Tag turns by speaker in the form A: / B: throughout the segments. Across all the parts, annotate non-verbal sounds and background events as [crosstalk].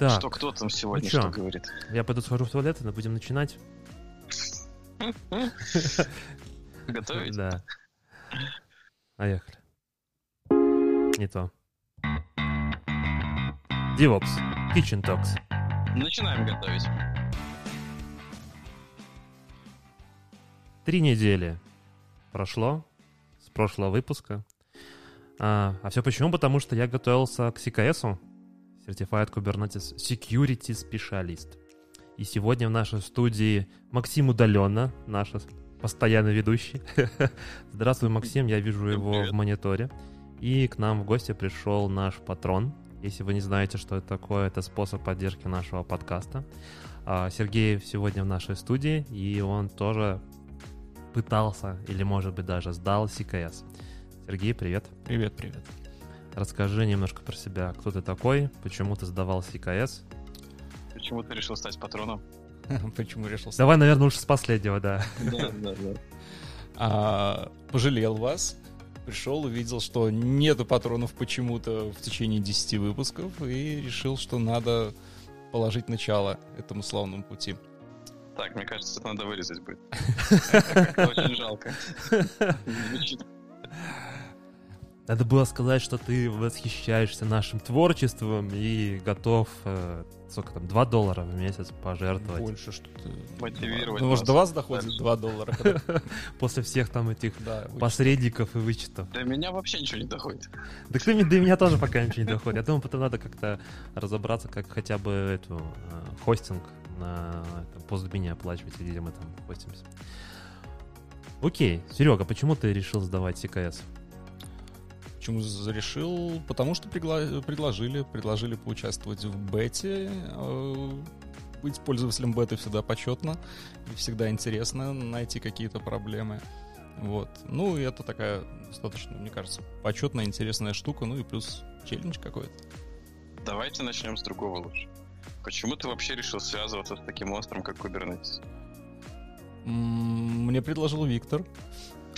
A: Так,
B: Что кто там сегодня
A: ну чё?
B: что говорит?
A: я пойду схожу в туалет, и будем начинать. [laughs]
B: Готовить?
A: Да. Поехали. Не то. DevOps. Kitchen Talks.
B: Начинаем готовить.
A: Три недели прошло с прошлого выпуска. А, а все почему? Потому что я готовился к CKS, Certified Kubernetes Security Specialist. И сегодня в нашей студии Максим Удаленно, наш постоянный ведущий. [laughs] Здравствуй, Максим, я вижу его
B: Привет.
A: в мониторе. И к нам в гости пришел наш патрон. Если вы не знаете, что это такое, это способ поддержки нашего подкаста. А, Сергей сегодня в нашей студии, и он тоже пытался, или может быть даже сдал CKS. Сергей, привет.
C: Привет, привет.
A: Расскажи немножко про себя. Кто ты такой? Почему ты сдавал CKS?
B: Почему ты решил стать патроном? [laughs]
C: Почему решил?
A: Давай, наверное, лучше с последнего, да.
B: Да, да, да.
C: А, пожалел вас. Пришел, увидел, что нету патронов почему-то в течение 10 выпусков и решил, что надо положить начало этому славному пути.
B: Так, мне кажется, это надо вырезать будет. [laughs] Очень жалко.
A: Надо было сказать, что ты восхищаешься нашим творчеством и готов, э, сколько там, 2 доллара в месяц пожертвовать.
C: Больше что-то.
B: Мотивировать
C: Ну, может, до вас доходит
B: дальше.
C: 2 доллара. [laughs]
A: После всех там этих посредников и вычетов.
B: До меня вообще ничего не доходит.
A: Да кто мне, до меня тоже пока ничего не доходит. Я думаю, потом надо как-то разобраться, как хотя бы эту э, хостинг на постбине оплачивать, где мы там хостимся. Окей, Серега, почему ты решил сдавать СКС?
C: Почему решил? Потому что пригла- предложили, предложили поучаствовать в бете. Э, Быть пользователем беты всегда почетно и всегда интересно найти какие-то проблемы. Вот. Ну, и это такая достаточно, мне кажется, почетная, интересная штука. Ну и плюс челлендж какой-то.
B: Давайте начнем с другого лучше. Почему ты вообще решил связываться с таким монстром, как Kubernetes?
C: Мне предложил Виктор.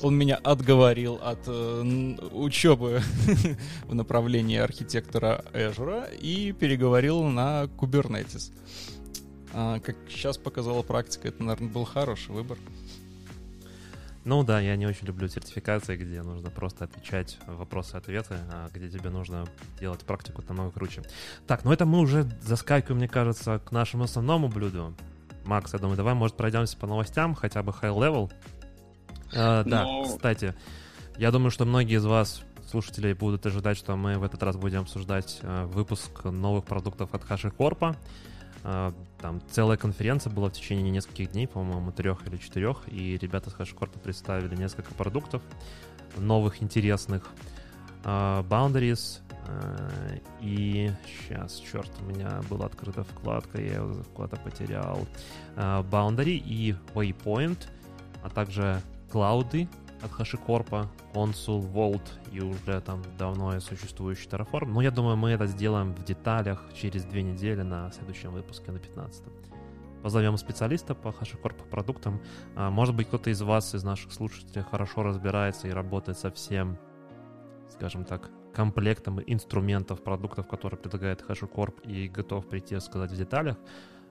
C: Он меня отговорил от э, учебы [laughs] в направлении архитектора Azure и переговорил на Kubernetes. А, как сейчас показала практика, это, наверное, был хороший выбор.
A: Ну да, я не очень люблю сертификации, где нужно просто отвечать вопросы-ответы, а где тебе нужно делать практику намного круче. Так, ну это мы уже заскакиваем, мне кажется, к нашему основному блюду. Макс, я думаю, давай, может, пройдемся по новостям, хотя бы high level. А, да,
B: Ну-
A: кстати, я думаю, что многие из вас, слушателей, будут ожидать, что мы в этот раз будем обсуждать э, выпуск новых продуктов от HashiCorp. А, Там целая конференция была в течение нескольких дней, по-моему, трех или четырех, и ребята с HashiCorp представили несколько продуктов новых, интересных. А, Boundaries а, и сейчас, черт, у меня была открыта вкладка, я ее куда-то потерял. А, Boundary и Waypoint, а также клауды от HashiCorp, Consul, Vault и уже там давно существующий Terraform. Но я думаю, мы это сделаем в деталях через две недели на следующем выпуске, на 15 Позовем специалиста по HashiCorp продуктам. А, Может быть, кто-то из вас, из наших слушателей, хорошо разбирается и работает со всем, скажем так, комплектом инструментов, продуктов, которые предлагает HashiCorp и готов прийти и рассказать в деталях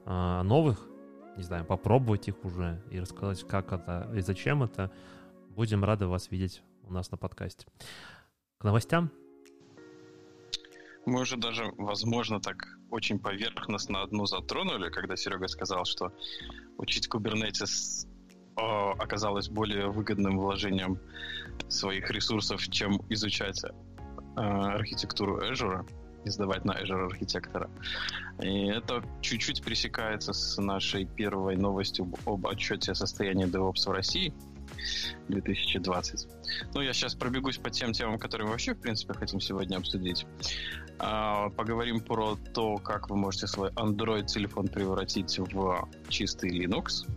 A: а, новых, не знаю, попробовать их уже и рассказать, как это и зачем это. Будем рады вас видеть у нас на подкасте. К новостям?
B: Мы уже даже, возможно, так очень поверхностно одну затронули, когда Серега сказал, что учить Kubernetes оказалось более выгодным вложением своих ресурсов, чем изучать э, архитектуру Azure и сдавать на Azure архитектора. И это чуть-чуть пересекается с нашей первой новостью об отчете о состоянии DevOps в России 2020. Ну, я сейчас пробегусь по тем темам, которые мы вообще, в принципе, хотим сегодня обсудить. А, Поговорим про то, как вы можете свой Android-телефон превратить в чистый Linux.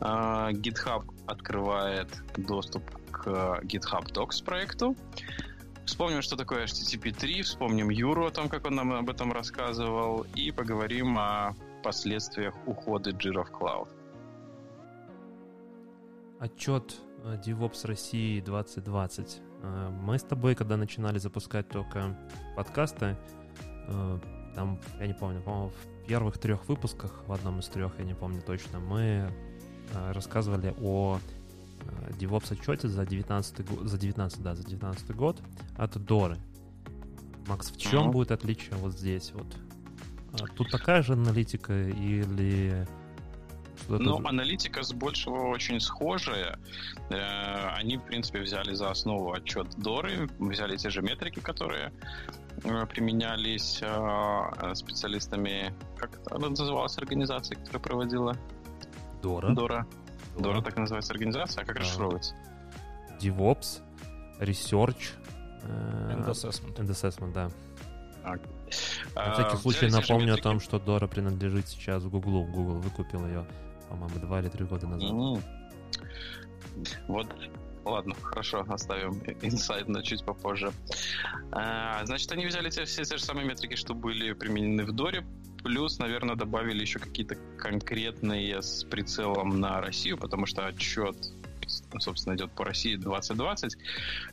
B: А, GitHub открывает доступ к GitHub Docs проекту. Вспомним, что такое HTTP 3, вспомним Юру, о том, как он нам об этом рассказывал, и поговорим о последствиях ухода Jira в Cloud.
A: Отчет э, DevOps России 2020. Э, Мы с тобой, когда начинали запускать только подкасты, э, там, я не помню, по-моему, в первых трех выпусках, в одном из трех, я не помню точно, мы рассказывали о DevOps отчете за 19 год, за 19, да, за 19 год от Доры. Макс, в чем mm-hmm. будет отличие вот здесь вот? А тут такая же аналитика или
B: ну, аналитика с большего очень схожая. Э, они, в принципе, взяли за основу отчет Доры, взяли те же метрики, которые э, применялись э, специалистами, как это называлась организация, которая проводила?
A: Дора.
B: Дора. Дора так называется организация, а как расшифровывается?
A: DevOps, Research,
C: And Assessment.
A: And Assessment, да.
B: Так.
A: На всякий случай напомню о том, что Дора принадлежит сейчас Гуглу. Google выкупил ее по-моему, два или три года назад. Mm-hmm.
B: Вот, ладно, хорошо, оставим инсайд на чуть попозже. А, значит, они взяли те, все те же самые метрики, что были применены в Доре, плюс, наверное, добавили еще какие-то конкретные с прицелом на Россию, потому что отчет собственно, идет по России 2020.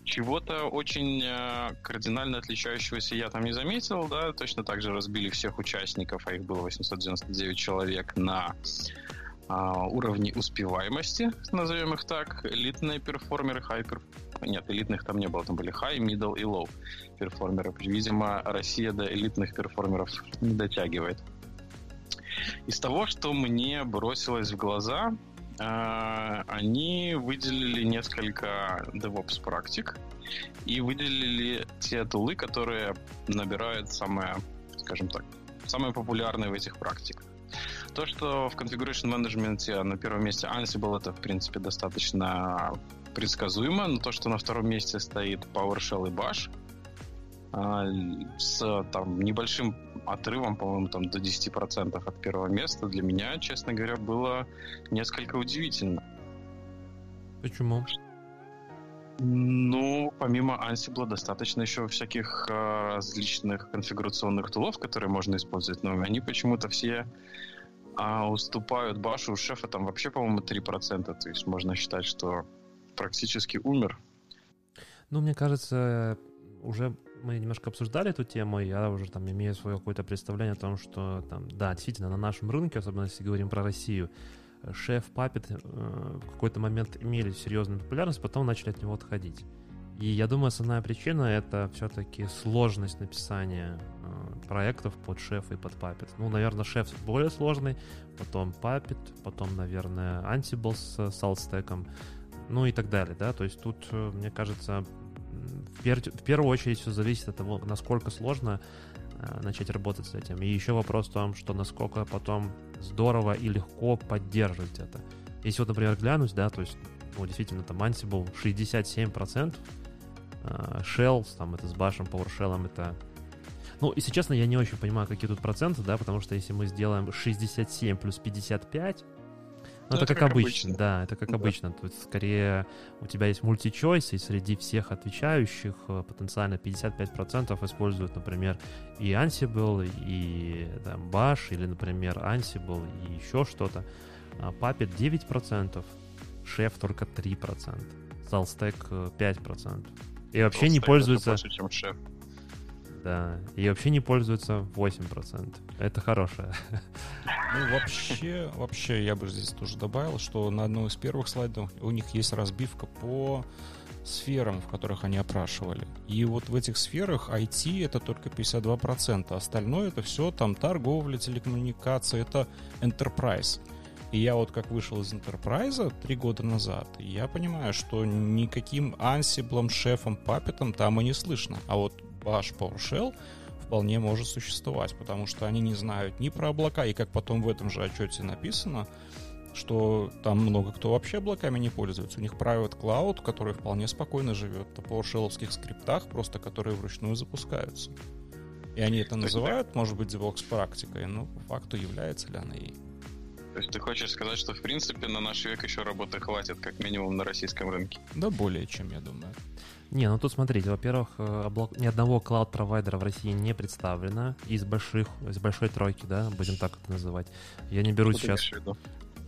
B: Чего-то очень э, кардинально отличающегося я там не заметил, да, точно так же разбили всех участников, а их было 899 человек на уровни успеваемости, назовем их так, элитные перформеры, хайпер... Нет, элитных там не было, там были high, middle и low перформеры. Видимо, Россия до элитных перформеров не дотягивает. Из того, что мне бросилось в глаза, а, они выделили несколько DevOps практик и выделили те тулы, которые набирают самое, скажем так, самые популярные в этих практиках. То, что в Configuration Management на первом месте Ansible, это, в принципе, достаточно предсказуемо, но то, что на втором месте стоит PowerShell и Bash, а, с там, небольшим отрывом, по-моему, там до 10% от первого места, для меня, честно говоря, было несколько удивительно.
A: Почему?
B: Ну, помимо Ansible достаточно еще всяких э, различных конфигурационных тулов, которые можно использовать, но они почему-то все а уступают Башу у шефа там вообще, по-моему, 3%. То есть можно считать, что практически умер.
A: Ну, мне кажется, уже мы немножко обсуждали эту тему, я уже там имею свое какое-то представление о том, что там, да, действительно, на нашем рынке, особенно если говорим про Россию, шеф Папет э, в какой-то момент имели серьезную популярность, потом начали от него отходить. И я думаю, основная причина это все-таки сложность написания э, проектов под шеф и под папет. Ну, наверное, шеф более сложный, потом папет, потом, наверное, Ansible с SaltStack, ну и так далее, да. То есть тут, э, мне кажется, в, пер- в первую очередь все зависит от того, насколько сложно э, начать работать с этим. И еще вопрос в том, что насколько потом здорово и легко поддерживать это. Если вот, например, глянуть, да, то есть, ну, действительно, там Ansible 67%, uh, Shells, там, это с башем, PowerShell, это... Ну, если честно, я не очень понимаю, какие тут проценты, да, потому что если мы сделаем 67 плюс 55, ну, это, это как, как обычно, обычно, да, это как да. обычно. То есть, скорее, у тебя есть мультичойс, и среди всех отвечающих э, потенциально 55% используют, например, и Ansible, и там, Bash, или, например, Ansible, и еще что-то. А Puppet 9%, Chef только 3%, SaltStack 5%. И вообще не пользуются... Больше, чем Chef. Да, и вообще не пользуются 8%. Это хорошее.
C: Ну, вообще, вообще, я бы здесь тоже добавил, что на одном из первых слайдов у них есть разбивка по сферам, в которых они опрашивали. И вот в этих сферах IT это только 52%, остальное это все там торговля, телекоммуникация, это enterprise. И я вот как вышел из Enterprise три года назад, я понимаю, что никаким ансиблом, шефом, папетом там и не слышно. А вот Bash PowerShell вполне может существовать, потому что они не знают ни про облака, и как потом в этом же отчете написано, что там много кто вообще облаками не пользуется. У них private cloud, который вполне спокойно живет на PowerShell скриптах, просто которые вручную запускаются. И они это называют, может быть, DevOps практикой, но по факту является ли она ей.
B: То есть ты хочешь сказать, что в принципе на наш век еще работы хватит, как минимум на российском рынке?
C: Да более чем, я думаю.
A: Не, ну тут смотрите, во-первых, э, облак... ни одного cloud-провайдера в России не представлено из больших, из большой тройки, да, будем так это называть. Я не беру Что сейчас...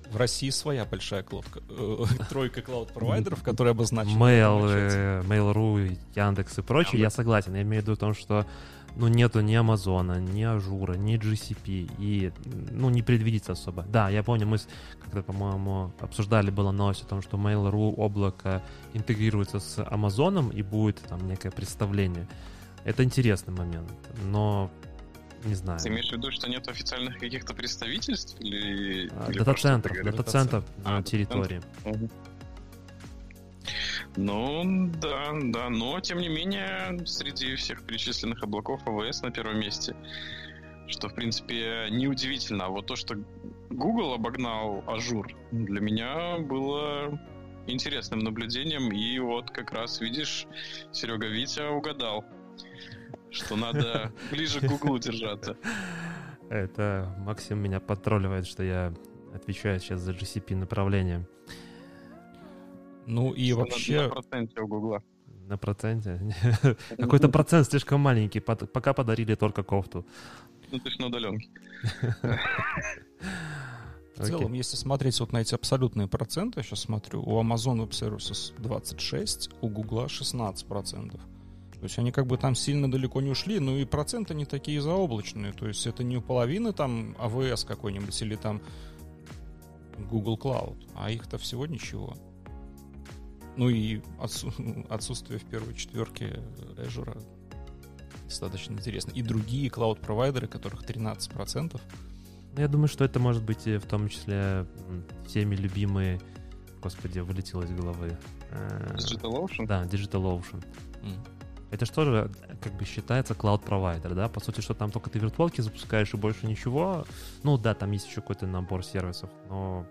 C: В России своя большая cloud ка, э, [laughs] тройка cloud-провайдеров, которые обозначены.
A: Mail, э, Mail.ru, Яндекс и прочее, я согласен. Я имею в виду в том, что ну, нету ни Амазона, ни Azure а, ни GCP, и, ну, не предвидится особо. Да, я помню, мы когда, по-моему, обсуждали было новость о том, что Mail.ru облако интегрируется с Амазоном, и будет там некое представление. Это интересный момент, но не знаю.
B: Ты имеешь в виду, что нет официальных каких-то представительств? Или,
A: а, дата-центров, дата-центров на а, территории. Угу.
B: Ну, да, да, но тем не менее, среди всех перечисленных облаков AWS на первом месте. Что, в принципе, неудивительно. А вот то, что Google обогнал Azure, для меня было интересным наблюдением. И вот как раз, видишь, Серега Витя угадал, что надо ближе к Google держаться.
A: Это Максим меня подтролливает, что я отвечаю сейчас за GCP направление.
C: Ну и
B: Что
C: вообще...
B: На проценте у Гугла.
A: На проценте? [laughs] [laughs] Какой-то процент слишком маленький, пока подарили только кофту.
B: Ну ты ж на удаленке. [laughs]
C: В целом, если смотреть вот на эти абсолютные проценты, я сейчас смотрю, у Amazon Web Services 26, у Google 16 процентов. То есть они как бы там сильно далеко не ушли, но и проценты не такие заоблачные. То есть это не у половины там AWS какой-нибудь или там Google Cloud, а их-то всего ничего. Ну и [laughs] отсутствие в первой четверке Azure достаточно интересно. И другие клауд-провайдеры, которых 13%.
A: Ну, я думаю, что это может быть в том числе всеми любимые... Господи, вылетело из головы.
B: Э, DigitalOcean?
A: Да, DigitalOcean. Mm. Это что же как бы считается клауд-провайдер, да? По сути, что там только ты виртуалки запускаешь и больше ничего. Ну да, там есть еще какой-то набор сервисов, но...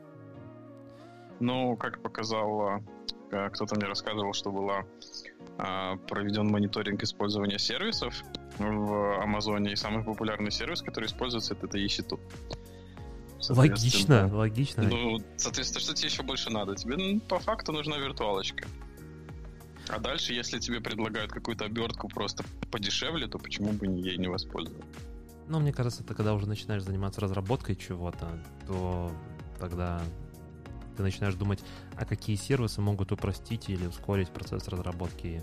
B: Ну, как показала Э, кто-то мне рассказывал, что была а, проведен мониторинг использования сервисов в Амазоне, и самый популярный сервис, который используется, это EC2.
A: Логично, логично.
B: Ну, соответственно, что тебе еще больше надо? Тебе ну, по факту нужна виртуалочка. А дальше, если тебе предлагают какую-то обертку просто подешевле, то почему бы ей не воспользоваться?
A: Ну, мне кажется, ты когда уже начинаешь заниматься разработкой чего-то, то тогда ты начинаешь думать, а какие сервисы могут упростить или ускорить процесс разработки,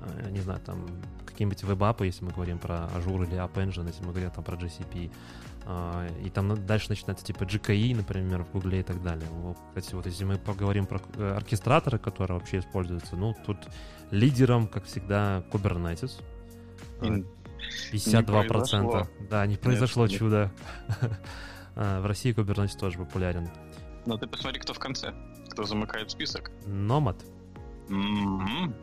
A: э, не знаю, там, какие-нибудь веб-апы, если мы говорим про Azure или App Engine, если мы говорим там про GCP, а, и там дальше начинается типа GKE, например, в Google и так далее. Кстати, вот если мы поговорим про э, оркестраторы, которые вообще используются, ну, тут лидером, как всегда, Kubernetes. 52%. Не. Да, не произошло Нет, чудо. [laughs] В России Kubernetes тоже популярен.
B: Но ты посмотри, кто в конце. Кто замыкает список.
A: Номад.
B: Mm-hmm.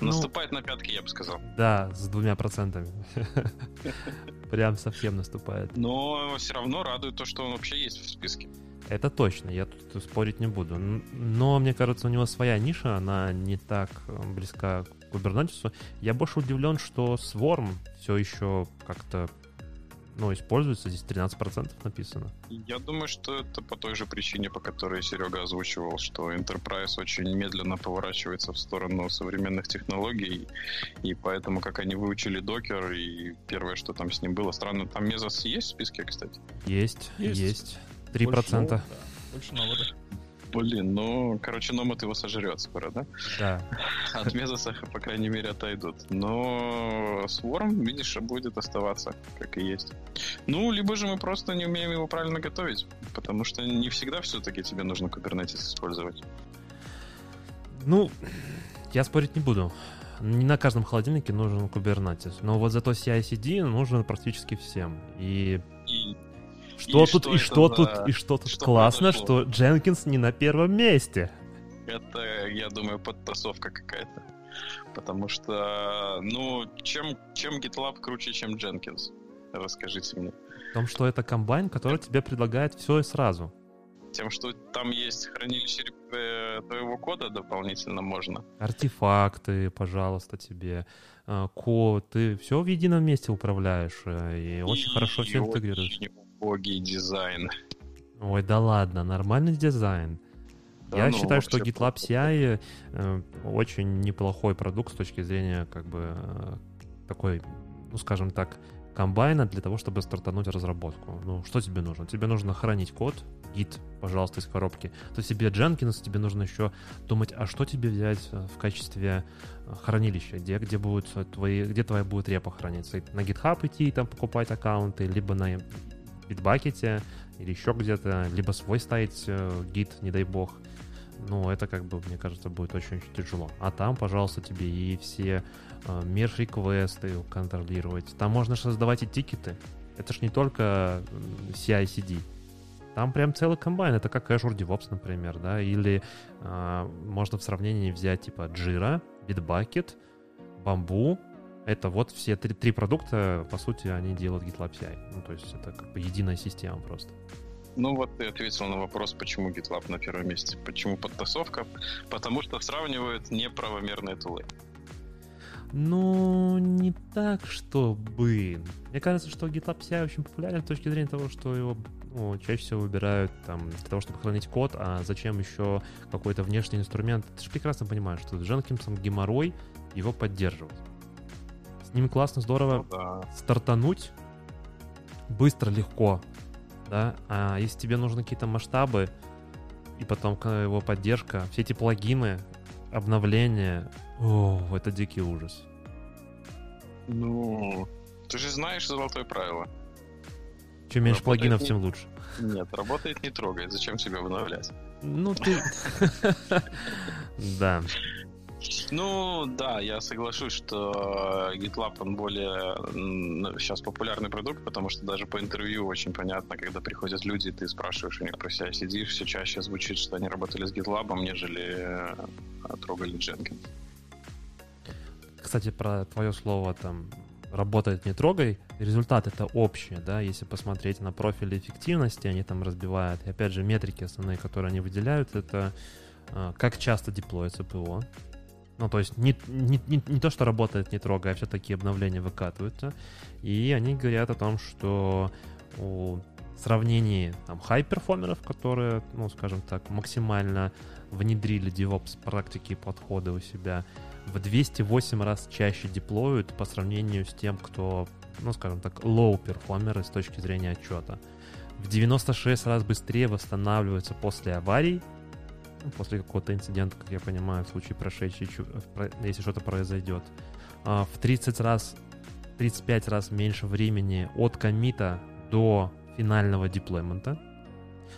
B: Ну, наступает на пятки, я бы сказал.
A: Да, с двумя процентами. [laughs] Прям совсем наступает.
B: Но все равно радует то, что он вообще есть в списке.
A: Это точно, я тут спорить не буду. Но мне кажется, у него своя ниша, она не так э, близка к Kubernetes. Я больше удивлен, что Swarm все еще как-то ну, используется, здесь 13% написано.
B: Я думаю, что это по той же причине, по которой Серега озвучивал, что Enterprise очень медленно поворачивается в сторону современных технологий, и поэтому, как они выучили докер, и первое, что там с ним было, странно, там Мезос есть в списке, кстати?
A: Есть, есть. есть. 3%. Больше нового, да.
B: Больше. Блин, ну, короче, Номад его сожрет скоро, да?
A: Да. [laughs]
B: От Мезоса, по крайней мере, отойдут. Но Swarm, видишь, будет оставаться, как и есть. Ну, либо же мы просто не умеем его правильно готовить, потому что не всегда все-таки тебе нужно Kubernetes использовать.
A: Ну, я спорить не буду. Не на каждом холодильнике нужен Kubernetes, но вот зато CI-CD нужен практически всем. И что и тут, что и что тут, и что тут что классно, произошло? что Дженкинс не на первом месте.
B: Это, я думаю, подтасовка какая-то. Потому что, ну, чем, чем GitLab круче, чем Jenkins? Расскажите мне.
A: В том, что это комбайн, который тебе предлагает все и сразу.
B: Тем, что там есть хранилище твоего кода дополнительно можно.
A: Артефакты, пожалуйста, тебе. А, код, ты все в едином месте управляешь э, и, и очень хорошо все интегрируешь
B: убогий дизайн.
A: Ой, да ладно, нормальный дизайн. Да, Я ну, считаю, что GitLab CI э, очень неплохой продукт с точки зрения как бы э, такой, ну скажем так, комбайна для того, чтобы стартануть разработку. Ну, что тебе нужно? Тебе нужно хранить код, гид, пожалуйста, из коробки. То тебе Jenkins, тебе нужно еще думать, а что тебе взять э, в качестве э, хранилища, где, где, будут твои, где твоя будет репа храниться. На GitHub идти и там покупать аккаунты, либо на Bitbucket или еще где-то, либо свой ставить э, гид, не дай бог. Ну, это как бы, мне кажется, будет очень-очень тяжело. А там, пожалуйста, тебе и все э, межреквесты контролировать. Там можно создавать и тикеты. Это ж не только CI-CD. Там прям целый комбайн. Это как Azure DevOps, например, да, или э, можно в сравнении взять типа Jira, Bitbucket, Bamboo. Это вот все три, три продукта, по сути, они делают GitLab CI. Ну, то есть это как бы единая система просто.
B: Ну вот ты ответил на вопрос, почему GitLab на первом месте. Почему подтасовка? Потому что сравнивают неправомерные тулы.
A: Ну, не так, чтобы. Мне кажется, что GitLab CI очень популярен с точки зрения того, что его ну, чаще всего выбирают там, для того, чтобы хранить код, а зачем еще какой-то внешний инструмент? Ты же прекрасно понимаешь, что с Дженкинсом геморрой его поддерживать. С ним классно, здорово ну, да. стартануть, быстро, легко, да, а если тебе нужны какие-то масштабы, и потом его поддержка, все эти плагины, обновления, о, это дикий ужас.
B: Ну, ты же знаешь золотое правило.
A: Чем меньше работает плагинов, не... тем лучше.
B: Нет, работает не трогает. Зачем себя обновлять?
A: Ну, ты... [laughs] Да.
B: Ну, да, я соглашусь, что GitLab, он более сейчас популярный продукт, потому что даже по интервью очень понятно, когда приходят люди, ты спрашиваешь у них про себя, сидишь, все чаще звучит, что они работали с GitLab, нежели э, трогали Jenkins.
A: Кстати, про твое слово там работает не трогай, результат это общее, да, если посмотреть на профили эффективности, они там разбивают, и опять же метрики основные, которые они выделяют, это э, как часто деплоится ПО, ну, то есть не, не, не, не то, что работает не трогая, а все-таки обновления выкатываются. И они говорят о том, что у сравнении там хай-перформеров, которые, ну, скажем так, максимально внедрили DevOps практики и подходы у себя, в 208 раз чаще деплоют по сравнению с тем, кто, ну, скажем так, low-перформеры с точки зрения отчета. В 96 раз быстрее восстанавливаются после аварий, после какого-то инцидента, как я понимаю, в случае прошедшей, если что-то произойдет. А, в 30 раз, 35 раз меньше времени от комита до финального деплоймента.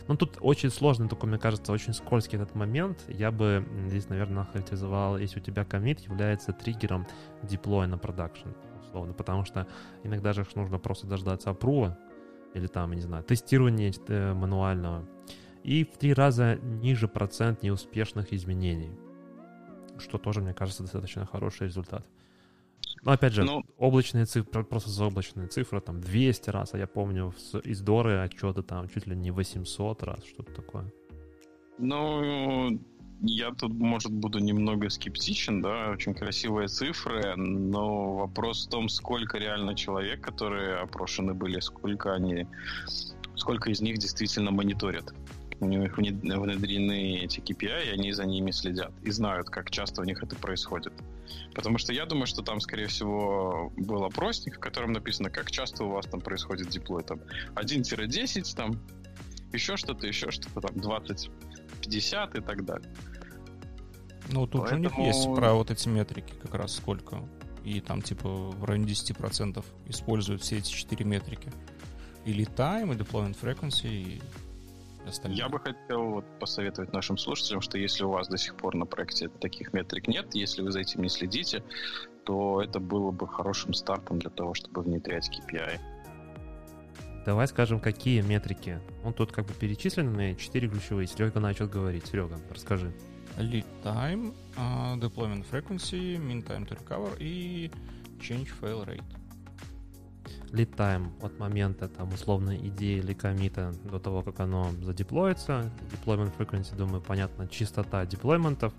A: Но тут очень сложный, только, мне кажется, очень скользкий этот момент. Я бы здесь, наверное, характеризовал, если у тебя комит является триггером деплоя на продакшн, условно, потому что иногда же нужно просто дождаться апрува или там, не знаю, тестирования э, мануального и в три раза ниже процент неуспешных изменений, что тоже, мне кажется, достаточно хороший результат. Но опять же, ну, облачные цифры, просто заоблачные цифры, там 200 раз, а я помню из Доры отчеты там чуть ли не 800 раз, что-то такое.
B: Ну, я тут, может, буду немного скептичен, да, очень красивые цифры, но вопрос в том, сколько реально человек, которые опрошены были, сколько они, сколько из них действительно мониторят у них внедрены эти KPI, и они за ними следят и знают, как часто у них это происходит. Потому что я думаю, что там, скорее всего, был опросник, в котором написано, как часто у вас там происходит диплой. Там 1-10, там еще что-то, еще что-то, там 20-50 и так далее.
C: Ну, тут Поэтому... же у них есть про вот эти метрики как раз сколько. И там типа в районе 10% используют все эти четыре метрики. Или time, и deployment frequency, и
B: остальное. Я бы хотел вот посоветовать нашим слушателям, что если у вас до сих пор на проекте таких метрик нет, если вы за этим не следите, то это было бы хорошим стартом для того, чтобы внедрять KPI.
A: Давай скажем, какие метрики. Он тут как бы перечислены, четыре ключевые. Серега начал говорить. Серега, расскажи.
C: Lead time, uh, deployment frequency, mean time to recover и change fail rate
A: time от момента там условной идеи или комита до того, как оно задеплоится. Deployment frequency, думаю, понятно, частота деплойментов.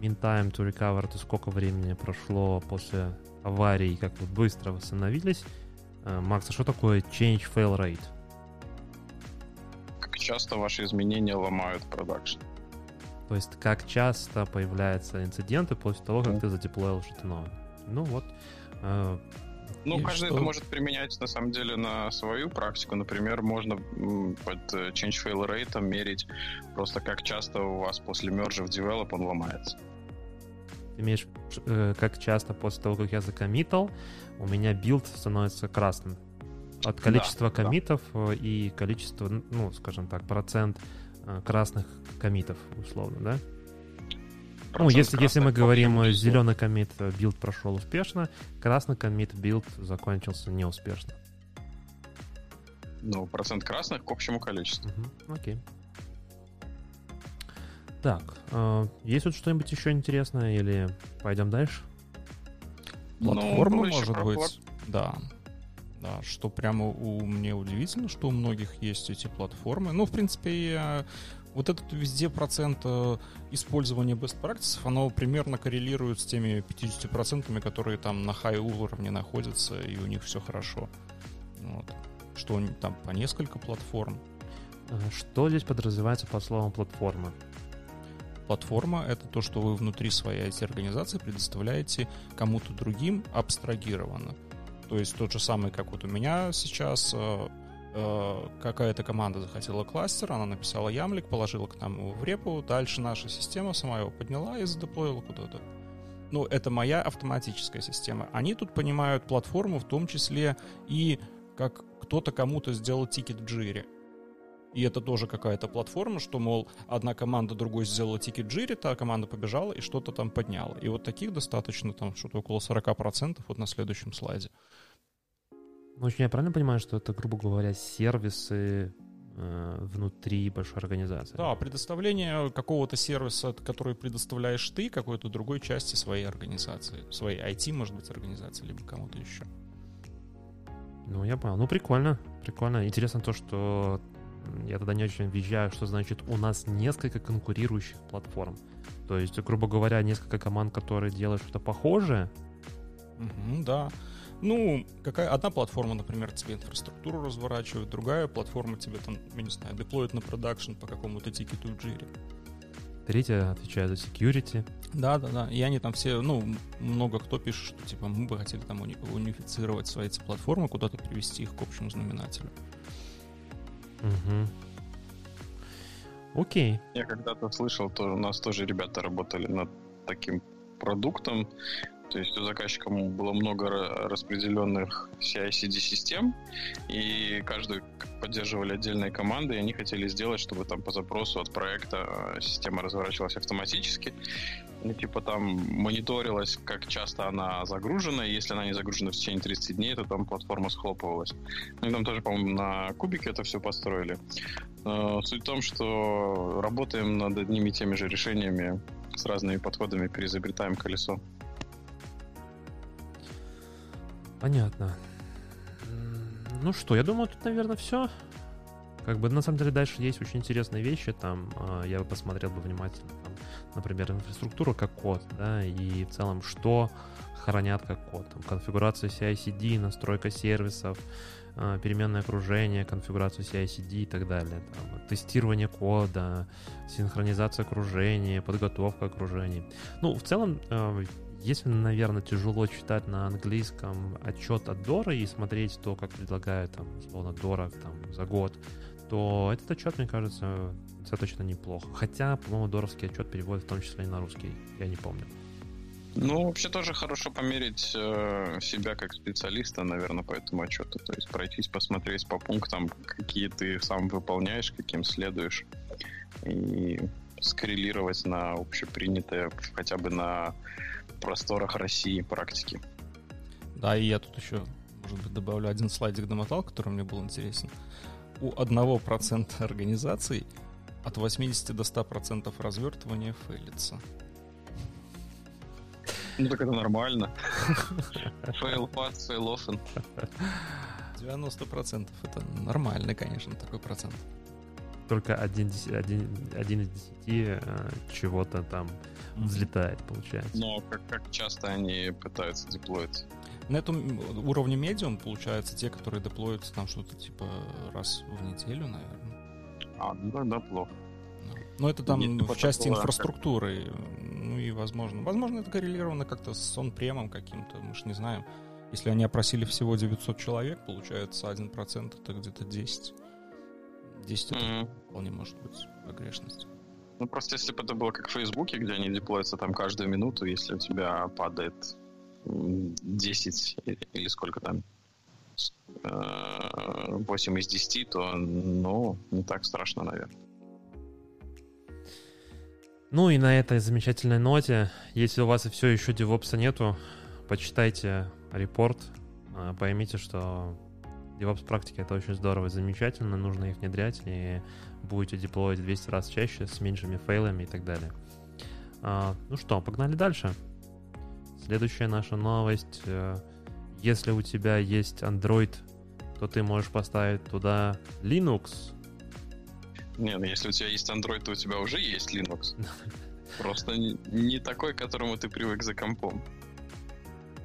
A: Mean time to recover, то сколько времени прошло после аварии, как вы быстро восстановились. Э, Макс, а что такое change fail rate?
B: Как часто ваши изменения ломают продакшн?
A: То есть как часто появляются инциденты после того, как mm. ты задеплоил что-то новое. Ну вот, э,
B: Ну, и каждый что? это может применять, на самом деле, на свою практику. Например, можно под э, change fail rate мерить просто как часто у вас после мержа в develop он ломается.
A: Ты имеешь, э, как часто после того, как я за commit ал, у меня build становится красным. От количества да, commit ов да. и количества, ну, скажем так, процент красных commit ов, условно, да? Ну, если, если мы говорим, э, зеленый commit build прошел успешно, красный commit build закончился неуспешно.
B: Ну, процент красных к общему количеству.
A: Угу, окей. Так, э, есть тут что-нибудь еще интересное или пойдем дальше?
C: Платформа, ну, может быть. Плат... Да. Да, что прямо у мне удивительно, что у многих есть эти платформы. Ну, в принципе, я вот этот везде процент э, использования best practices, оно примерно коррелирует с теми 50%, которые там на high уровне находятся, и у них все хорошо. Вот. Что там по несколько платформ.
A: Что здесь подразумевается под словом платформа?
C: Платформа — это то, что вы внутри своей IT-организации предоставляете кому-то другим абстрагированно. То есть тот же самый, как вот у меня сейчас, э, Э, какая-то команда захотела кластер, она написала ямлик, положила к нам в репу, дальше наша система сама его подняла и задеплоила куда-то. Ну, это моя автоматическая система. Они тут понимают платформу в том числе и как кто-то кому-то сделал тикет в Jira. И это тоже какая-то платформа, что, мол, одна команда другой сделала тикет Jira, та команда побежала и что-то там подняла. И вот таких достаточно, там что-то около 40% вот на следующем слайде.
A: Ну, я правильно понимаю, что это, грубо говоря, сервисы э, внутри большой организации?
C: Да, предоставление какого-то сервиса, который предоставляешь ты какой-то другой части своей организации. Своей IT, может быть, организации, либо кому-то еще.
A: Ну, я понял. Ну, прикольно. Прикольно. Интересно то, что я тогда не очень въезжаю, что значит у нас несколько конкурирующих платформ. То есть, грубо говоря, несколько команд, которые делают что-то похожее.
C: Угу, да. Ну, какая одна платформа, например, тебе инфраструктуру разворачивает, другая платформа тебе там, я не знаю, деплоит на продакшн по какому-то тикету в джире.
A: Третья отвечает за security.
C: Да, да, да. И они там все, ну, много кто пишет, что типа мы бы хотели там уни- унифицировать свои эти платформы, куда-то привести их к общему знаменателю.
A: Угу. Окей.
B: Я когда-то слышал, то у нас тоже ребята работали над таким продуктом, то есть у заказчика было много распределенных CI-CD-систем, и каждую поддерживали отдельные команды, и они хотели сделать, чтобы там по запросу от проекта э, система разворачивалась автоматически. Ну, типа там мониторилось, как часто она загружена, и если она не загружена в течение 30 дней, то там платформа схлопывалась. Ну и там тоже, по-моему, на кубике это все построили. Но суть в том, что работаем над одними и теми же решениями с разными подходами, переизобретаем колесо.
A: Понятно. Ну что, я думаю, тут, наверное, все. Как бы, на самом деле, дальше есть очень интересные вещи. Там э, я бы посмотрел бы внимательно, там, например, инфраструктуру как код, да, и в целом, что хранят как код. Там, конфигурация CI-CD, настройка сервисов, переменное окружение, конфигурацию CI-CD и так далее. Там, тестирование кода, синхронизация окружения, подготовка окружений. Ну, в целом, э, если, наверное, тяжело читать на английском отчет от Дора и смотреть то, как предлагают, там, условно, Дора там, за год, то этот отчет, мне кажется, достаточно неплохо. Хотя, по-моему, Доровский отчет переводит в том числе и на русский, я не помню.
B: Ну, вообще тоже хорошо померить э, себя как специалиста, наверное, по этому отчету. То есть пройтись, посмотреть по пунктам, какие ты сам выполняешь, каким следуешь. И скоррелировать на общепринятое, хотя бы на просторах России практики.
C: Да, и я тут еще, может быть, добавлю один слайдик домотал, который мне был интересен. У одного процента организаций от 80 до 100% развертывания фейлится. [laughs]
B: Ну так это нормально. [laughs] Fail fast, fail often.
C: 90% это нормальный, конечно, такой процент.
A: Только один, один, один из десяти э, чего-то там взлетает, получается.
B: Но как, как часто они пытаются деплоить?
C: На этом уровне медиум, получается, те, которые деплоятся там что-то типа раз в неделю, наверное.
B: А, ну да, плохо.
C: Но это там Если в части было... инфраструктуры. Ну и возможно. Возможно, это коррелировано как-то с он-премом каким-то, мы же не знаем. Если они опросили всего 900 человек, получается 1% это где-то 10. 10 это mm-hmm. вполне может быть погрешность.
B: Ну, просто если бы это было как в Фейсбуке, где они деплоятся там каждую минуту, если у тебя падает 10 или сколько там, 8 э, из 10, то, ну, не так страшно, наверное.
A: Ну и на этой замечательной ноте, если у вас все еще DevOps нету, почитайте репорт, а, поймите, что DevOps практика это очень здорово и замечательно, нужно их внедрять, и будете деплоить 200 раз чаще с меньшими фейлами и так далее. А, ну что, погнали дальше. Следующая наша новость. Э, если у тебя есть Android, то ты можешь поставить туда Linux,
B: не, ну если у тебя есть Android, то у тебя уже есть Linux. [laughs] Просто не такой, к которому ты привык за компом.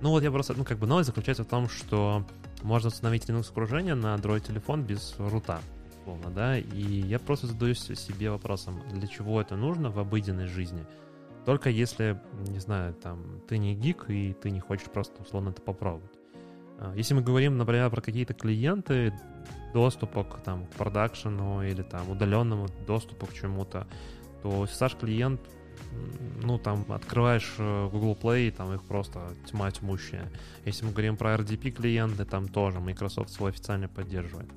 A: Ну вот я просто, ну как бы новость заключается в том, что можно установить Linux окружение на Android телефон без рута, условно, да, и я просто задаюсь себе вопросом, для чего это нужно в обыденной жизни. Только если, не знаю, там, ты не гик и ты не хочешь просто условно это попробовать. А, если мы говорим, например, про какие-то клиенты, доступа к, там, к продакшену или там удаленному доступу к чему-то, то SSH клиент, ну, там, открываешь э, Google Play, там их просто тьма тьмущая. Если мы говорим про RDP клиенты, там тоже Microsoft свой официально поддерживает.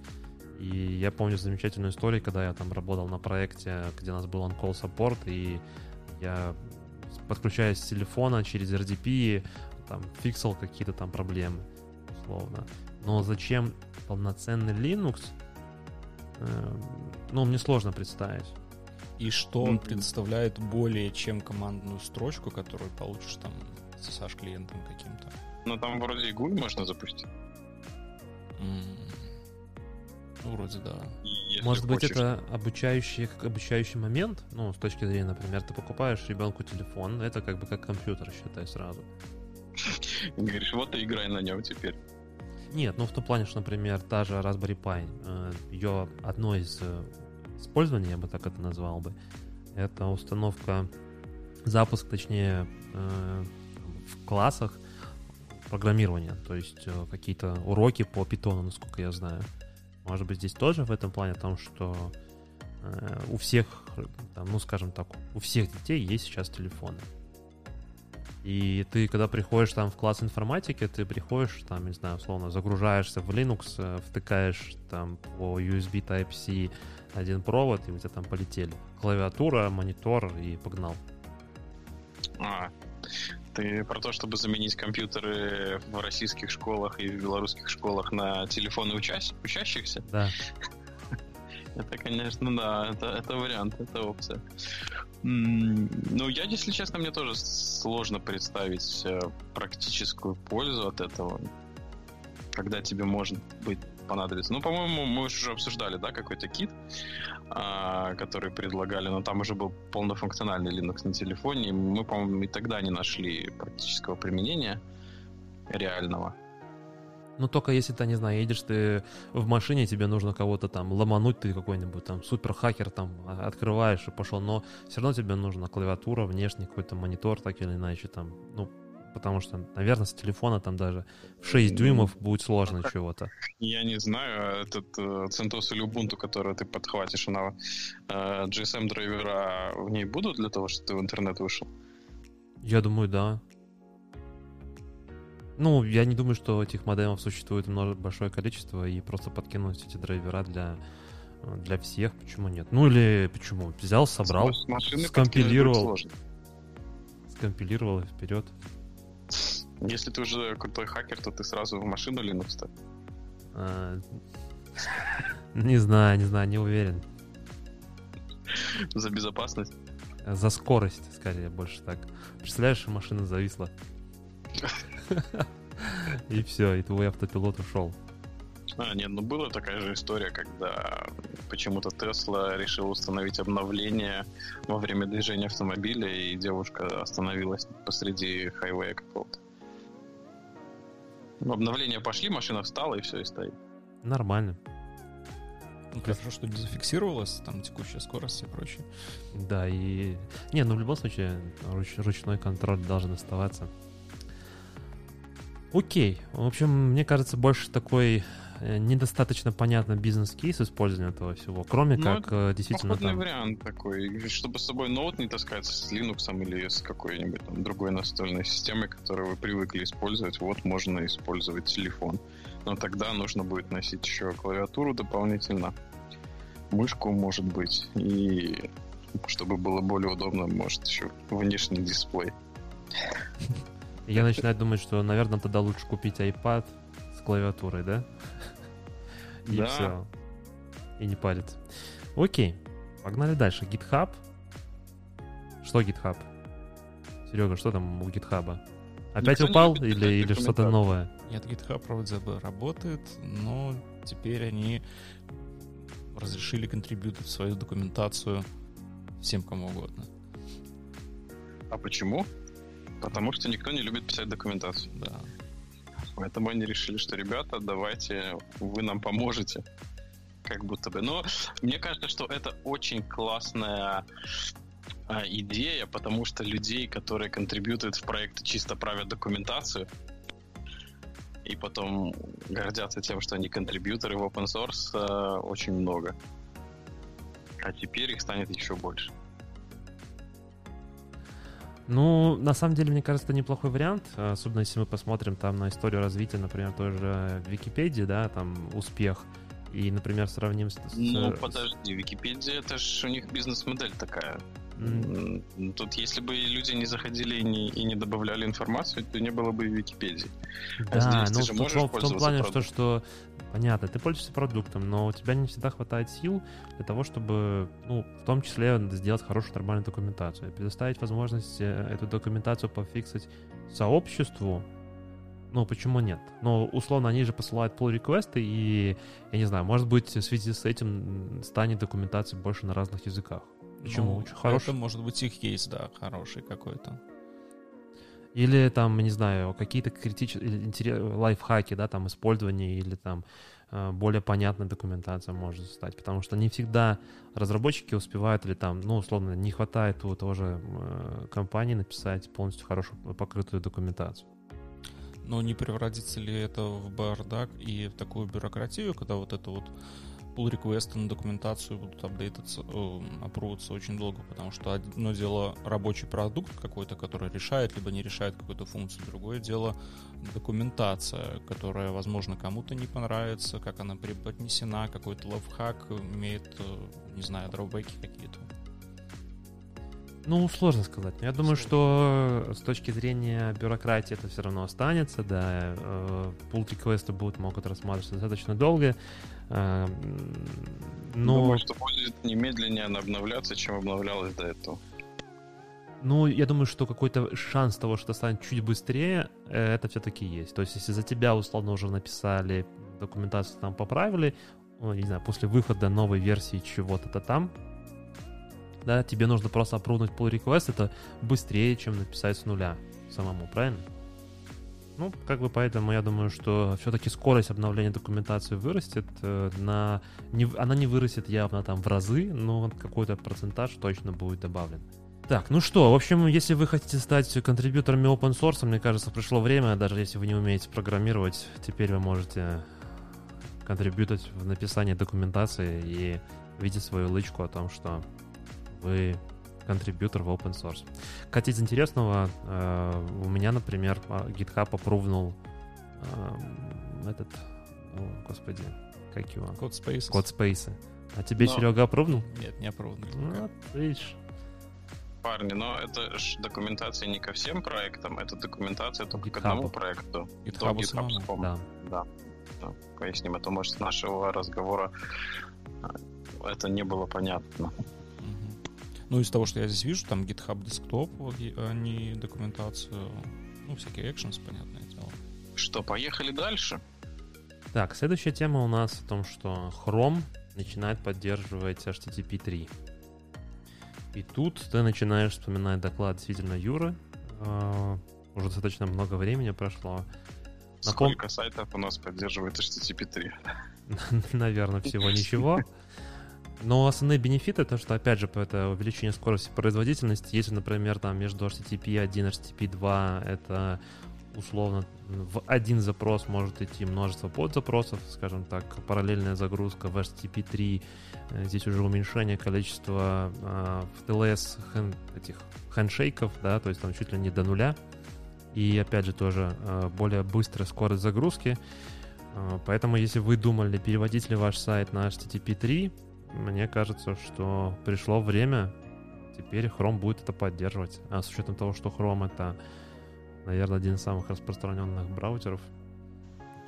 A: И я помню замечательную историю, когда я там работал на проекте, где у нас был on-call support, и я подключаясь с телефона через RDP, там, фиксил какие-то там проблемы, условно. Но зачем полноценный Linux, э, ну, мне сложно представить.
C: И что он представляет более чем командную строчку, которую получишь там с SSH клиентом каким-то?
B: Ну, там вроде и GUI можно запустить.
C: Ну, вроде да.
A: Если Может быть, это обучающий, как обучающий момент? Ну, с точки зрения, например, ты покупаешь ребенку телефон, это как бы как компьютер, считай, сразу.
B: Говоришь, вот и играй на нем теперь.
A: Нет, ну в том плане, что, например, та же Raspberry Pi, э, ее одно из э, использований, я бы так это назвал бы, это установка, запуск, точнее, э, в классах программирования, то есть какие-то уроки по питону, насколько я знаю. Может быть, здесь тоже в этом плане о том, что у всех, ну, скажем так, у всех детей есть сейчас телефоны. И ты, когда приходишь там в класс информатики, ты приходишь, там, не знаю, условно, загружаешься в Linux, э, втыкаешь там по USB Type-C один провод, и у тебя там полетели. Клавиатура, монитор, и погнал.
B: А, ты про то, чтобы заменить компьютеры в российских школах и в белорусских школах на телефоны учась... учащихся?
A: Да. [laughs]
B: Это, конечно, да, это, это вариант, это опция. Ну, я, если честно, мне тоже сложно представить э, практическую пользу от этого, когда тебе может быть понадобится. Ну, по-моему, мы уже обсуждали, да, какой-то кит, а, который предлагали, но там уже был полнофункциональный Linux на телефоне, и мы, по-моему, и тогда не нашли практического применения реального.
A: Ну, только если ты, не знаю, едешь ты в машине, тебе нужно кого-то там ломануть, ты какой-нибудь там супер-хакер там а, открываешь и пошел, но все равно тебе нужна клавиатура, внешний какой-то монитор, так или иначе там, ну, потому что, наверное, с телефона там даже в 6 дюймов будет сложно ну, чего-то.
B: Я не знаю, этот э, CentOS или Ubuntu, который ты подхватишь, она э, GSM драйвера в ней будут для того, чтобы ты в интернет вышел?
A: Я думаю, да. Ну, я не думаю, что этих модемов существует много, большое количество, и просто подкинуть эти драйвера для, для всех, почему нет? Ну или почему? Взял, собрал, скомпилировал. Скомпилировал и вперед.
B: Если ты уже крутой хакер, то ты сразу в машину Linux ставь. А,
A: не знаю, не знаю, не уверен.
B: За безопасность?
A: За скорость, скорее, больше так. Представляешь, машина зависла. [laughs] И все, и твой автопилот ушел.
B: А, нет, ну была такая же история, когда почему-то Тесла решил установить обновление во время движения автомобиля, и девушка остановилась посреди хайвея какого-то. Ну, обновления пошли, машина встала, и все, и стоит.
A: Нормально.
C: Ну, хорошо, что не зафиксировалась там текущая скорость и прочее.
A: Да, и... Не, ну в любом случае руч... ручной контроль должен оставаться. Окей. В общем, мне кажется, больше такой э, недостаточно понятный бизнес-кейс использования этого всего, кроме
B: Ну,
A: как э, действительно там...
B: вариант такой, чтобы с собой ноут не таскать с Linux или с какой-нибудь там другой настольной системой, которую вы привыкли использовать. Вот можно использовать телефон. Но тогда нужно будет носить еще клавиатуру дополнительно, мышку, может быть, и чтобы было более удобно, может еще внешний дисплей.
A: Я начинаю думать, что, наверное, тогда лучше купить iPad с клавиатурой, да? [laughs] И
B: Да.
A: все. И не париться. Окей. Погнали дальше. GitHub. Что GitHub? Серега, что там у GitHub? Опять
B: Никто
A: упал
B: любит
A: или, или что-то новое?
C: Нет, GitHub вроде бы работает, но теперь они разрешили контрибьютить свою документацию всем кому угодно.
B: А почему? Потому что никто не любит писать документацию.
C: Да.
B: Поэтому они решили, что, ребята, давайте вы нам поможете. Как будто бы. Но мне кажется, что это очень классная а, идея, потому что людей, которые контрибьютуют в проект, чисто правят документацию, и потом гордятся тем, что они контрибьюторы в open source, а, очень много. А теперь их станет еще больше.
A: Ну, на самом деле, мне кажется, это неплохой вариант, э, особенно если мы посмотрим там на историю развития, например, той же Википедии, да, там успех, и, например, сравним с...
B: Ну,
A: с-
B: подожди, Википедия, это же у них бизнес-модель такая.
A: М,
B: Тут, если бы люди не заходили и не, и не добавляли информацию, то не было бы и Википедии.
A: Да,
B: здесь ты
A: ну
B: же
A: в,
B: можешь
A: том- в том плане, что, что понятно, ты пользуешься продуктом, но у тебя не всегда хватает сил для того, чтобы, ну, в том числе сделать хорошую нормальную документацию, предоставить возможность э, эту документацию пофиксить сообществу. Ну, почему нет? Ну, условно, они же посылают pull реквесты и, я не знаю, может быть, в связи с этим станет документация больше на разных языках. Почему?
C: Ну,
A: Очень хороший.
C: Это может быть их кейс, да, хороший какой-то.
A: Или там, не знаю, какие-то критические лайфхаки, да, там использование или там э, более понятная документация может стать, потому что не всегда разработчики успевают или там, ну, условно, не хватает у того же э, компании написать полностью хорошую покрытую документацию.
C: Но не превратится ли это в бардак и в такую бюрократию, когда вот это вот pull реквесты на документацию будут апдейтаться, э, апруваться очень долго, потому что одно дело рабочий продукт какой-то, который решает либо не решает какую-то функцию, другое дело документация, которая, возможно, кому-то не понравится, как она преподнесена, какой-то лайфхак имеет, э, не знаю, дробеки какие-то.
A: Ну, сложно сказать. Я думаю, что с точки зрения бюрократии это все равно останется, да. э, Pull реквесты будут, могут рассматриваться достаточно долго. Э, Но...
B: Думаю, что будет немедленнее обновляться, чем обновлялось до этого.
A: Ну, я думаю, что какой-то шанс того, что станет чуть быстрее, э, это все-таки есть. То есть, если за тебя, условно, уже написали, документацию там поправили, не знаю, после выхода новой версии чего-то там, да, тебе нужно просто опрувнуть pull request, это быстрее, чем написать с нуля самому, правильно? Ну, как бы поэтому я думаю, что все-таки скорость обновления документации вырастет. э, На, не, она не вырастет явно там в разы, но какой-то процентаж точно будет добавлен. Так, ну что, в общем, если вы хотите стать контрибьюторами open source, мне кажется, пришло время, даже если вы не умеете программировать, теперь вы можете контрибьютить в написании документации и видеть свою лычку о том, что вы контрибьютор в open source. Кстати, из интересного, э, у меня, например, а, GitHub опрувнул эм, этот, о, господи, как его?
C: Код Spaces.
A: Код Space. А тебе,
B: Но-
A: Серега, опрувнул?
C: Нет, не опробовано.
A: Ну, видишь.
B: Парни, но это ж документация не ко всем проектам, это документация только к
A: GitHub.
B: одному проекту.
C: GitHub
B: До
C: самому.
B: GitHub.com.
A: Да.
B: Да. Да. Поясним, а то, может, с нашего разговора а, это не было понятно.
C: Ну, из того, что я здесь вижу, там GitHub Desktop, вот, они документацию, ну, всякие actions, понятное дело.
B: Что, поехали дальше?
A: Так, следующая тема у нас о том, что Chrome начинает поддерживать HTTP 3. И тут ты начинаешь вспоминать доклад действительно Юры. Э, Уже достаточно много времени прошло. Напом-
B: Сколько сайтов у нас поддерживает HTTP 3? [laughs]
A: Наверное, всего ничего. Но основные бенефиты, то, что, опять же, это увеличение скорости производительности. Если, например, там между HTTP 1 и HTTP 2 это условно в один запрос может идти множество подзапросов, скажем так, параллельная загрузка в HTTP3, э, здесь уже уменьшение количества э, в TLS хэн, этих хендшейков, да, то есть там чуть ли не до нуля, и опять же тоже э, более быстрая скорость загрузки, э, поэтому если вы думали, переводить ли ваш сайт на HTTP3, мне кажется, что пришло время, теперь Chrome будет это поддерживать, а с учетом того, что Chrome это наверное, один из самых распространенных браузеров.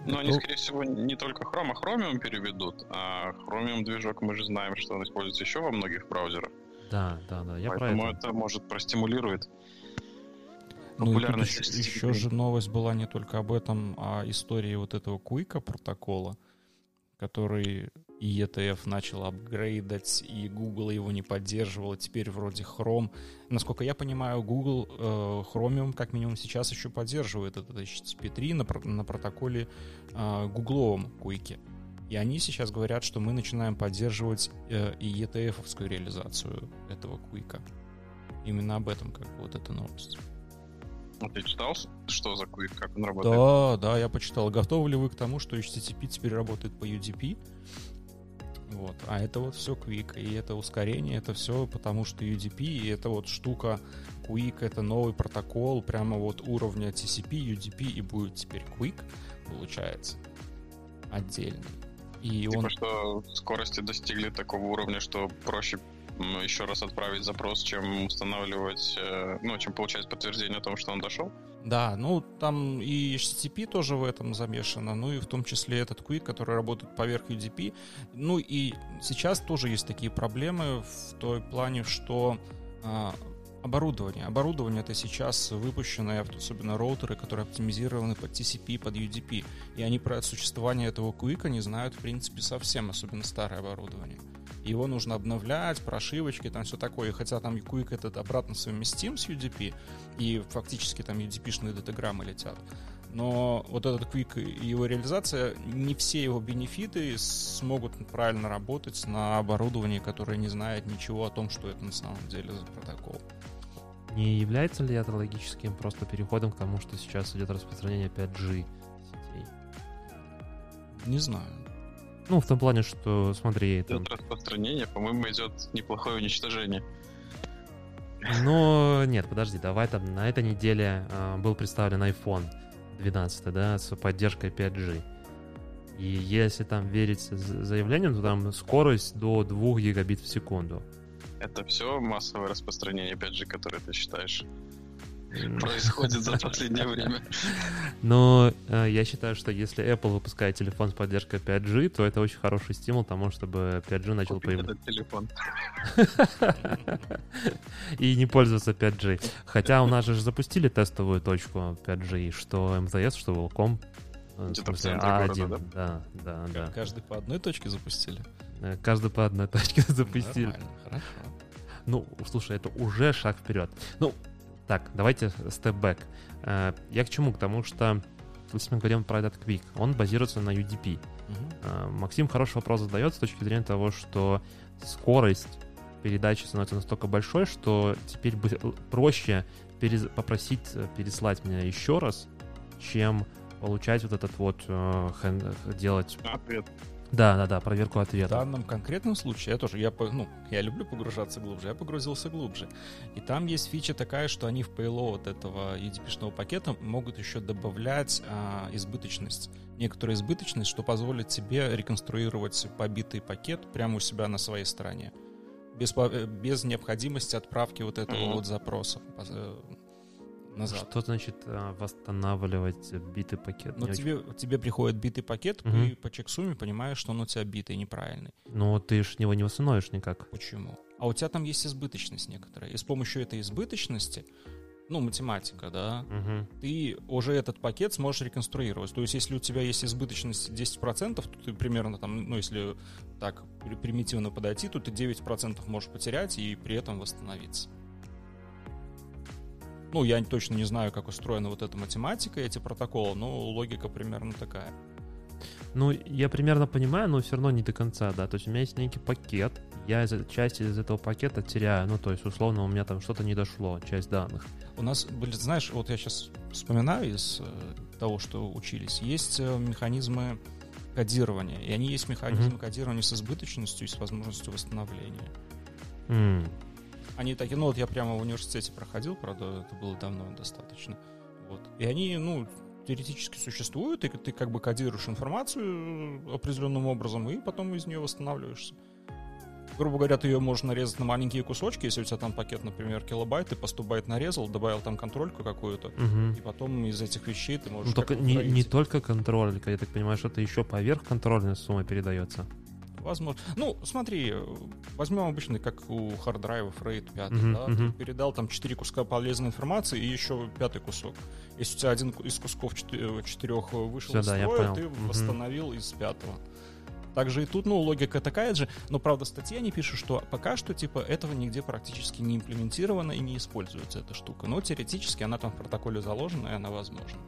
B: Ну, они, скорее всего, не только Chrome, а Chromium переведут. А Chromium движок мы же знаем, что он используется еще во многих браузерах.
A: Да, да, да. Я
B: Поэтому
A: про это.
B: это может простимулирует
C: Ну
B: популярность
C: еще,
B: HTTP.
C: еще же новость была не только об этом, а истории вот этого Куика протокола, который и ETF начал апгрейдать, и Google его не поддерживал, теперь вроде Chrome. Насколько я понимаю, Google э, Chromium как минимум сейчас еще поддерживает этот HTTP3 на, на протоколе э, гугловом Куике. И они сейчас говорят, что мы начинаем поддерживать э, и ETF-овскую реализацию этого Куика. Именно об этом как бы вот эта новость.
B: А Ты читал, что за Quick, как он работает?
C: Да, да, я почитал. Готовы ли вы к тому, что HTTP теперь работает по UDP? Вот. А это вот все Quick, и это ускорение, это все потому, что UDP, и это вот штука Quick, это новый протокол прямо вот уровня TCP, UDP, и будет теперь Quick, получается, отдельный. И
B: Типа,
C: он...
B: что скорости достигли такого уровня, что проще еще раз отправить запрос, чем устанавливать, э, ну, чем получать подтверждение о том, что он дошел?
C: Да, ну там и HTTP тоже в этом замешано, ну и в том числе этот Quick, который работает поверх UDP. Ну и сейчас тоже есть такие проблемы в той плане, что а, оборудование. Оборудование это сейчас выпущенные, особенно роутеры, которые оптимизированы под TCP, под UDP. И они про существование этого Quick не знают, в принципе, совсем, особенно старое оборудование. Его нужно обновлять, прошивочки, там все такое. И хотя там Quick этот обратно совместим с UDP, и фактически там UDP-шные датаграммы летят. Но вот этот Quick и его реализация, не все его бенефиты смогут правильно работать на оборудовании, которое не знает ничего о том, что это на самом деле за протокол.
A: Не является ли это логическим просто переходом к тому, что сейчас идет распространение 5G сетей?
C: Не знаю.
A: Ну, в том плане, что, смотри, там,
B: Идет распространение, по-моему, идет неплохое уничтожение.
A: Но нет, подожди, давай там на этой неделе а, был представлен iPhone 12, да, с поддержкой 5G. И если там верить заявлениям, то там скорость до 2 гигабит в секунду.
B: Это все массовое распространение 5G, которое ты считаешь происходит за [laughs] последнее время.
A: Но э, я считаю, что если Apple выпускает телефон с поддержкой 5G, то это очень хороший стимул тому, чтобы 5G начал появляться.
B: телефон. [laughs]
A: И не пользоваться 5G. Хотя у нас же запустили тестовую точку 5G, что МТС, что Волком. э, В
B: Где-то в
A: смысле,
B: центре
A: А1.
B: города,
A: Да, да, да.
C: Каждый по одной точке запустили.
A: Э, Каждый по одной точке [laughs] запустили.
C: Нормально, хорошо.
A: Ну, слушай, это уже шаг вперед. Ну, так, давайте степ-бэк. Я к чему? К тому, что если мы говорим про этот Quick, он базируется на UDP.
C: Мгм.
A: Э, Максим хороший вопрос задает с точки зрения того, что скорость передачи становится настолько большой, что теперь будет л- проще перез- попросить э, переслать меня еще раз, чем получать вот этот вот э, хэн- делать.
B: Ответ.
A: Да, да, да, проверку
C: В
A: ответа.
C: данном конкретном случае я тоже, я, ну, я люблю погружаться глубже, я погрузился глубже. И там есть фича такая, что они в payload этого UDP-шного пакета могут еще добавлять а, избыточность. Некоторую избыточность, что позволит тебе реконструировать побитый пакет прямо у себя на своей стороне. Без, э, без необходимости отправки вот этого
B: Мгм.
C: вот запроса э, назад.
A: Что значит э, восстанавливать битый пакет?
C: Но
A: Не очень-
C: тебе, тебе приходит битый пакет,
A: Мгм.
C: ты по чексуме понимаешь, что он у тебя битый, неправильный.
A: Ну, ты ж его не восстановишь никак.
C: Почему? А у тебя там есть избыточность некоторая. И с помощью этой избыточности, ну, математика, да,
A: Мгм.
C: ты уже этот пакет сможешь реконструировать. То есть, если у тебя есть избыточность 10%, то ты примерно там, ну, если так при- примитивно подойти, то ты 9% можешь потерять и при этом восстановиться. Ну, я точно не знаю, как устроена вот эта математика, эти протоколы, но логика примерно такая.
A: Ну, я примерно понимаю, но все равно не до конца, да. То есть у меня есть некий пакет, я из, часть из этого пакета теряю. Ну, то есть, условно, у меня там что-то не дошло, часть данных.
C: У нас были, знаешь, вот я сейчас вспоминаю из э, того, что учились, есть э, механизмы кодирования, и они есть механизмы mm-hmm. кодирования с избыточностью и с возможностью восстановления. Mm. Они такие, ну вот я прямо в университете проходил, правда, это было давно достаточно. Вот. И они, ну, теоретически существуют, и ты как бы кодируешь информацию определенным образом, и потом из нее восстанавливаешься. Грубо говоря, ты ее можешь нарезать на маленькие кусочки, если у тебя там пакет, например, килобайт, ты по 100 байт нарезал, добавил там контрольку какую-то, угу. и потом из этих вещей ты можешь...
A: Ну, только не, не только контролька, я так понимаю, что это еще поверх контрольной суммы передается
C: возможно. Ну, смотри, возьмем обычный, как у hard drive ов, RAID 5, uh-huh, да, uh-huh. ты передал там 4 куска полезной информации и еще пятый кусок. Если у тебя один из кусков четырех вышел Все, из да, строя, ты uh-huh. восстановил из пятого. Также и тут, ну, логика такая же, но, правда, статья не пишет, что пока что, типа, этого нигде практически не имплементировано и не используется эта штука. Но теоретически она там в протоколе заложена, и она возможна.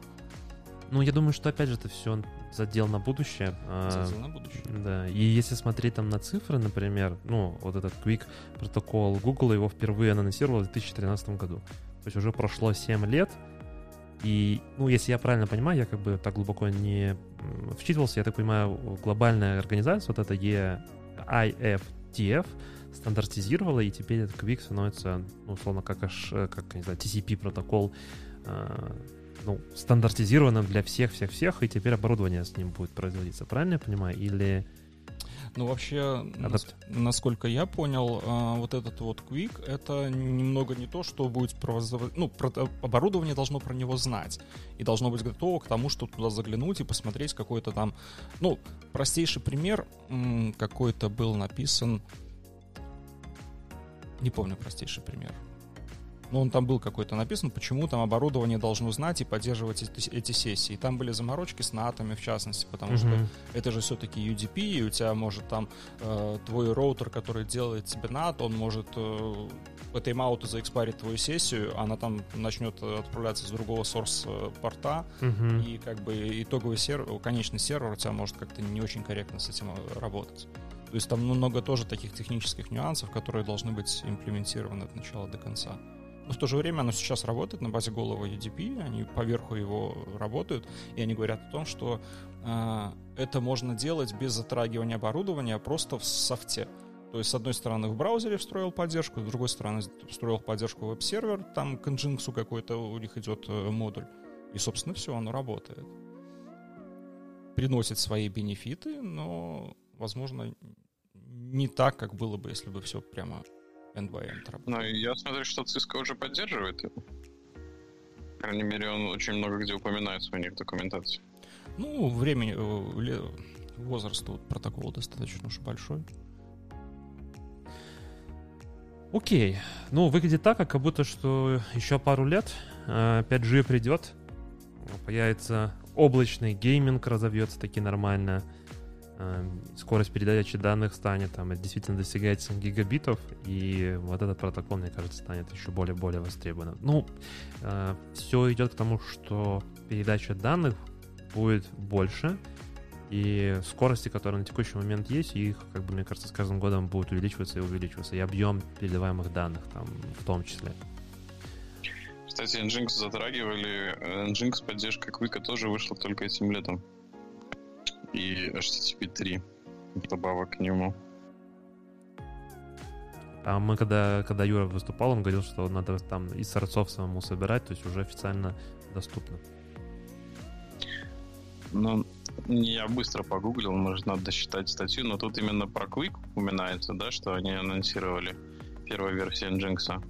A: Ну, я думаю, что, опять же, это все задел на будущее.
C: А, задел на будущее.
A: Да. И если смотреть там на цифры, например, ну, вот этот Quick протокол Google его впервые анонсировал в 2013 году. То есть уже прошло 7 лет, и, ну, если я правильно понимаю, я как бы так глубоко не вчитывался, я так понимаю, глобальная организация, вот это EIFTF, стандартизировала, и теперь этот Quick становится, ну, условно, как, аж, как не знаю, TCP протокол а, ну, стандартизированным для всех-всех-всех, и теперь оборудование с ним будет производиться. Правильно я понимаю? Или...
C: Ну, вообще, Адапт... насколько я понял, а, вот этот вот Quick, это немного не то, что будет провозов... Ну, оборудование должно про него знать. И должно быть готово к тому, чтобы туда заглянуть и посмотреть какой-то там... Ну, простейший пример какой-то был написан... Не помню простейший пример ну, он там был какой-то написан, почему там оборудование должно знать и поддерживать эти, эти сессии. Там были заморочки с натами, в частности, потому mm-hmm. что это же все-таки UDP, и у тебя может там э, твой роутер, который делает тебе NAT, он может э, по тайм-ауту заэкспарить твою сессию, она там начнет отправляться с другого сорс-порта, mm-hmm. и как бы итоговый сервер, конечный сервер у тебя может как-то не очень корректно с этим э, работать. То есть там много тоже таких технических нюансов, которые должны быть имплементированы от начала до конца. Но в то же время оно сейчас работает на базе голого UDP, они поверху его работают, и они говорят о том, что э, это можно делать без затрагивания оборудования, а просто в софте. То есть, с одной стороны, в браузере встроил поддержку, с другой стороны, встроил поддержку веб-сервер, там к Nginx какой-то у них идет э, модуль. И, собственно, все, оно работает. Приносит свои бенефиты, но, возможно, не так, как было бы, если бы все прямо end-by-end
B: работает. Ну, я смотрю, что Cisco уже поддерживает его. По крайней мере, он очень много где упоминается у них в документации.
C: Ну, времени, э, возраст вот, протокола достаточно уж большой.
A: Окей. Ну, выглядит так, как будто что еще пару лет 5G э, придет, появится облачный гейминг, разовьется таки нормально. Эм, скорость передачи данных станет там действительно достигать гигабитов, и вот этот протокол, мне кажется, станет еще более-более востребованным. Ну, э, все идет к тому, что передача данных будет больше, и скорости, которые на текущий момент есть, их, как бы, мне кажется, с каждым годом будут увеличиваться и увеличиваться, и объем передаваемых данных там в том числе.
B: Кстати, Nginx затрагивали. Nginx поддержка Quick тоже вышла только этим летом и HTTP 3 добавок к нему.
A: А мы когда, когда Юра выступал, он говорил, что надо там из сорцов самому собирать, то есть уже официально доступно.
B: Ну, я быстро погуглил, может, надо досчитать статью, но тут именно про Quick упоминается, да, что они анонсировали первую версию Nginx.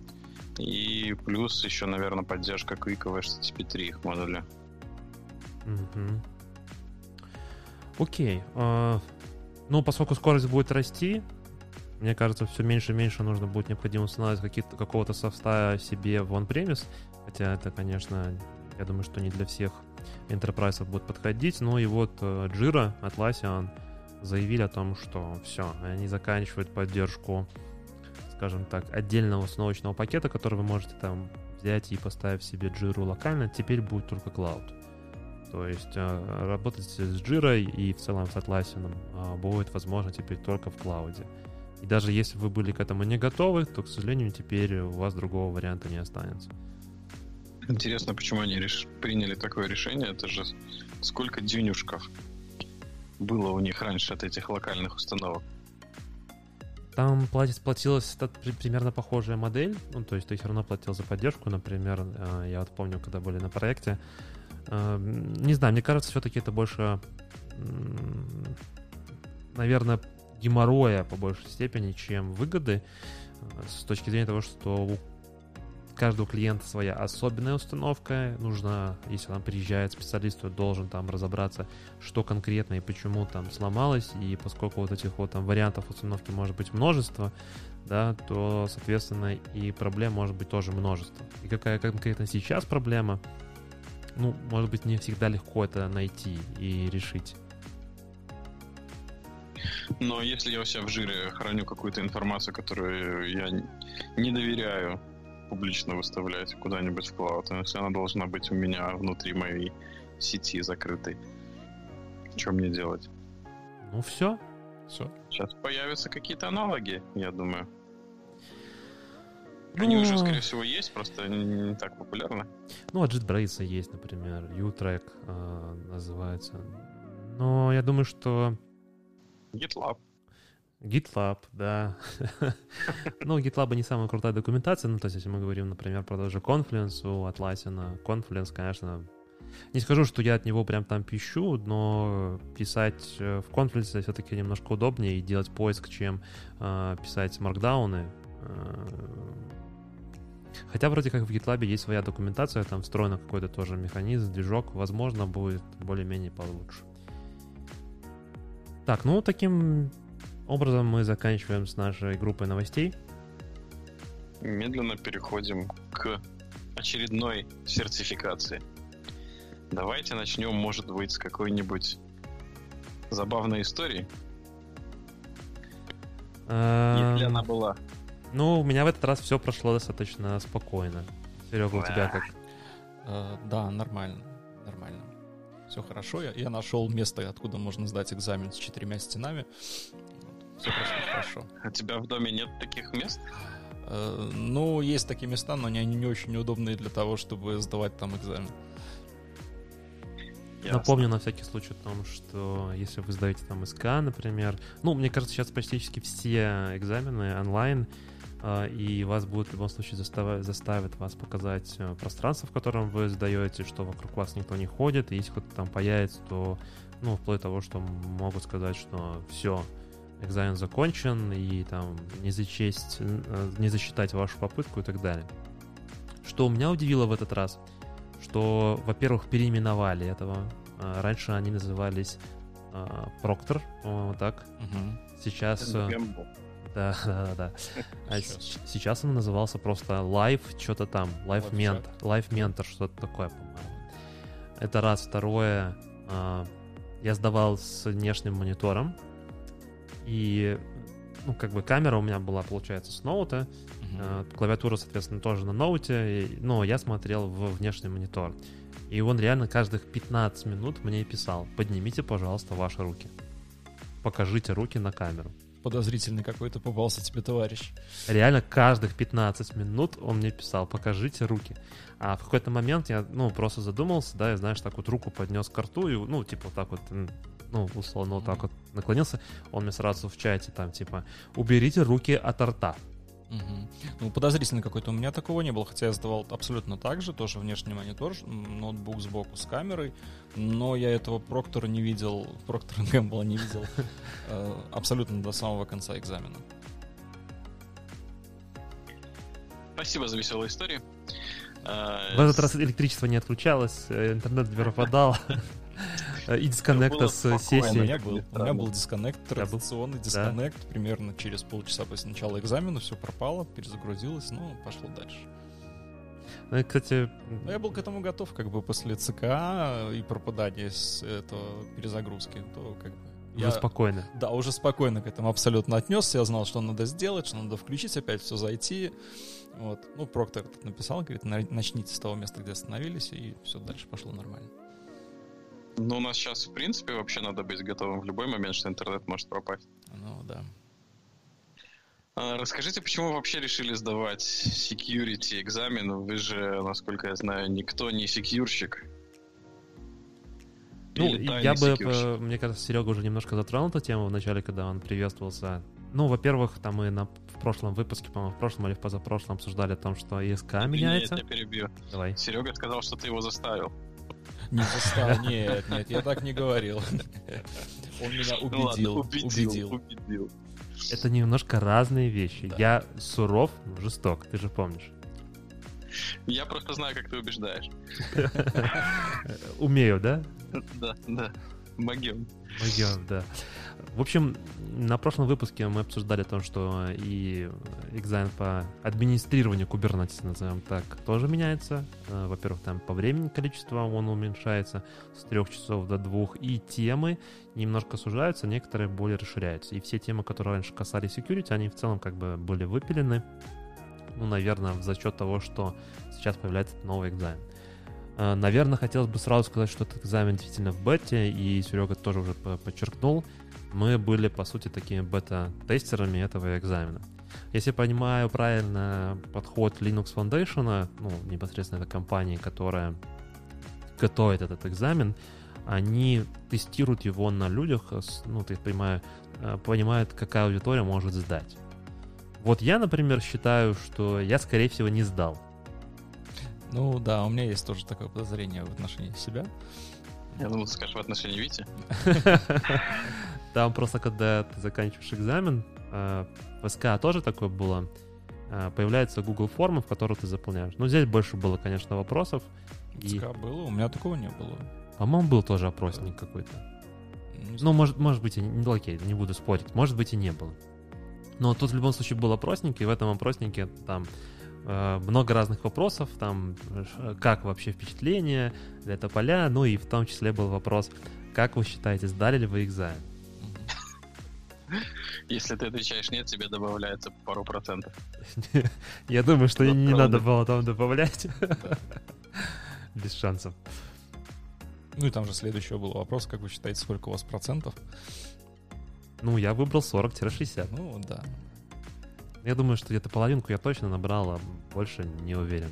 B: И плюс еще, наверное, поддержка Quick в HTTP 3 их модуля.
A: Угу. Окей. А, ну, поскольку скорость будет расти, мне кажется, все меньше и меньше нужно будет необходимо устанавливать какого-то софта себе в on-premise. Хотя это, конечно, я думаю, что не для всех enterprise будет подходить. Но и вот э, Jira, Atlassian заявили о том, что все, они заканчивают поддержку, скажем так, отдельного установочного пакета, который вы можете там взять и поставить себе Jira локально. Теперь будет только Cloud. То есть э, работать с Jira и в целом с Atlassian э, будет возможно теперь только в клауде. И даже если вы были к этому не готовы, то, к сожалению, теперь у вас другого варианта не останется.
B: Интересно, почему они реш... приняли такое решение? Это же сколько дюнюшков было у них раньше от этих локальных установок?
A: Там платить, платилась примерно похожая модель, ну, то есть ты все равно платил за поддержку, например, э, я вот помню, когда были на проекте, не знаю, мне кажется, все-таки это больше, наверное, геморроя по большей степени, чем выгоды, э, с точки зрения того, что у каждого клиента своя особенная установка. Нужно, если он приезжает специалист, то должен там разобраться, что конкретно и почему там сломалось. И поскольку вот этих вот там вариантов установки может быть множество, да, то, соответственно, и проблем может быть тоже множество. И какая конкретно сейчас проблема, ну, может быть, не всегда легко это найти и решить.
B: Но если я у себя в жире храню какую-то информацию, которую я не доверяю, публично выставлять куда-нибудь в клауд, если она должна быть у меня внутри моей сети закрытой. Что мне делать?
A: Ну все.
B: Все. Сейчас появятся какие-то аналоги, я думаю. Они ну... уже, скорее всего, есть, просто не так популярны.
A: Ну, от JetBrains есть, например, U-Track э, называется. Но я думаю, что...
B: GitLab.
A: GitLab, да. [laughs] ну, у GitLab не самая крутая документация, ну, то есть, если мы говорим, например, про даже Confluence у Atlassian, Confluence, конечно, не скажу, что я от него прям там пищу, но писать э, в Confluence все-таки немножко удобнее и делать поиск, чем э, писать маркдауны. Э, хотя вроде как в GitLab есть своя документация, там встроен какой-то тоже механизм, движок, возможно, будет более-менее получше. Так, ну таким образом мы заканчиваем с нашей группой новостей.
B: Медленно переходим к очередной сертификации. Давайте начнем, может быть, с какой-нибудь забавной истории. Если она была.
A: Ну, у меня в этот раз все прошло достаточно спокойно. Серега, у тебя как?
C: Э, да, нормально. Нормально. Все хорошо. Я, я нашел место, откуда можно сдать экзамен с четырьмя стенами. Все прошло хорошо.
B: А у тебя в доме нет таких мест?
C: Э, ну, есть такие места, но они не очень удобные для того, чтобы сдавать там экзамен.
A: Ясно. Напомню на всякий случай о том, что если вы сдаете там СК, например, ну, мне кажется, сейчас практически все экзамены онлайн, и вас будут в любом случае заставить, заставят вас показать э, пространство, в котором вы сдаете, что вокруг вас никто не ходит, и если кто-то там появится, то, ну, вплоть до того, что могут сказать, что все, экзамен закончен, и там не зачесть, э, не засчитать вашу попытку и так далее. Что меня удивило в этот раз, что, во-первых, переименовали этого. А, раньше они назывались Проктор, по-моему, так. Угу. Сейчас... Э, да, да, [laughs] да, да. А сейчас он назывался просто Live, что-то там, Live Mentor, Live Mentor, что-то такое, по-моему. Это раз. Второе, а, я сдавал с внешним монитором, и, ну, как бы камера у меня была, получается, с ноута. Uh-huh. Клавиатура, соответственно, тоже на ноуте. Но я смотрел в внешний монитор. И он реально каждых 15 минут мне писал, поднимите, пожалуйста, ваши руки. Покажите руки на камеру.
C: Подозрительный какой-то попался тебе товарищ.
A: Реально каждых 15 минут он мне писал, покажите руки. А в какой-то момент я, ну, просто задумался, да, я, знаешь, так вот руку поднес к рту и, ну, типа вот так вот ну, условно, вот так вот наклонился, он мне сразу в чате там, типа, уберите руки от рта.
C: Угу. Ну, подозрительно какой-то у меня такого не было, хотя я сдавал абсолютно так же, тоже внешний монитор, ноутбук сбоку с камерой, но я этого Проктора не видел, Проктора [laughs] Гэмбла не видел э, абсолютно до самого конца экзамена.
B: Спасибо за веселую историю.
A: В этот раз электричество не отключалось, э, интернет не [laughs] пропадал. И дисконнекта с сессии.
C: У меня был, у меня был дисконнект, традиционный дисконнект. Примерно через полчаса после начала экзамена все пропало, перезагрузилось, ну, пошло дальше.
A: Ну, кстати...
C: Но я был к этому готов, как бы после ЦК и пропадания с этого перезагрузки, то как бы
A: уже я, спокойно.
C: Да, уже спокойно к этому абсолютно отнесся. Я знал, что надо сделать, что надо включить, опять все зайти. Вот. Ну, Проктор написал, говорит, начните с того места, где остановились, и все дальше пошло нормально.
B: Ну, у нас сейчас, в принципе, вообще надо быть готовым в любой момент, что интернет может пропасть.
C: Ну, да.
B: А, расскажите, почему вы вообще решили сдавать security экзамен? Вы же, насколько я знаю, никто не секьюрщик.
A: Ну, я бы, э, мне кажется, Серега уже немножко затронул эту тему в начале, когда он приветствовался. Ну, во-первых, там мы на, в прошлом выпуске, по-моему, в прошлом или в позапрошлом обсуждали о том, что ИСК меняется.
B: Нет, я перебью.
A: Давай.
B: Серега сказал, что ты его заставил.
C: Не заставил, нет, нет, я так не говорил. Он меня убедил. Ну, ладно, убедил, убедил.
A: Это немножко разные вещи. Да. Я суров, но жесток, ты же помнишь.
B: Я просто знаю, как ты убеждаешь.
A: Умею, да?
B: Да, да. Могем.
A: Могем, да. В общем, на прошлом выпуске мы обсуждали то, что и экзамен по администрированию Kubernetes, назовем так, тоже меняется. Э, во-первых, там по времени количество он уменьшается с трех часов до двух, и темы немножко сужаются, некоторые более расширяются. И все темы, которые раньше касались security, они в целом как бы были выпилены. Ну, наверное, за счет того, что сейчас появляется новый экзамен. Э, наверное, хотелось бы сразу сказать, что этот экзамен действительно в бете, и Серега тоже уже подчеркнул — мы были, по сути, такими бета-тестерами этого экзамена. Если понимаю правильно подход Linux Foundation, ну, непосредственно это компания, которая готовит этот экзамен, они тестируют его на людях, ну, ты понимаю, э, понимают, какая аудитория может сдать. Вот я, например, считаю, что я, скорее всего, не сдал.
C: Ну да, у меня есть тоже такое подозрение в отношении себя.
B: Я думал, ты скажешь в отношении Вити. [laughs]
A: Там просто, когда ты заканчиваешь экзамен, э, в СКА тоже такое было, э, появляется Google форма, в которую ты заполняешь. Ну, здесь больше было, конечно, вопросов.
C: СКА было? У меня такого не было.
A: По-моему, был тоже опросник какой-то. Ну, может, может быть, и не, ну, окей, не буду спорить. Может быть, и не было. Но тут в любом случае был опросник, и в этом опроснике там много разных вопросов, там как вообще впечатление, это поля, ну и в том числе был вопрос, как вы считаете, сдали ли вы экзамен?
B: Если ты отвечаешь нет, тебе добавляется пару процентов. [laughs]
A: Я думаю, что не надо было там добавлять. [laughs] Без шансов.
C: Ну и там же следующий был вопрос, как вы считаете, сколько у вас процентов?
A: Ну, я выбрал 40-60.
C: Ну, да.
A: Я думаю, что где-то половинку я точно набрал, а больше не уверен.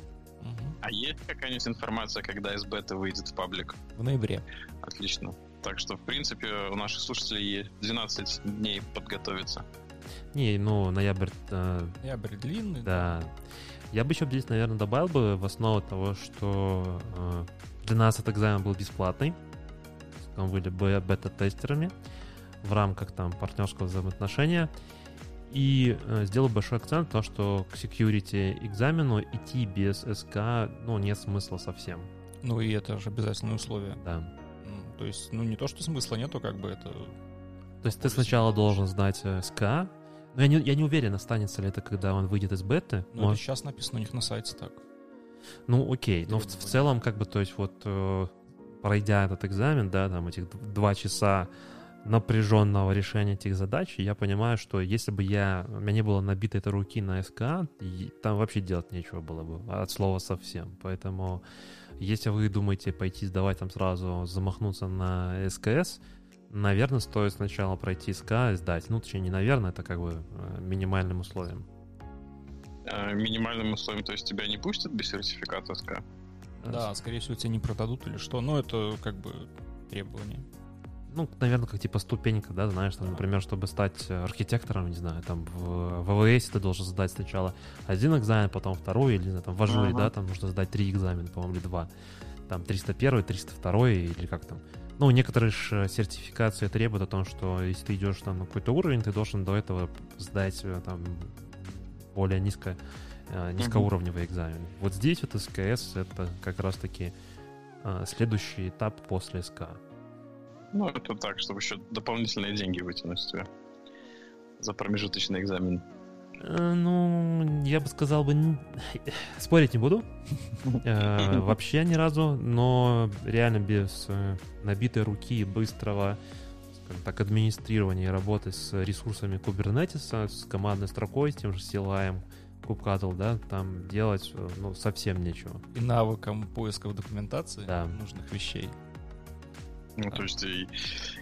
B: А есть какая-нибудь информация, когда СБТ выйдет в паблик?
C: В ноябре.
B: Отлично. Так что, в принципе, у наших слушателей есть 12 дней подготовиться.
A: Не, ну, ноябрь...
C: Э, ноябрь длинный.
A: Да. да. Я бы еще здесь, наверное, добавил бы в основу того, что э, для нас этот экзамен был бесплатный. Мы были бета-тестерами в рамках там партнерского взаимоотношения. И э, сделал большой акцент на то, что к security экзамену идти без СК, ну, нет смысла совсем.
C: Ну и это же обязательное условие.
A: Да.
C: То есть, ну, не то, что смысла нету, как бы это...
A: То есть ты сначала должен знать э, СК, но я не, я не уверен, останется ли это, когда он выйдет из беты.
C: Ну, Может... это сейчас написано у них на сайте так.
A: Ну, окей, но в, в целом, как бы, то есть вот э, пройдя этот экзамен, да, там этих два часа напряженного решения этих задач, я понимаю, что если бы я, у меня не было набитой этой руки на СК, там вообще делать нечего было бы, от слова совсем. Поэтому если вы думаете пойти сдавать там сразу, замахнуться на СКС, наверное, стоит сначала пройти СК и сдать. Ну, точнее, не наверное, это как бы э, минимальным условием.
B: А, минимальным условием, то есть тебя не пустят без сертификата СК?
C: Да, скорее всего, тебя не продадут или что. Но это как бы требование
A: ну, наверное, как типа ступенька, да, знаешь, там, например, чтобы стать э, архитектором, не знаю, там в, в АВС ты должен сдать сначала один экзамен, потом второй, или, не знаю, там в ажуре, uh-huh. да, там нужно сдать три экзамена, по-моему, или два. Там 301, 302 или как там. Ну, некоторые же э, сертификации требуют о том, что если ты идешь там на какой-то уровень, ты должен до этого сдать э, там более низко, низкоуровневый экзамен. Вот здесь вот СКС это как раз-таки следующий этап после СК.
B: Ну, это так, чтобы еще дополнительные деньги вытянуть тебе за промежуточный экзамен.
A: Э, ну, я бы сказал бы, спорить не буду. [laughs] Э, вообще ни разу, но реально без э, набитой руки быстрого скажем так, администрирования и работы с ресурсами Kubernetes, с командной строкой, с тем же CLI, Kubectl, да, там делать ну, совсем нечего.
C: И навыком поиска в документации
A: да.
C: нужных вещей.
B: Ну, то есть и,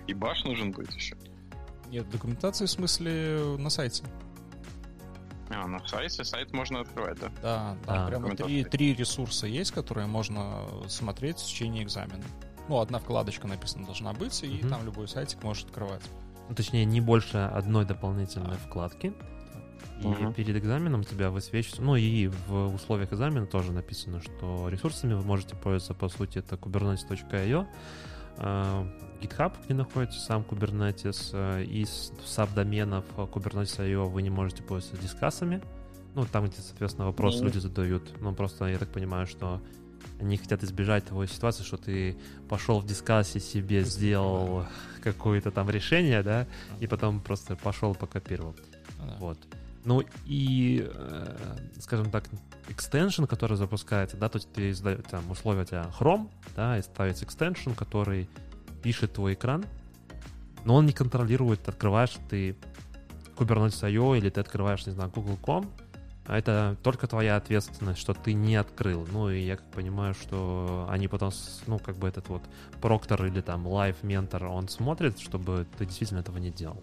B: и баш нужен будет еще?
C: Нет, документации в смысле на сайте.
B: А, ну сайт, сайт можно открывать, да?
C: Да, да,
A: А,
C: прямо три, три ресурса есть, которые можно смотреть в течение экзамена. Ну, одна вкладочка написана должна быть, и
A: Мгм.
C: там любой сайтик можешь открывать.
A: Ну, точнее, не больше одной дополнительной вкладки. И
B: Мгм.
A: перед экзаменом тебя высвечивается, ну и в условиях экзамена тоже написано, что ресурсами вы можете пользоваться, по сути, это kubernetes.io, GitHub, где находится сам Kubernetes, э, из сабдоменов э, Kubernetes.io вы не можете пользоваться дискассами, ну, там, где, соответственно, вопросы
B: Мгм.
A: люди задают. Ну, просто я так понимаю, что они хотят избежать того ситуации, что ты пошел в дискассе себе, сделал какое-то там решение, да, и потом просто пошел покопировал.
C: Ну да.
A: Вот. Ну и, э, скажем так, экстеншн, который запускается, да, то есть ты изда- там условия у тебя Chrome, да, и ставится экстеншн, который пишет твой экран, но он не контролирует, открываешь ты Kubernetes.io или ты открываешь, не знаю, Google.com, а это только твоя ответственность, что ты не открыл. Ну, и я как понимаю, что они потом, ну, как бы этот вот proctor или там live mentor, он смотрит, чтобы ты действительно этого не делал.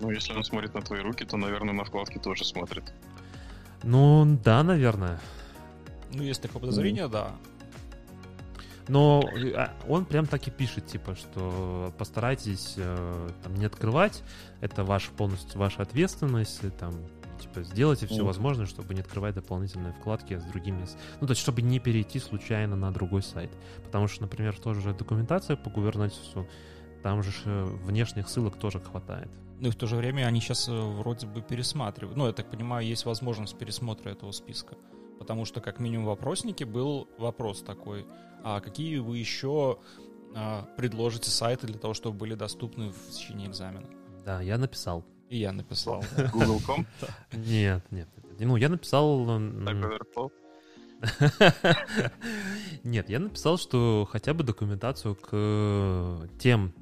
B: Ну, если он смотрит на твои руки, то, наверное, на вкладки тоже смотрит.
A: Ну, да, наверное.
C: Ну, есть такое подозрение, да.
A: Но а, он прям так и пишет, типа, что постарайтесь э, там, не открывать, это ваша полностью ваша ответственность, и, там, типа, сделайте все
B: Мгм.
A: возможное, чтобы не открывать дополнительные вкладки с другими, ну, то есть, чтобы не перейти случайно на другой сайт. Потому что, например, тоже же документация по Kubernetes, там же э, внешних ссылок тоже хватает.
C: Ну и в то же время они сейчас вроде бы пересматривают. Ну, я так понимаю, есть возможность пересмотра этого списка. Потому что, как минимум, в вопроснике был вопрос такой, а какие вы еще а, предложите сайты для того, чтобы были доступны в течение экзамена?
A: Да, я написал.
C: И я написал. [laughs]
B: Google.com,
A: Нет, нет. Ну, я написал... [laughs] Нет, я написал, что хотя бы документацию к тем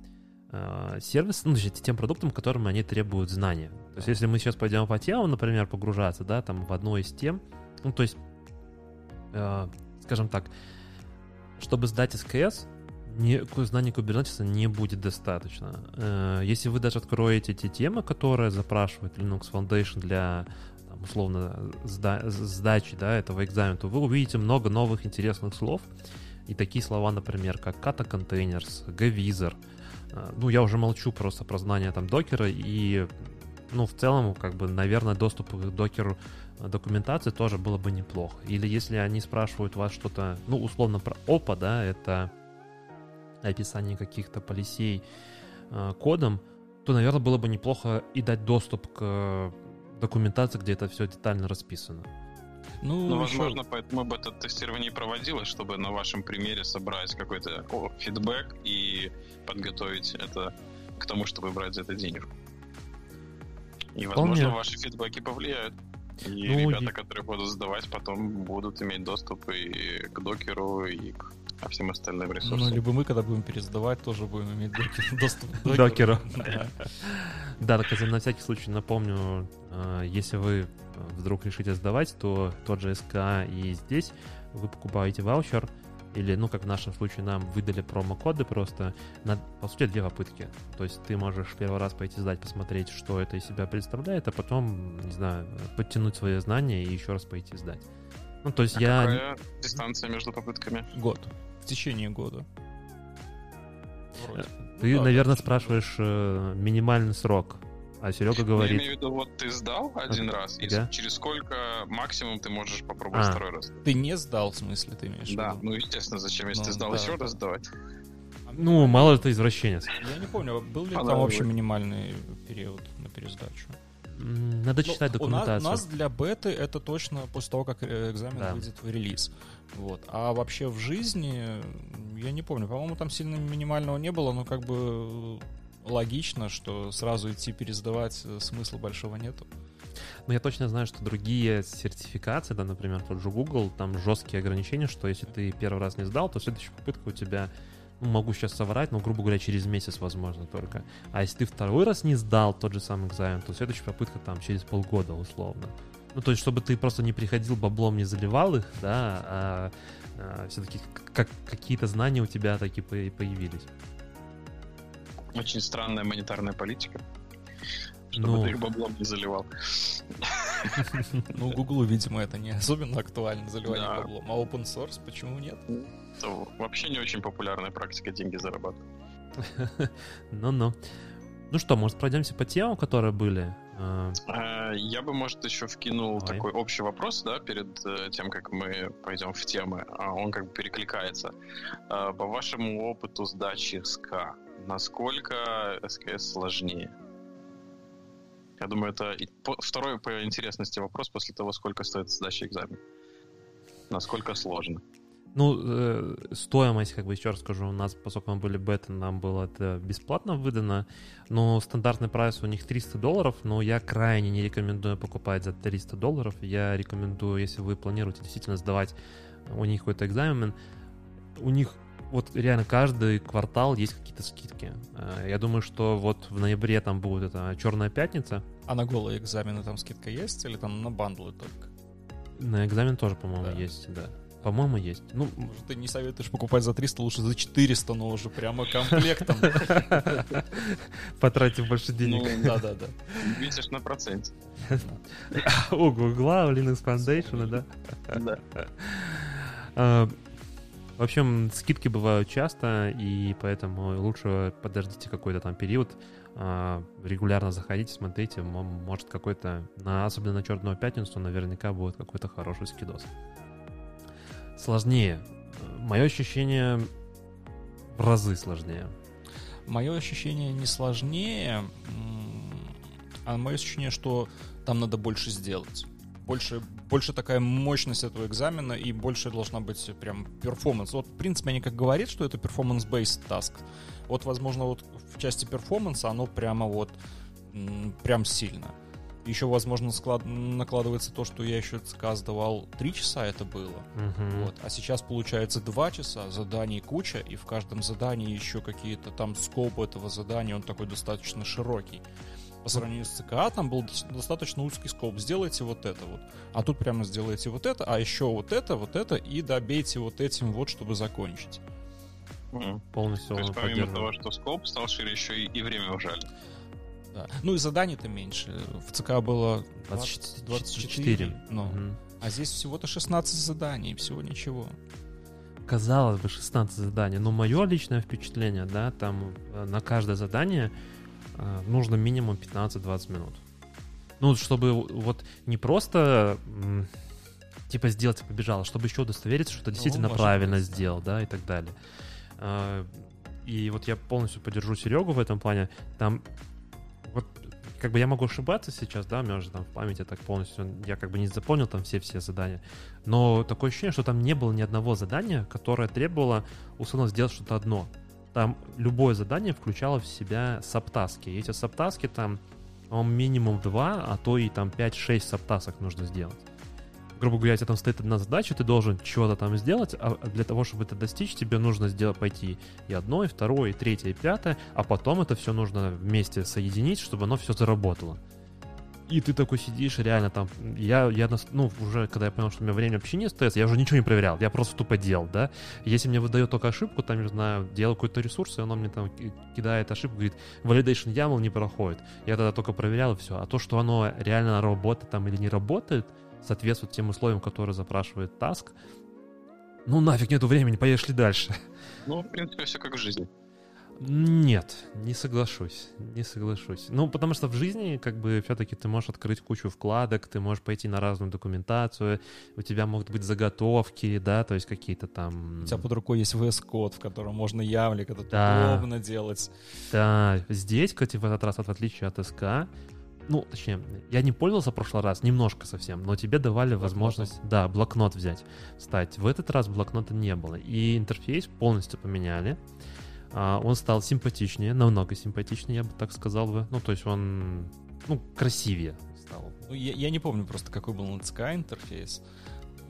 A: э, сервисам, ну, точнее, тем продуктам, которым они требуют знания. То есть, если мы сейчас пойдем по темам, например, погружаться, да, там в одну из тем, ну, то есть, э, скажем так, чтобы сдать СКС, не, знаний Kubernetes не будет достаточно. Э, Если вы даже откроете те темы, которые запрашивает Linux Foundation для там, условно сда- сдачи да, этого экзамена, то вы увидите много новых интересных слов. И такие слова, например, как Kata Containers, Gvisor. Ну, я уже молчу просто про знания там докера и ну, в целом, как бы, наверное, доступ к докеру э, документации тоже было бы неплохо. Или если они спрашивают вас что-то, ну, условно, про ОПА, да, это описание каких-то полисей э, кодом, то, наверное, было бы неплохо и дать доступ к документации, где это все детально расписано.
C: Ну,
B: Ну,
C: еще-
B: возможно, поэтому бы это тестирование и проводилось, чтобы на вашем примере собрать какой-то о, фидбэк и подготовить это к тому, чтобы брать за это денежку. И,
A: Вполне.
B: возможно, ваши фидбэки повлияют. И
A: Ну,
B: ребята,
A: и-
B: которые будут сдавать, потом будут иметь доступ и к докеру, и к а всем остальным
C: Ну,
B: ресурсам.
C: либо мы, когда будем пересдавать, тоже будем иметь [laughs] доступ к
A: Докеру. [laughs]
C: Да.
A: Так на всякий случай напомню, э, если вы вдруг решите сдавать, то тот же СКА и здесь вы покупаете ваучер, или, ну, как в нашем случае, нам выдали промокоды просто на, по сути, две попытки. То есть ты можешь первый раз пойти сдать, посмотреть, что это из себя представляет, а потом, не знаю, подтянуть свои знания и еще раз пойти сдать. Ну, то есть
B: А
A: я...
B: какая дистанция между попытками?
C: Год. В течение года. Вроде.
A: Ты,
C: Да,
A: наверное,
C: да.
A: спрашиваешь э, минимальный срок, а Серега
B: Ну, Я
A: говорит...
B: имею в виду, вот ты сдал один раз, и через сколько максимум ты можешь попробовать
A: А.
B: второй раз?
C: Ты не сдал, в смысле, ты имеешь в
B: Да,
C: виду?
B: ну естественно, зачем, если
C: Ну,
B: ты сдал
C: да,
B: еще
C: да.
B: раз сдавать?
A: Ну, мало ли ты извращенец.
C: Я не помню, был ли там
B: Понравилось.
C: вообще минимальный период на пересдачу.
A: Надо
C: Ну,
A: читать
C: у нас-
A: документацию.
C: У нас для беты это точно после того, как э, экзамен
A: Да.
C: выйдет в релиз. Вот. А вообще в жизни, я не помню, по-моему, там сильно минимального не было, но как бы логично, что сразу идти пересдавать э, смысла большого нету.
A: Но я точно знаю, что другие сертификации, да, например, тот же Google, там жесткие ограничения, что если ты первый раз не сдал, то следующая попытка у тебя, ну, могу сейчас соврать, но, грубо говоря, через месяц, возможно, только. А если ты второй раз не сдал тот же самый экзамен, то следующая попытка там через полгода, условно. Ну, то есть, чтобы ты просто не приходил баблом, не заливал их, да, а, все-таки как, какие-то знания у тебя такие по- появились.
B: Очень странная монетарная политика. Чтобы
A: Ну.
B: ты их баблом не заливал.
C: Ну, Гуглу, видимо, это не особенно актуально, заливание да. баблом. А open source почему нет?
B: Это вообще не очень популярная практика деньги зарабатывать.
A: Ну-ну. Ну что, может, пройдемся по темам, которые были?
B: А, а, я бы, может, еще вкинул Давай. такой общий вопрос, да, перед э, тем, как мы пойдем в темы. А, он как бы перекликается. По вашему опыту сдачи СК, насколько СКС сложнее? Я думаю, это второй по интересности вопрос после того, сколько стоит сдача экзамен. Насколько сложно.
A: Ну, э, стоимость, как бы еще раз скажу, у нас, поскольку мы были бета, нам было это бесплатно выдано, но стандартный прайс у них 300 долларов, но я крайне не рекомендую покупать за 300 долларов. Я рекомендую, если вы планируете действительно сдавать у них какой-то экзамен, у них вот реально каждый квартал есть какие-то скидки. Э, я думаю, что вот в ноябре там будет это Черная пятница.
C: А на голые экзамены там скидка есть или там на бандлы только?
A: На экзамен тоже, по-моему, да. есть, да. По-моему, есть.
C: Ну, может, ты не советуешь покупать за 300, лучше за 400, но уже прямо комплектом. [laughs]
A: Потратив больше денег.
C: Ну, да, да, да.
B: Видишь на проценте.
A: У Гугла, у Linux Foundation, да?
B: Да.
A: В общем, скидки бывают часто, и поэтому лучше подождите какой-то там период, а, регулярно заходите, смотрите, может какой-то, на, особенно на Черную Пятницу, наверняка будет какой-то хороший скидос сложнее. Мое ощущение в разы сложнее.
C: Мое ощущение не сложнее, а мое ощущение, что там надо больше сделать. Больше, больше такая мощность этого экзамена и больше должна быть прям перформанс. Вот, в принципе, они как говорят, что это performance-based task. Вот, возможно, вот в части перформанса оно прямо вот прям сильно. Еще, возможно, склад... накладывается то, что я еще сдавал 3 часа это было.
A: Угу.
C: Вот. А сейчас получается 2 часа, заданий куча, и в каждом задании еще какие-то там скоп этого задания, он такой достаточно широкий. По сравнению с ЦКА там был достаточно узкий скоп. Сделайте вот это вот. А тут прямо сделайте вот это, а еще вот это, вот это, и добейте вот этим вот, чтобы закончить.
B: Mm. Полностью. То есть помимо того, что скоп стал шире, еще и, и время ужали.
C: Да. Ну и заданий-то меньше. В ЦК было 20, 24, ну. Угу. а здесь всего-то 16 заданий, всего ничего.
A: Казалось бы, 16 заданий, но мое личное впечатление, да, там э, на каждое задание нужно минимум 15-20 минут. Ну, чтобы вот не просто типа сделать и побежал, а чтобы еще удостовериться, что ты действительно ну, правильно быть, сделал, да, и так далее. Э, и вот я полностью поддержу Серегу в этом плане. Там вот как бы я могу ошибаться сейчас, да, у меня уже там в памяти так полностью, я как бы не запомнил там все-все задания, но такое ощущение, что там не было ни одного задания, которое требовало условно сделать что-то одно. Там любое задание включало в себя саптаски, эти саптаски там, минимум два, а то и там 5-6 саптасок нужно сделать грубо говоря, у тебя там стоит одна задача, ты должен что-то там сделать, а для того, чтобы это достичь, тебе нужно сделать, пойти и одно, и второе, и третье, и пятое, а потом это все нужно вместе соединить, чтобы оно все заработало. И ты такой сидишь, реально там, я, я, ну, уже, когда я понял, что у меня время вообще не остается, я уже ничего не проверял, я просто тупо делал, да. Если мне выдает только ошибку, там, не знаю, делал какой-то ресурс, и оно мне там кидает ошибку, говорит, validation YAML не проходит. Я тогда только проверял, и все. А то, что оно реально работает там или не работает, соответствует тем условиям, которые запрашивает Task, ну нафиг нету времени, поехали дальше.
B: Ну, в принципе, все как в жизни.
A: Нет, не соглашусь, не соглашусь. Ну, потому что в жизни, как бы, все-таки ты можешь открыть кучу вкладок, ты можешь пойти на разную документацию, у тебя могут быть заготовки, да, то есть какие-то там...
C: У тебя под рукой есть VS-код, в котором можно явлик это да. удобно делать.
A: Да, здесь, кстати, в этот раз, в отличие от СК, ну, точнее, я не пользовался в прошлый раз, немножко совсем, но тебе давали Блокнотом. возможность, да, блокнот взять, стать. В этот раз блокнота не было, и интерфейс полностью поменяли. А, он стал симпатичнее, намного симпатичнее, я бы так сказал бы. Ну, то есть он, ну, красивее стал.
C: Ну, я, я не помню просто, какой был на ЦК интерфейс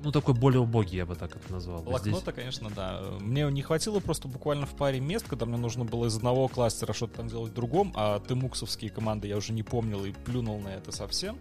A: ну, такой более убогий, я бы так это назвал.
C: Блокнота, Здесь... конечно, да. Мне не хватило просто буквально в паре мест, когда мне нужно было из одного кластера что-то там делать в другом, а тымуксовские команды я уже не помнил и плюнул на это совсем.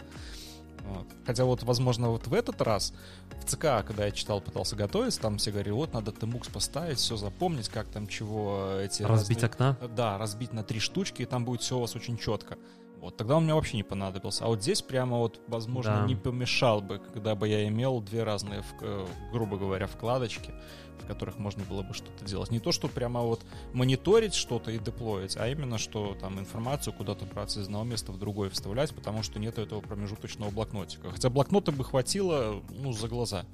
C: Вот. Хотя вот, возможно, вот в этот раз в ЦК, когда я читал, пытался готовиться, там все говорили, вот надо тымукс поставить, все запомнить, как там чего эти...
A: Разбить
C: разные...
A: окна?
C: Да, разбить на три штучки, и там будет все у вас очень четко. Вот, тогда он мне вообще не понадобился. А вот здесь прямо вот, возможно,
A: Да.
C: не помешал бы, когда бы я имел две разные, э, грубо говоря, вкладочки, в которых можно было бы что-то делать. Не то, что прямо вот мониторить что-то и деплоить, а именно, что там информацию куда-то брать из одного места в другое вставлять, потому что нет этого промежуточного блокнотика. Хотя блокнота бы хватило, ну, за глаза.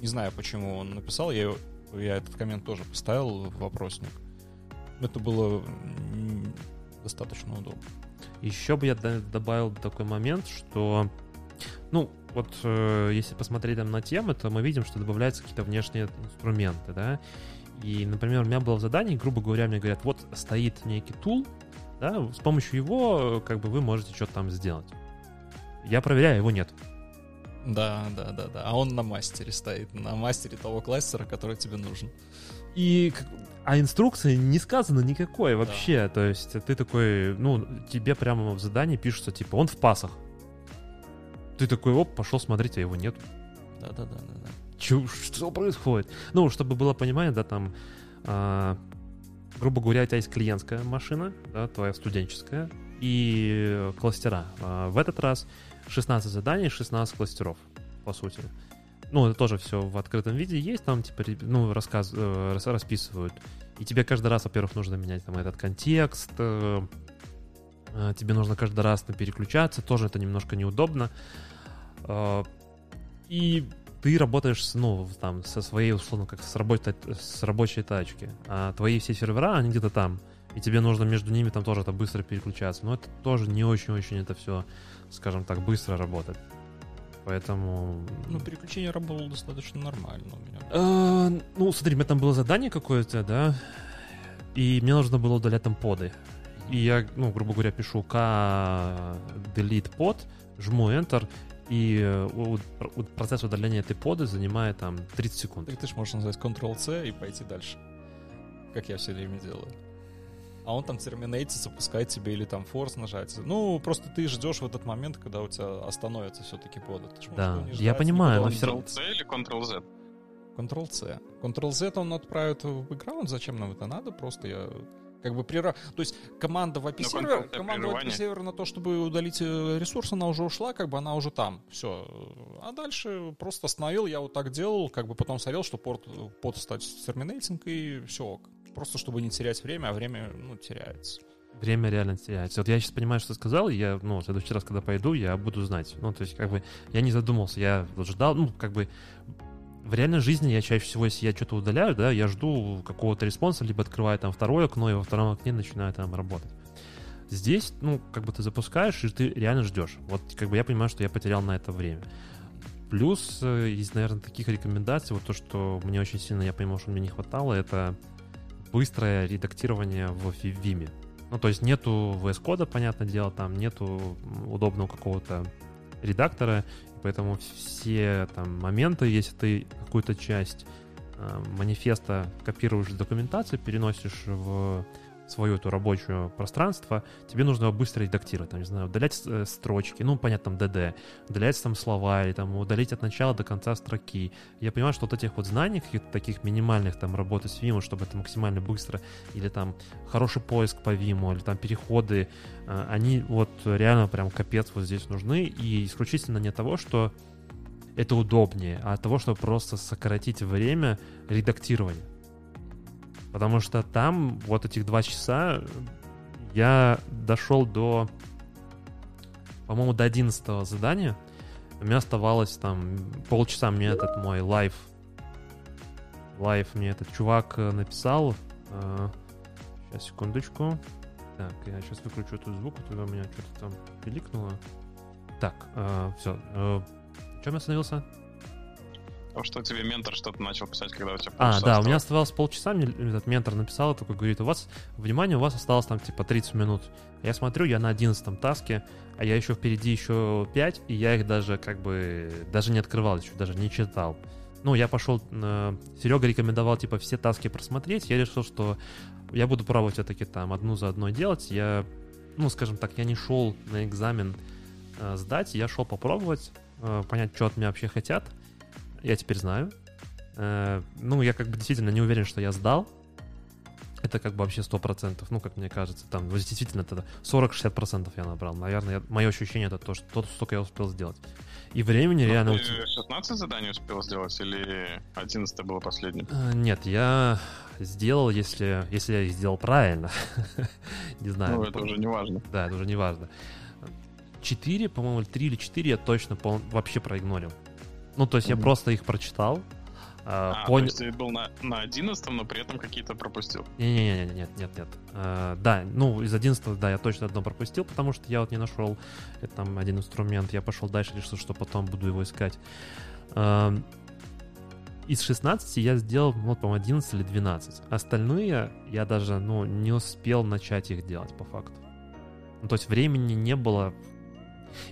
C: Не знаю, почему он написал, я, я этот коммент тоже поставил в вопросник. Это было достаточно удобно.
A: Еще бы я добавил такой момент, что, ну, вот э, если посмотреть там на темы, то мы видим, что добавляются какие-то внешние инструменты, да. И, например, у меня было в задании, грубо говоря, мне говорят, вот стоит некий тул, да, с помощью его, э, как бы, вы можете что-то там сделать. Я проверяю, его нет.
C: Да, да, да, да. А он на мастере стоит, на мастере того кластера, который тебе нужен.
A: И а инструкции не сказано никакой вообще. То есть ты такой, ну, тебе прямо в задании пишется, типа, он в пасах. Ты такой, оп, пошел смотреть, а его нет.
C: Да, да, да, да, да.
A: Чё, что происходит? Ну, чтобы было понимание, да, там, а, грубо говоря, у тебя есть клиентская машина, да, твоя студенческая, и кластера. А, в этот раз 16 заданий, 16 кластеров, по сути. Ну, это тоже все в открытом виде есть, там, типа, ну, рассказ, э, рас- расписывают. И тебе каждый раз, во-первых, нужно менять там этот контекст, э, э, тебе нужно каждый раз переключаться, тоже это немножко неудобно. Э, И ты работаешь, с, ну, там, со своей, условно, как с, рабочей, с рабочей тачки, а твои все сервера, они где-то там, и тебе нужно между ними там тоже это быстро переключаться. Но это тоже не очень-очень это все, скажем так, быстро работает. Поэтому...
C: Ну, переключение работало достаточно нормально у меня.
A: Э, ну, смотри, у меня там было задание какое-то, да, и мне нужно было удалять там поды. И я, ну, грубо говоря, пишу k delete pod, жму Enter, и э, у- процесс удаления этой поды занимает там 30 секунд.
C: Так ты же можешь назвать Ctrl-C и пойти дальше. Как я все время делаю. А он там терминейтит, запускает тебе или там форс нажать. Ну, просто ты ждешь в этот момент, когда у тебя остановится все-таки пода. Ты ж можешь
A: Да,
C: не
A: я
C: ждать,
A: понимаю, но
C: он
A: всё равно-
B: Ctrl-C или Ctrl-Z?
C: Ctrl-C. Ctrl-Z он отправит в бэкграунд. Зачем нам это надо? Просто я как бы прера... То есть команда в API
B: Ну,
C: сервер, команда в API сервер на то, чтобы удалить э, ресурс, она уже ушла, как бы она уже там. Все. А дальше просто остановил, я вот так делал, как бы потом смотрел, что порт, pod статус terminating и все ок. Просто чтобы не терять время, а время, ну, теряется.
A: Время реально теряется. Вот я сейчас понимаю, что ты сказал, и я, ну, в следующий раз, когда пойду, я буду знать. Ну, то есть, как бы, я не задумался, я вот ждал, ну, как бы, в реальной жизни я чаще всего, если я что-то удаляю, да, я жду какого-то response а, либо открываю там второе окно, и во втором окне начинаю там работать. Здесь, ну, как бы ты запускаешь, и ты реально ждешь. Вот, как бы я понимаю, что я потерял на это время. Плюс э, из, наверное, таких рекомендаций, вот то, что мне очень сильно, я понимал, что мне не хватало, это быстрое редактирование в Vim. Ну, то есть нету VS кода, понятное дело, там нету удобного какого-то редактора, поэтому все там моменты, если ты какую-то часть э, манифеста копируешь из документации, переносишь в свое это рабочее пространство, тебе нужно его быстро редактировать, там, не знаю, удалять э, строчки, ну, понятно, там, DD, удалять там слова, или там удалить от начала до конца строки. Я понимаю, что вот этих вот знаний, каких-то таких минимальных там работы с Vim, чтобы это максимально быстро, или там хороший поиск по Vim, или там переходы, э, они вот реально прям капец вот здесь нужны, и исключительно не того, что это удобнее, а от того, чтобы просто сократить время редактирования. Потому что там вот этих два часа я дошел до, по-моему, до 11 задания. У меня оставалось там полчаса мне этот мой live. Live мне этот чувак э, написал. Сейчас, секундочку. Так, я сейчас выключу этот звук, а то у меня что-то там пиликнуло. Так, все. Чем я остановился?
B: Потому что тебе mentor что-то начал писать, когда у тебя
A: А,
B: полчаса
A: да, у
B: осталось.
A: меня оставалось полчаса, мне этот ментор написал, такой говорит, у вас, внимание, у вас осталось там типа 30 минут. Я смотрю, я на 11 таске, а я еще впереди еще 5, и я их даже как бы, даже не открывал еще, даже не читал. Ну, я пошел, э, Серега рекомендовал типа все таски просмотреть, я решил, что я буду пробовать все-таки там одну за одной делать. Я, ну, скажем так, я не шел на экзамен э, сдать, я шел попробовать, э, понять, что от меня вообще хотят. Я теперь знаю. Э, ну, я как бы действительно не уверен, что я сдал. Это как бы вообще 100%, ну, как мне кажется, там, ну, действительно, это 40-60% я набрал. Наверное, я, мое ощущение это то, что то, столько я успел сделать. И времени
B: Ну,
A: реально...
B: Ты 16 заданий успел сделать или 11 было последним?
A: Э, Нет, я сделал, если, если я их сделал правильно. [laughs] Не знаю.
B: Ну, это уже не важно.
A: Да, это уже не важно. 4, по-моему, 3 или 4 я точно пол- вообще проигнорил. Ну, то есть я
B: Мгм.
A: просто их прочитал, а,
B: А,
A: понял...
B: то есть ты был на, на 11, но при этом какие-то пропустил.
A: Не-не-не, нет, нет, нет. А, да, ну, из 11 да, я точно одно пропустил, потому что я вот не нашел это там один инструмент. Я пошел дальше, решил, что потом буду его искать. А, из 16 я сделал, ну, вот, по-моему, 11 или 12. Остальные я даже, ну, не успел начать их делать, по факту. Ну, то есть времени не было.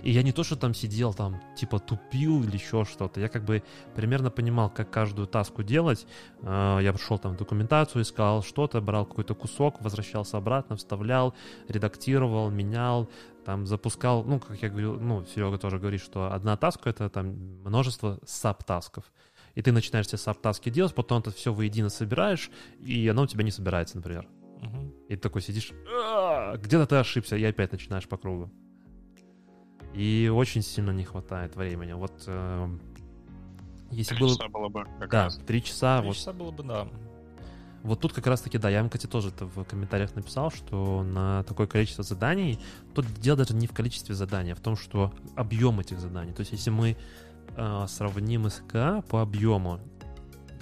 A: И я не то, что там сидел, там, типа, тупил или еще что-то. Я как бы примерно понимал, как каждую task у делать. А, Я пошел там в документацию, искал что-то, брал какой-то кусок, возвращался обратно, вставлял, редактировал, менял, там запускал, ну, как я говорю, ну, Серега тоже говорит, что одна task а — это там множество sub-task ов. И ты начинаешь все sub-task и делать, потом это все воедино собираешь, и оно у тебя не собирается, например.
C: Мгм.
A: И ты такой сидишь, «А, где-то ты ошибся, и опять начинаешь по кругу. И очень сильно не хватает времени. Вот эм, если
B: Три
A: было...
B: часа было бы как
A: Да,
B: раз.
A: три часа,
C: Три
A: вот
C: часа было бы, да.
A: Вот тут как раз-таки, да, я вам, кстати, тоже это в комментариях написал, что на такое количество заданий, тут дело даже не в количестве заданий, а в том, что объем этих заданий. То есть если мы э, сравним СК по объему,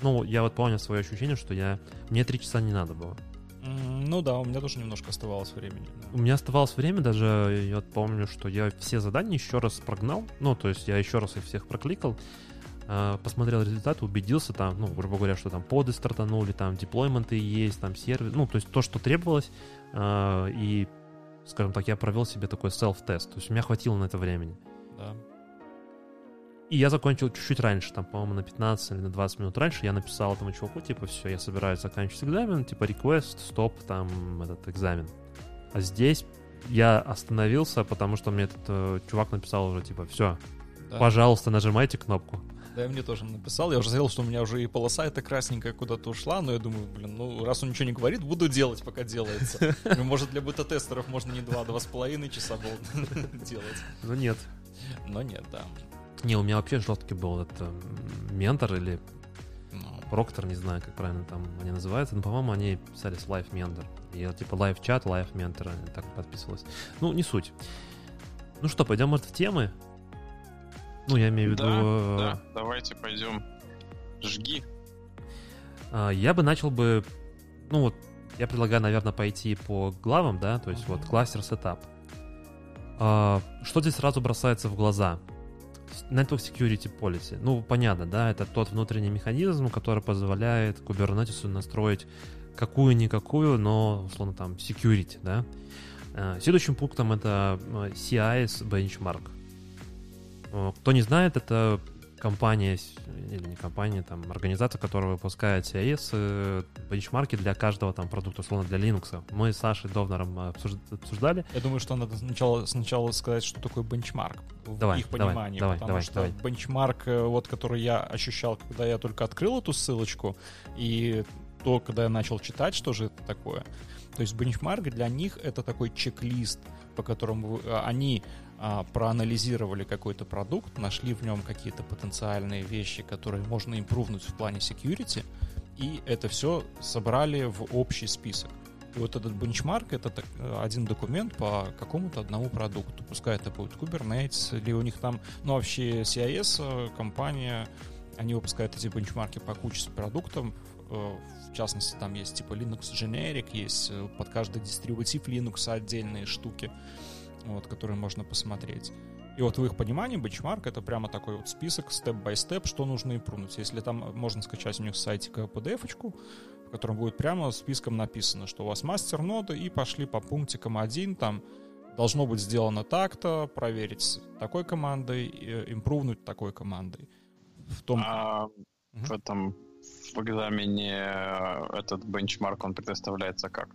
A: ну, я вот помню свое ощущение, что я... Мне три часа не надо было.
C: Ну да, у меня тоже немножко оставалось времени.
A: У меня оставалось время, даже я помню, что я все задания еще раз прогнал, ну, то есть я еще раз их всех прокликал, э, посмотрел результаты, убедился там, ну, грубо говоря, что там поды стартанули, там деплойменты есть, там сервис, ну, то есть то, что требовалось, э, и, скажем так, я провел себе такой селф-тест, то есть у меня хватило на это времени.
C: Да.
A: И я закончил чуть-чуть раньше, там, по-моему, на 15 или на 20 минут раньше. Я написал этому чуваку, типа, все, я собираюсь заканчивать экзамен, типа, request, стоп, там, этот экзамен. А здесь я остановился, потому что мне этот э, чувак написал уже, типа, все,
C: Да.
A: пожалуйста, нажимайте кнопку.
C: Да, и мне тоже написал. Я уже заявил, что у меня уже и полоса эта красненькая куда-то ушла, но я думаю, блин, ну раз он ничего не говорит, буду делать, пока делается. [laughs] Может, для бета-тестеров можно не два, два с половиной часа было [laughs] делать.
A: Ну нет.
C: Но нет, да.
A: Не, у меня вообще жесткий был этот м, ментор или
C: Ну,
A: проктор, не знаю, как правильно там они называются, но, по-моему, они писались Live Mentor. И типа, Live чат, Live Mentor, так подписывалось. Ну, не суть. Ну что, пойдем, может, в темы? Ну, я имею в виду...
B: Да,
A: э,
B: да, давайте пойдем. Жги.
A: а, Я бы начал бы... Ну, вот, я предлагаю, наверное, пойти по главам, да, то есть вот кластер сетап. А, Что здесь сразу бросается в глаза? Network Security Policy. Ну, понятно, да, это тот внутренний механизм, который позволяет Kubernetes настроить какую-никакую, но, условно, там, security, да. Э, Следующим пунктом это э, CIS Benchmark. Э, Кто не знает, это компания, или не компания, там, организация, которая выпускает CIS, э, бенчмарки для каждого там продукта, условно, для Linux. Мы с Сашей Довнером э, обсуж- обсуждали.
C: Я думаю, что надо сначала, сначала сказать, что такое бенчмарк в
A: Давай,
C: их понимании.
A: давай,
C: потому
A: давай,
C: что
A: давай.
C: бенчмарк, э, вот, который я ощущал, когда я только открыл эту ссылочку, и то, когда я начал читать, что же это такое. То есть бенчмарк для них это такой чек-лист, по которому э, они а, проанализировали какой-то продукт, нашли в нем какие-то потенциальные вещи, которые можно импрувнуть в плане security, и это все собрали в общий список. И вот этот бенчмарк — это один документ по какому-то одному продукту. Пускай это будет Kubernetes, или у них там, ну, вообще CIS, э, компания, они выпускают эти бенчмарки по куче продуктов. Э, В частности, там есть типа Linux Generic, есть э, под каждый дистрибутив Linux отдельные штуки, вот, которые можно посмотреть. И вот в их понимании бенчмарк — это прямо такой вот список, степ-бай-степ, что нужно импрувнуть. Если там э, можно скачать у них с сайтика PDF-очку, в котором будет прямо списком написано, что у вас мастер ноды, и пошли по пунктикам один, там должно быть сделано так-то, проверить такой командой, э, импрувнуть такой командой. В том...
B: А
C: Мгм.
B: в этом в экзамене э, этот бенчмарк, он предоставляется как?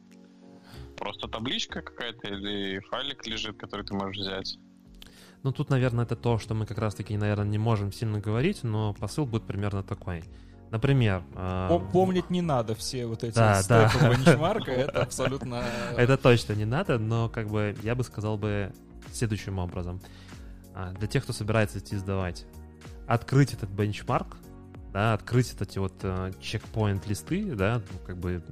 B: Просто табличка какая-то или файлик лежит, который ты можешь взять?
A: Ну, тут, наверное, это то, что мы как раз-таки, наверное, не можем сильно говорить, но посыл будет примерно такой. Например...
C: Э... Помнить не надо все вот эти да, степы да. бенчмарка, это [laughs] абсолютно...
A: Это точно не надо, но как бы я бы сказал бы следующим образом. А, для тех, кто собирается идти сдавать, открыть этот бенчмарк, да, открыть эти вот э, чекпоинт листы, да, ну, как бы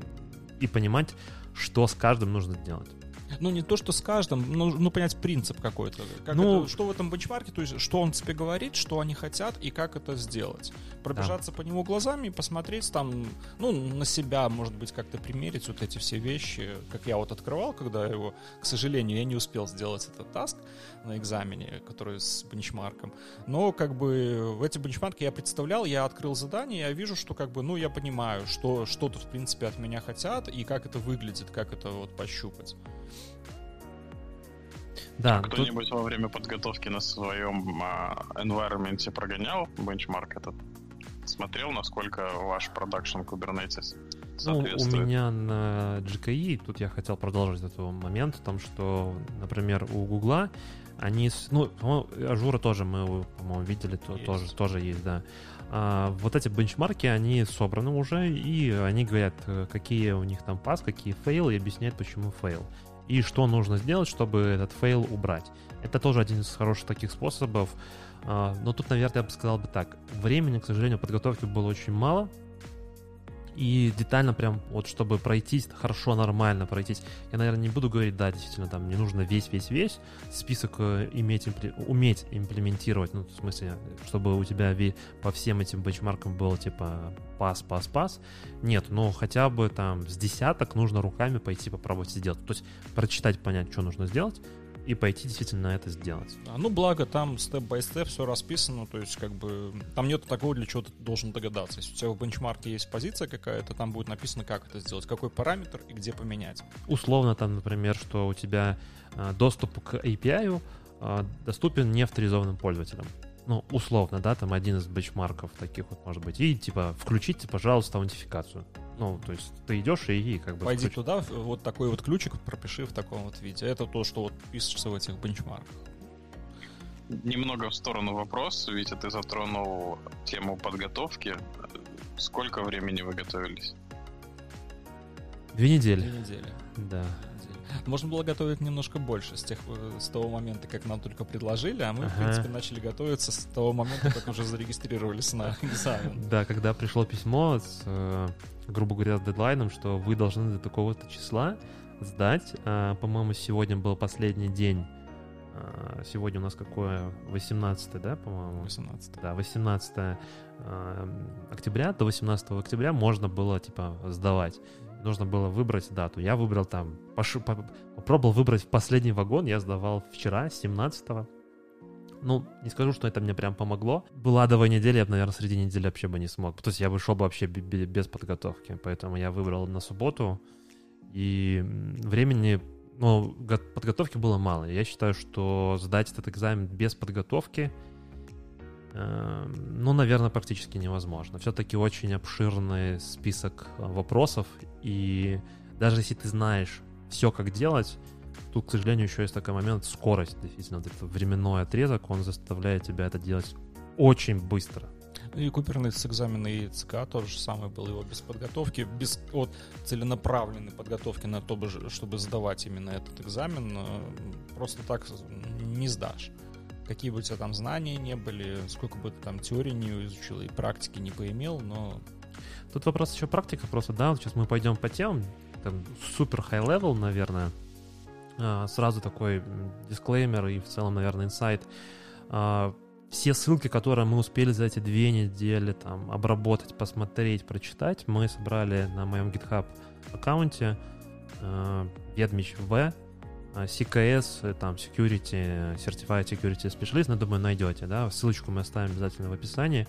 A: и понимать, что с каждым нужно делать
C: ну, не то, что с каждым, ну, ну понять принцип какой-то. Как ну, это, что в этом бенчмарке, то есть, что он тебе говорит, что они хотят и как это сделать. Пробежаться да. по нему глазами и посмотреть там, ну, на себя, может быть, как-то примерить вот эти все вещи, как я вот открывал, когда его, к сожалению, я не успел сделать этот таск на экзамене, который с бенчмарком. Но, как бы, в эти бенчмарки я представлял, я открыл задание, я вижу, что, как бы, ну, я понимаю, что что-то, в принципе, от меня хотят и как это выглядит, как это вот пощупать.
B: Да, Кто-нибудь тут... во время подготовки на своем а, environment прогонял бенчмарк этот? Смотрел, насколько ваш production Kubernetes соответствует?
A: Ну, у меня на GKE, тут я хотел продолжить этот момент, в том, что, например, у Гугла они, ну, Azure а тоже мы, по-моему, видели, то, тоже, тоже есть, да. А, вот эти benchmark и, они собраны уже, и они говорят, э, какие у них там pass, какие fail ы, и объясняют, почему fail и что нужно сделать, чтобы этот fail убрать. Это тоже один из хороших таких способов. А, но тут, наверное, я бы сказал бы так. Времени, к сожалению, подготовки было очень мало. И детально прям, вот чтобы пройтись, хорошо, нормально пройтись, я, наверное, не буду говорить, да, действительно, там не нужно весь-весь-весь список э, иметь, уметь имплементировать, ну, в смысле, чтобы у тебя по всем этим бенчмаркам было, типа, пас, пас, пас. Нет, но хотя бы там с десяток нужно руками пойти попробовать сделать. То есть прочитать, понять, что нужно сделать, и пойти действительно это сделать.
C: А, ну, благо, там степ-бай-степ все расписано, то есть, как бы, там нет такого, для чего ты должен догадаться. Если у тебя в бенчмарке есть позиция какая-то, там будет написано, как это сделать, какой параметр и где поменять.
A: Условно, там, например, что у тебя э, доступ к API э, доступен неавторизованным пользователям ну, условно, да, там один из бенчмарков таких вот может быть. И, типа, включите, пожалуйста, аутентификацию. Ну, то есть ты идешь и, и как бы...
C: Пойди включ... туда, вот такой вот ключик пропиши в таком вот виде. Это то, что вот пишется в этих бенчмарках.
B: Немного в сторону вопрос, ведь ты затронул тему подготовки. Сколько времени вы готовились?
A: Две недели.
C: Две недели.
A: Да.
C: Можно было готовить немножко больше с, тех, с того момента, как нам только предложили, а мы, ага. в принципе, начали готовиться с того момента, как уже зарегистрировались на [laughs] экзамен.
A: Да, когда пришло письмо с, э, грубо говоря, с дедлайном, что вы должны до такого-то числа сдать. А, по-моему, сегодня был последний день а, Сегодня у нас какое? 18, да, по-моему?
C: 18.
A: Да, 18 октября. До 18 октября можно было, типа, сдавать нужно было выбрать дату. Я выбрал там, пош... попробовал выбрать последний вагон, я сдавал вчера, 17-го. Ну, не скажу, что это мне прям помогло. Была адовая неделя, я бы, наверное, среди недели вообще бы не смог. То есть я бы шел бы вообще без подготовки. Поэтому я выбрал на субботу. И времени, ну, подготовки было мало. Я считаю, что сдать этот экзамен без подготовки — ну, наверное, практически невозможно. Все-таки очень обширный список вопросов, и даже если ты знаешь все, как делать, тут, к сожалению, еще есть такой момент, скорость, действительно, вот временной отрезок, он заставляет тебя это делать очень быстро.
C: И Kubernetes экзамен и ЦК тоже же самое был его без подготовки, без вот, целенаправленной подготовки на то, чтобы сдавать именно этот экзамен, э, просто так не сдашь какие бы у тебя там знания не были, сколько бы ты там теории не изучил и практики не поимел, но...
A: Тут вопрос еще практика просто, да, сейчас мы пойдем по темам, там супер high level, наверное, а, сразу такой дисклеймер и в целом, наверное, инсайт. А, все ссылки, которые мы успели за эти две недели там обработать, посмотреть, прочитать, мы собрали на моем GitHub аккаунте Ведмич В, а, CKS, э, там, Security, Certified Security Specialist, ну, думаю, найдете, да, ссылочку мы оставим обязательно в описании.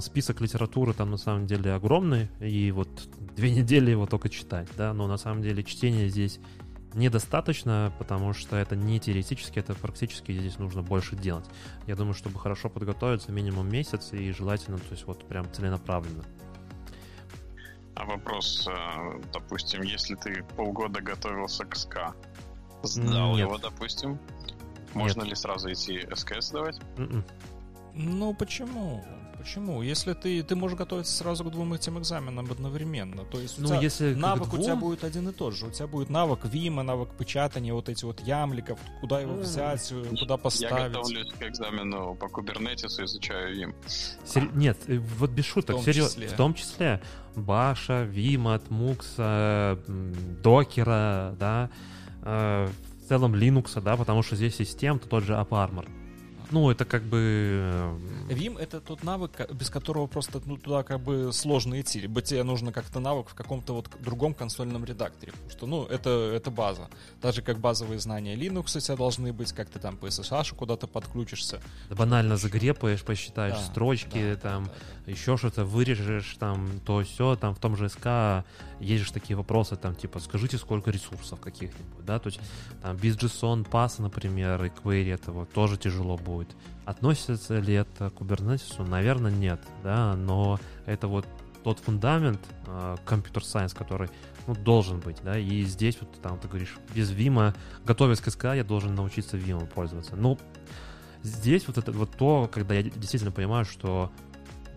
A: Список литературы там на самом деле огромный, и вот две [laughs] недели его только читать, да, но на самом деле чтение здесь недостаточно, потому что это не теоретически, это практически здесь нужно больше делать. Я думаю, чтобы хорошо подготовиться, минимум месяц, и желательно, то есть вот прям целенаправленно.
B: А вопрос, э, допустим, если ты полгода готовился к СКА, Сдал Нет. его, допустим. Можно Нет. ли сразу идти СКС сдавать?
C: Mm-mm. М-м. Ну, почему? Почему? Если ты, ты можешь готовиться сразу к двум этим экзаменам одновременно, то есть у
A: Ну,
C: тебя
A: если
C: навык у тебя
A: двум-
C: будет один и тот же. У тебя будет навык Вима, навык печатания, вот эти вот ямликов, куда его взять, э, куда
B: Я
C: поставить.
B: готовлюсь к экзамену по кубернетису, изучаю им.
A: Сер- Нет, э, вот без шуток,
C: том
A: серьё-
C: числе.
A: в том числе Баша, Вимат, Мукса, м, Докера, да, э, в целом Linux, да, потому что здесь систем, то тот же AppArmor. Ну, это как бы... э,
C: Вим — это тот навык, без которого просто ну, туда как бы сложно идти. Либо тебе нужно как-то навык в каком-то вот другом консольном редакторе. Потому что, ну, это, это база. Так же, как базовые знания Linux у тебя должны быть, как ты там по SSH куда-то подключишься.
A: банально загрепаешь, посчитаешь
C: Да,
A: строчки,
C: да,
A: там,
C: да, да.
A: Еще что-то вырежешь, там, то все, там в том же СК есть же такие вопросы, там, типа, скажите, сколько ресурсов каких-нибудь, да, то есть, там, без JSON паса, например, и query этого тоже тяжело будет. Относится ли это к кубернетису? Наверное, нет, да, но это вот тот фундамент компьютер сайенс, который ну, должен быть, да, и здесь вот там ты говоришь, без Вима, готовясь к СК, я должен научиться Вимом пользоваться. Ну, здесь вот это вот то, когда я действительно понимаю, что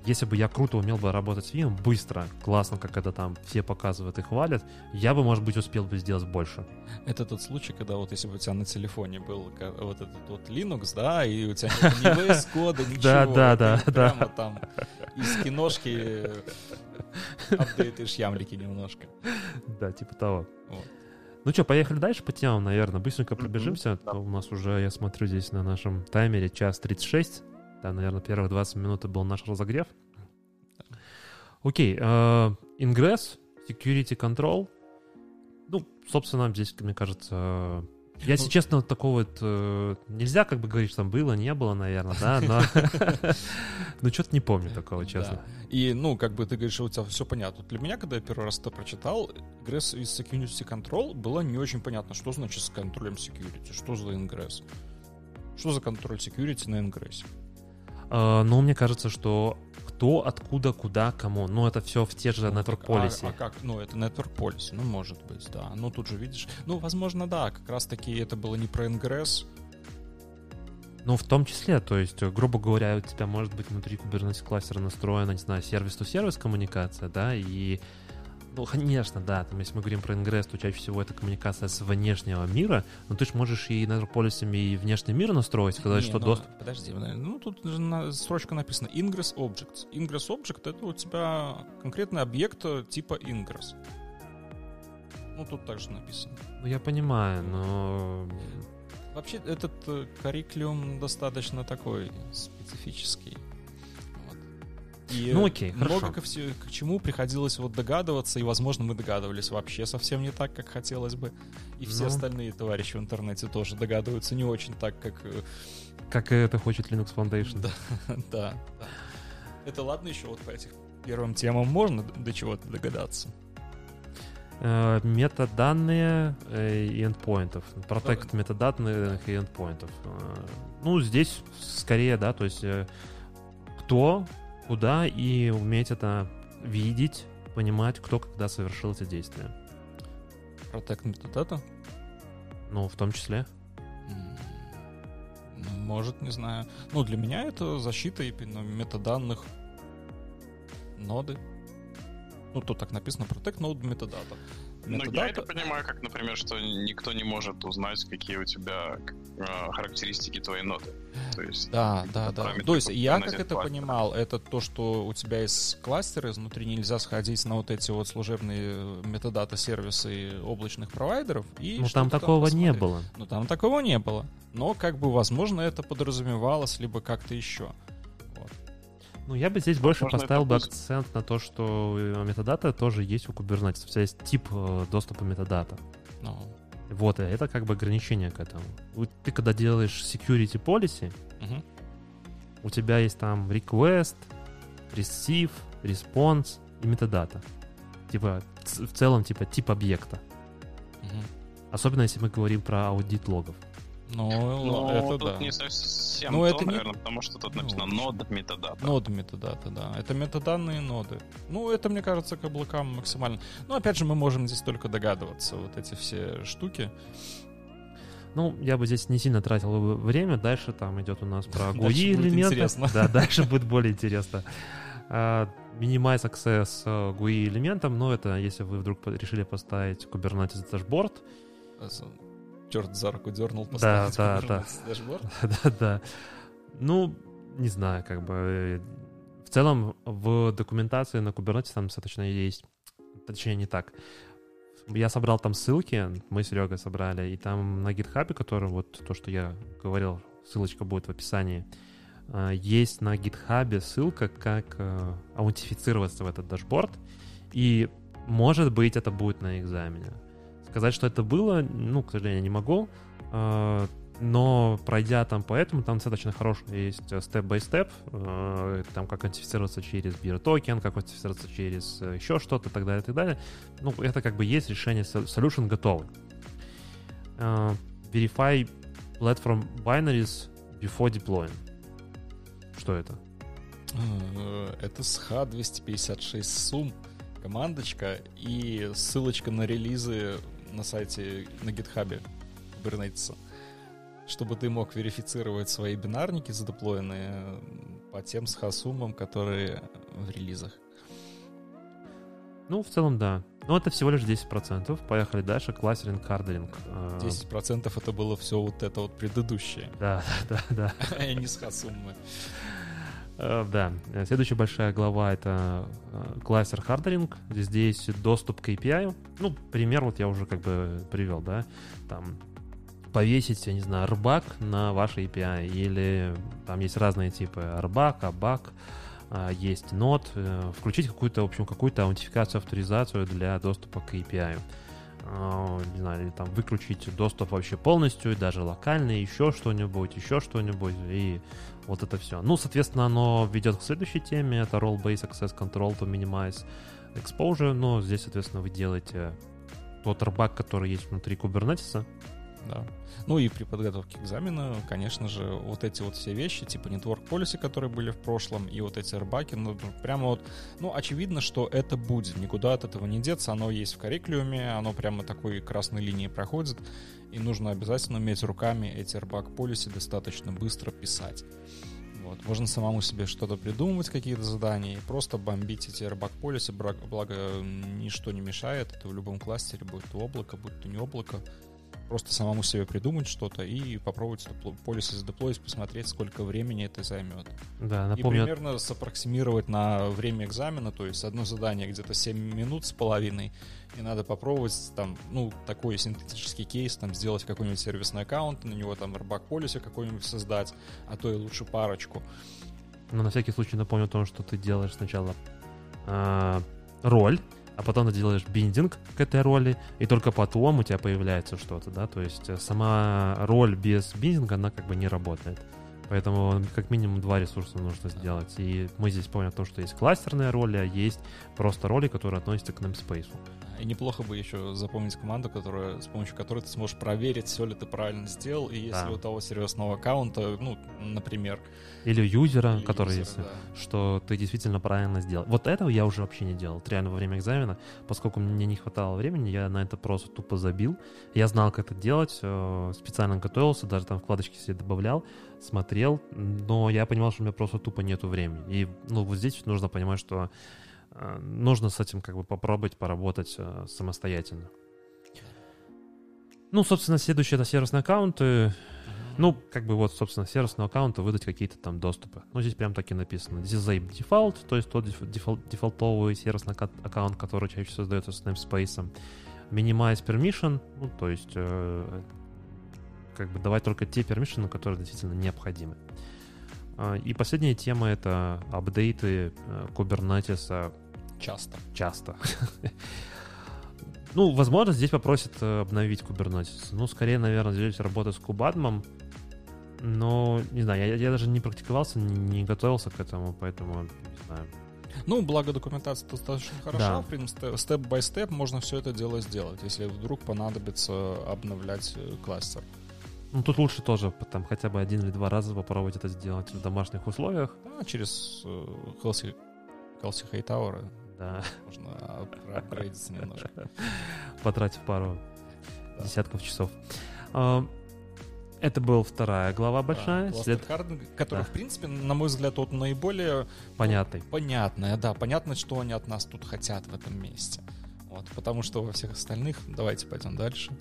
A: если бы я круто умел бы работать с Vim, быстро, классно, как это там все показывают и хвалят, я бы, может быть, успел бы сделать больше.
C: Это тот случай, когда вот если бы у тебя на телефоне был вот этот вот Linux, да, и у тебя ни VS кода, [laughs] ничего.
A: Да, да, да.
C: Прямо там из киношки апдейтишь ямлики немножко.
A: Да, типа того. Ну что, поехали дальше по темам, наверное. Быстренько пробежимся.
B: да.
A: У нас уже, я смотрю, здесь на нашем таймере час 36. Да, наверное, первых 20 минут был наш разогрев. Окей, э, Ingress, Security Control. Ну, собственно, здесь, мне кажется... Я, если
C: Ну-
A: честно, вот такого вот... э, нельзя как бы говорить, что там было, не было, наверное, да, но... [laughs] Ну, что-то не помню такого, честно.
C: И, ну, как бы ты говоришь, что у тебя все понятно. Для меня, когда я первый раз это прочитал, Ingress из Security Control было не очень понятно, что значит с контролем security, что за Ingress. Что за контроль security на Ingress?
A: Э, Но мне кажется, что кто, откуда, куда, кому. Ну, это все в те же
C: Ну,
A: Network
C: так, а-
A: Policy.
C: А, как? Ну, это Network Policy, ну, может быть, да. Ну, тут же видишь. Ну, возможно, да, как раз-таки это было не про Ingress.
A: Ну, в том числе, то есть, э, грубо говоря, у тебя может быть внутри Kubernetes кластера настроена, не знаю, сервис-то-сервис коммуникация, да, и, ну, конечно, да, там, если мы говорим про Ingress, то чаще всего это коммуникация с внешнего мира, но ты же можешь и Policy и внешний мир настроить, сказать,
C: Не,
A: что
C: ну,
A: доступ...
C: Подожди, ну, тут же на- строчка написана Ingress Objects. Ingress Object — это у тебя конкретный объект типа Ingress. Ну, тут также написано.
A: Ну, я понимаю, но...
C: Вообще, этот э, curriculum достаточно такой специфический. И
A: Ну, окей,
C: много
A: хорошо.
C: ко все, к чему приходилось вот догадываться, и, возможно, мы догадывались вообще совсем не так, как хотелось бы. И все
A: Ну.
C: остальные товарищи в интернете тоже догадываются не очень так, как... э,
A: Как это хочет Linux Foundation.
C: Да, [laughs] да, да. Это ладно еще вот по этим первым темам можно до чего-то догадаться.
A: Э, метаданные э, и эндпоинтов. Протект метаданных и эндпоинтов. Ну, здесь скорее, да, то есть кто, куда и уметь это видеть, понимать, кто когда совершил эти действия.
C: Protect Metadata?
A: Ну, в том числе.
C: Ну, Может, не знаю. Ну, для меня это защита именно метаданных ноды. Ну, тут так написано Protect Node Metadata.
B: Ну, я это понимаю, как, например, что никто не может узнать, какие у тебя э, характеристики твоей ноды. То есть,
C: Да, да, да.
B: параметры
C: То есть я как это
B: кластера.
C: понимал, это то, что у тебя есть кластер, изнутри нельзя сходить на вот эти вот служебные метадата сервисы облачных провайдеров. И
A: Ну, там такого не
C: посмотреть.
A: было.
C: Ну, там такого не было. Но, как бы, возможно, это подразумевалось, либо как-то еще.
A: Ну, я бы здесь больше поставил бы акцент на то, что э, метадата тоже есть у Kubernetes. У тебя есть тип э, доступа метадата.
C: Ну,
A: Вот, и это как бы ограничение к этому. Ты когда делаешь security policy,
C: мгм.
A: у тебя есть там request, receive, response и метадата. Типа, в целом, типа, тип объекта.
C: Мгм.
A: Особенно, если мы говорим про аудит логов.
C: Ну,
B: Ну,
C: это
B: тут
C: да.
B: не совсем
C: Ну,
B: то,
C: это не-
B: наверное, потому что тут
C: Ну,
B: написано
C: общем.
B: нод метадата.
C: Ноды метадата, да. Это метаданные ноды. Ну, это, мне кажется, к облакам максимально. Ну, опять же, мы можем здесь только догадываться, вот эти все штуки.
A: Ну, я бы здесь не сильно тратил бы время. Дальше там идет у нас про GUI элементы.
C: интересно.
A: Да, дальше будет более интересно. Minimize access GUI элементам, но это если вы вдруг решили поставить Kubernetes дашборд,
C: Черт за руку дернул
A: Да,
C: поставить
A: да,
C: Kubernetes dashboard. [laughs]
A: Да-да. Ну, не знаю, как бы... э, В целом, в документации на Kubernetes там достаточно есть... Точнее, не так. Я собрал там ссылки, мы с Серегой собрали, и там на GitHub, который вот то, что я говорил, ссылочка будет в описании, э, есть на GitHub ссылка, как э, аутентифицироваться в этот dashboard, и, может быть, это будет на экзамене. Сказать, что это было, ну, к сожалению, не могу, э, но пройдя там по этому, там достаточно хороший есть step-by-step, э, там как аутентифицироваться через bearer токен, как аутентифицироваться через э, еще что-то и так далее, и так далее. Ну, это как бы есть решение, solution готовый. Э, Verify platform binaries before deploying. Что это?
C: Э, Это SH 256 сум, командочка и ссылочка на релизы на сайте на гитхабе Kubernetes, чтобы ты мог верифицировать свои бинарники задеплоенные по тем SH-суммам, которые в релизах.
A: Ну, в целом, да. Но это всего лишь 10%. Поехали дальше. Кластеринг, кардеринг. Э,
C: 10% это было все вот это вот предыдущее,
A: Да, [laughs] да, да. [laughs]
C: а не SH-суммы.
A: Э, Да, Э, следующая большая глава это э, cluster hardening. Здесь доступ к API. Ну, пример вот я уже как бы привел, да. Там повесить, я не знаю, RBAC на ваш API. Или там есть разные типы ABAC, а, есть Node. э, Включить какую-то, в общем, какую-то аутентификацию, авторизацию для доступа к API. Не знаю, или там выключить доступ вообще полностью, даже локальный, еще что-нибудь, еще что-нибудь. И вот это все. Ну, соответственно, оно ведет к следующей теме. Это Role-Based Access Control to Minimize Exposure. Но здесь, соответственно, вы делаете тот рбак, который есть внутри Kubernetes.
C: Да. Ну и при подготовке к экзамену, конечно же, вот эти вот все вещи, типа Network Policy, которые были в прошлом, и вот эти рбаки, ну, прямо вот, ну, очевидно, что это будет, никуда от этого не деться, оно есть в curriculum, оно прямо такой красной линией проходит, и нужно обязательно уметь руками эти рбак Policy достаточно быстро писать. Вот. Можно самому себе что-то придумывать, какие-то задания, и просто бомбить эти рбак Policy, благо ничто не мешает, это в любом кластере, будет то облако, будет то не облако, просто самому себе придумать что-то и попробовать это полисы задеплоить, посмотреть, сколько времени это займет.
A: Да,
C: И
A: напомню,
C: примерно сопроксимировать на время экзамена, то есть одно задание где-то 7 минут с половиной, и надо попробовать там, ну, такой синтетический кейс, там, сделать какой-нибудь сервисный аккаунт, на него там рбак полисе какой-нибудь создать, а то и лучше парочку.
A: но на всякий случай напомню о том, что ты делаешь сначала а, роль, а потом ты делаешь биндинг к этой роли, и только потом у тебя появляется что-то, да, то есть э, сама роль без биндинга, она как бы не работает. Поэтому как минимум два ресурса нужно сделать. И мы здесь помним о том, что есть кластерные роли, а есть просто роли, которые относятся к namespace.
C: И неплохо бы еще запомнить команду, которая, с помощью которой ты сможешь проверить, все ли ты правильно сделал, и если
A: Да.
C: у того сервисного аккаунта, ну, например,
A: Или юзера,
C: или
A: который
C: юзера,
A: есть,
C: да.
A: что ты действительно правильно сделал. Вот этого я уже вообще не делал. Реально во время экзамена, поскольку мне не хватало времени, я на это просто тупо забил. Я знал, как это делать, э, специально готовился, даже там вкладочки себе добавлял, смотрел, но я понимал, что у меня просто тупо нету времени. И ну вот здесь нужно понимать, что нужно с этим как бы попробовать поработать э, самостоятельно. Ну, собственно, следующее это сервисные аккаунты. Ну, как бы вот, собственно, сервисного аккаунта выдать какие-то там доступы. Ну, здесь прям так и написано. Disable default, то есть тот деф- дефол- дефолтовый сервисный ак- аккаунт, который чаще создается с namespace. Minimize permission, ну, то есть э, как бы давать только те permission, которые действительно необходимы. А, И последняя тема — это апдейты э, Kubernetes
C: часто.
A: часто. [laughs] Ну, возможно, здесь попросят э, обновить Kubernetes. Ну, скорее, наверное, здесь работа с Кубадмом. Но, не знаю, я, я даже не практиковался, не, не готовился к этому, поэтому, не знаю.
C: Ну, благо документация достаточно хороша,
A: Да.
C: в принципе, степ-бай-степ можно все это дело сделать, если вдруг понадобится обновлять э, кластер.
A: Ну, тут лучше тоже там хотя бы один или два раза попробовать это сделать в домашних условиях.
C: Да, через Kelsey, Kelsey Hightower
A: Да,
C: можно ап- апгрейдиться немножко. [laughs]
A: потратив пару
C: Да.
A: десятков часов. А, Это была вторая глава большая.
C: Да,
A: след...
C: Hardening, которая,
A: Да.
C: в принципе, на мой взгляд, вот наиболее
A: Понятный.
C: понятная. Да, понятно, что они от нас тут хотят в этом месте. Вот, потому что во всех остальных, давайте пойдем дальше.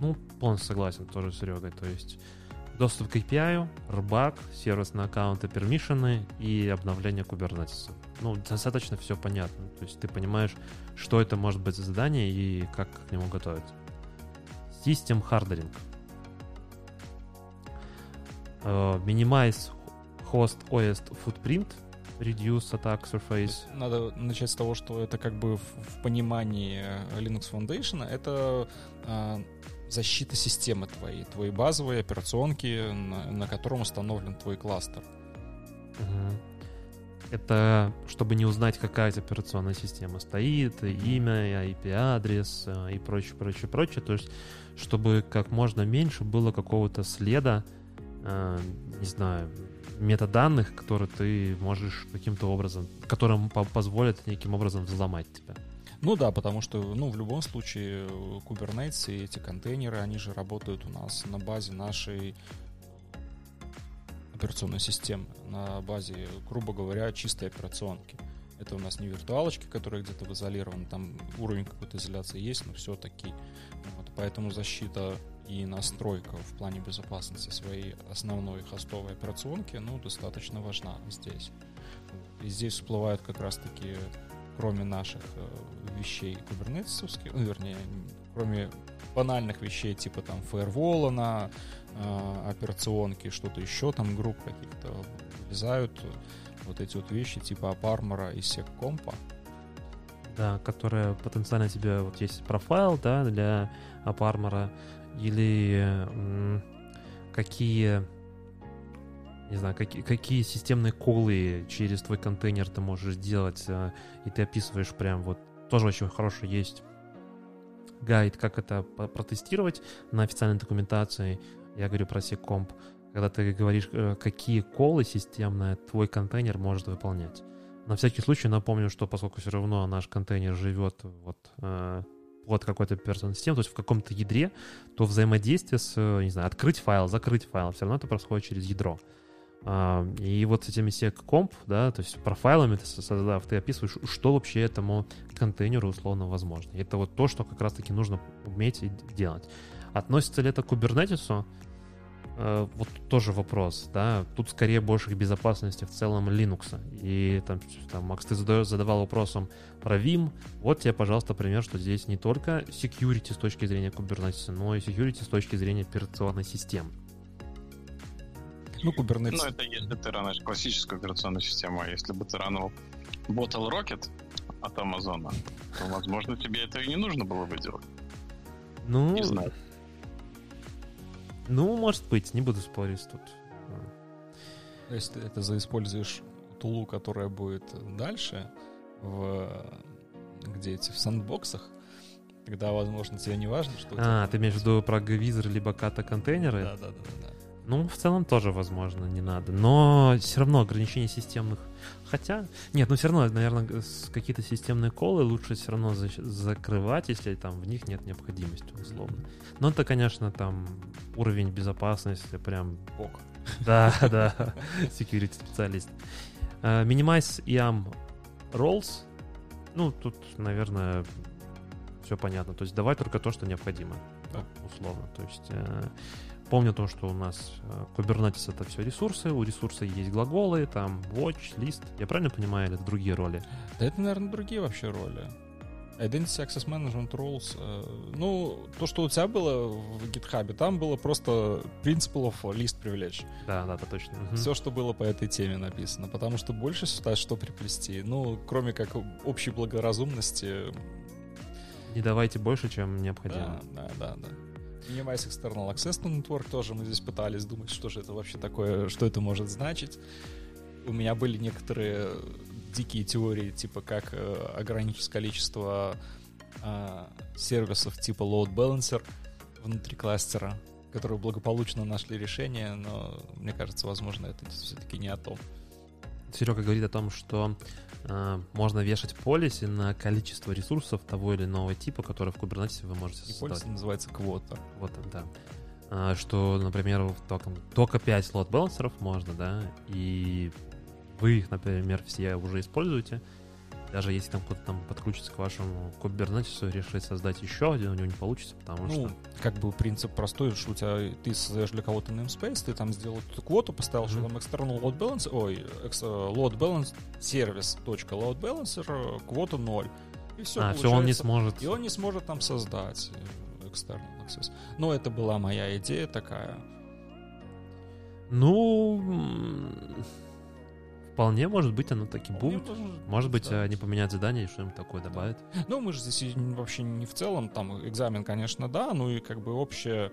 A: Ну, полностью согласен тоже с Серегой. То есть доступ к API, рбак, сервисные аккаунты, пермишины и обновление Kubernetes. Ну, достаточно все понятно. То есть ты понимаешь, что это может быть за задание и как к нему готовиться. System Hardening. Э, Minimize host OS footprint, reduce attack surface.
C: Надо начать с того, что это как бы в, в понимании э, Linux Foundation это а, защита системы твоей, твоей базовой операционки, на, на котором установлен твой кластер.
A: Это чтобы не узнать, какая операционная система стоит, имя, IP-адрес э, и прочее, прочее, прочее. То есть, чтобы как можно меньше было какого-то следа, э, не знаю, метаданных, которые ты можешь каким-то образом, которым по- позволят неким образом взломать тебя.
C: Ну да, потому что, ну, в любом случае, э, Kubernetes и эти контейнеры, они же работают у нас на базе нашей операционной системы, на базе, грубо говоря, чистой операционки. Это у нас не виртуалочки, которые где-то в изолированы, там уровень какой-то изоляции есть, но все-таки. Вот, поэтому защита и настройка в плане безопасности своей основной хостовой операционки, ну, достаточно важна здесь. И здесь всплывают как раз-таки, кроме наших э, вещей кубернетисовских, ну, вернее, кроме банальных вещей типа там фаервола на э, операционке, что-то еще там групп каких-то вылезают э, вот эти вот вещи типа апармора и секкомпа.
A: Да, которая потенциально тебе вот есть профайл, да, для апармора, или м, какие не знаю, какие, какие системные колы через твой контейнер ты можешь делать, э, и ты описываешь прям вот, тоже очень хороший есть гайд, как это протестировать на официальной документации. Я говорю про секомп, когда ты говоришь, э, какие колы системные твой контейнер может выполнять. На всякий случай напомню, что поскольку все равно наш контейнер живет вот э, под какой-то операционной системой, то есть в каком-то ядре, то взаимодействие с, не знаю, открыть файл, закрыть файл, все равно это происходит через ядро. А, и вот с этими sec-comp, да, то есть профайлами ты создав, ты описываешь, что вообще этому контейнеру условно возможно. Это вот то, что как раз-таки нужно уметь делать. Относится ли это к кубернетису? Э, Вот тоже вопрос, да. Тут скорее больше к безопасности в целом Linux. И там, там Макс, ты задавал вопросом про Vim. Вот тебе, пожалуйста, пример, что здесь не только security с точки зрения Kubernetes, но и security с точки зрения операционной системы.
C: Ну, Kubernetes.
B: Ну, это если ты ранишь классическую операционную систему, а если бы ты ранил Bottle Rocket от Амазона, то, возможно, тебе это и не нужно было бы делать.
A: Ну,
B: Не знаю.
A: ну, может быть, не буду спорить тут.
C: Если ты это заиспользуешь тулу, которая будет дальше, в, где эти, в сандбоксах, тогда, возможно, тебе не важно, что... у тебя
A: А, ты имеешь в
C: есть.
A: виду про Gvizor либо ката контейнеры?
C: Да, да, да, да.
A: Ну, в целом тоже возможно, не надо. Но все равно ограничения системных. Хотя, нет, ну все равно, наверное, какие-то системные колы лучше все равно защ- закрывать, если там в них нет необходимости, условно. Но это, конечно, там уровень безопасности прям
C: Бог.
A: да, да, security специалист. Э, Minimize IAM roles. Ну, тут, наверное, все понятно. То есть давай только то, что необходимо.
C: Да.
A: Условно. То есть помню то, что у нас э, Kubernetes это все ресурсы, у ресурса есть глаголы, там watch, list. Я правильно понимаю, или это другие роли?
C: Да это, наверное, другие вообще роли. Identity Access Management Rules. э, ну, то, что у тебя было в GitHub, там было просто of List Privilege.
A: Да, да, да, точно. Мгм.
C: Все, что было по этой теме написано. Потому что больше сюда что приплести? Ну, кроме как общей благоразумности.
A: Не давайте больше, чем необходимо.
C: Да, да, да, да. Minimize External Access to Network тоже мы здесь пытались думать, что же это вообще такое, что это может значить. У меня были некоторые дикие теории, типа как э, ограничить количество э, сервисов типа load balancer внутри кластера, которые благополучно нашли решение, но мне кажется, возможно, это все-таки не о том.
A: Серега говорит о том, что можно вешать полиси на количество ресурсов того или иного типа, который в Kubernetes вы можете
C: И
A: создавать.
C: полис называется квота.
A: Вот да. а, что, например, только, только 5 лот балансеров можно, да, и вы их, например, все уже используете, даже если там кто-то там подключится к вашему Kubernetes, решит создать еще один, у него не получится, потому
C: ну,
A: что...
C: как бы принцип простой, что у тебя ты создаешь для кого-то namespace, ты там сделал эту квоту, поставил, mm-hmm. что там external load balancer, ой, ex, load balance, точка load balancer, квота 0.
A: И все, а, все он не сможет.
C: И он не сможет там создать э, external access. Но это была моя идея такая.
A: Ну, Вполне может быть, оно таки будет. Может, может быть, да. они поменяют задание и что-нибудь такое добавят.
C: Ну, мы же здесь вообще не в целом, там экзамен, конечно, да, ну и как бы общее...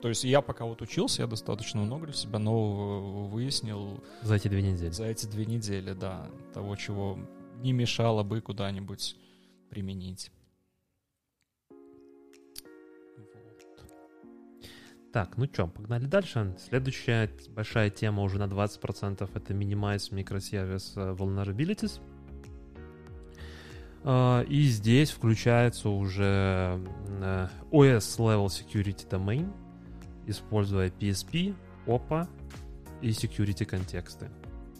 C: То есть я пока вот учился, я достаточно много для себя нового выяснил.
A: За эти две недели.
C: За эти две недели, да. Того, чего не мешало бы куда-нибудь применить.
A: Так, ну чё, погнали дальше. Следующая большая тема уже на 20% это Minimize Microservice э, Vulnerabilities. Uh, и здесь включается уже uh, OS Level Security Domain, используя PSP, OPA и Security контексты.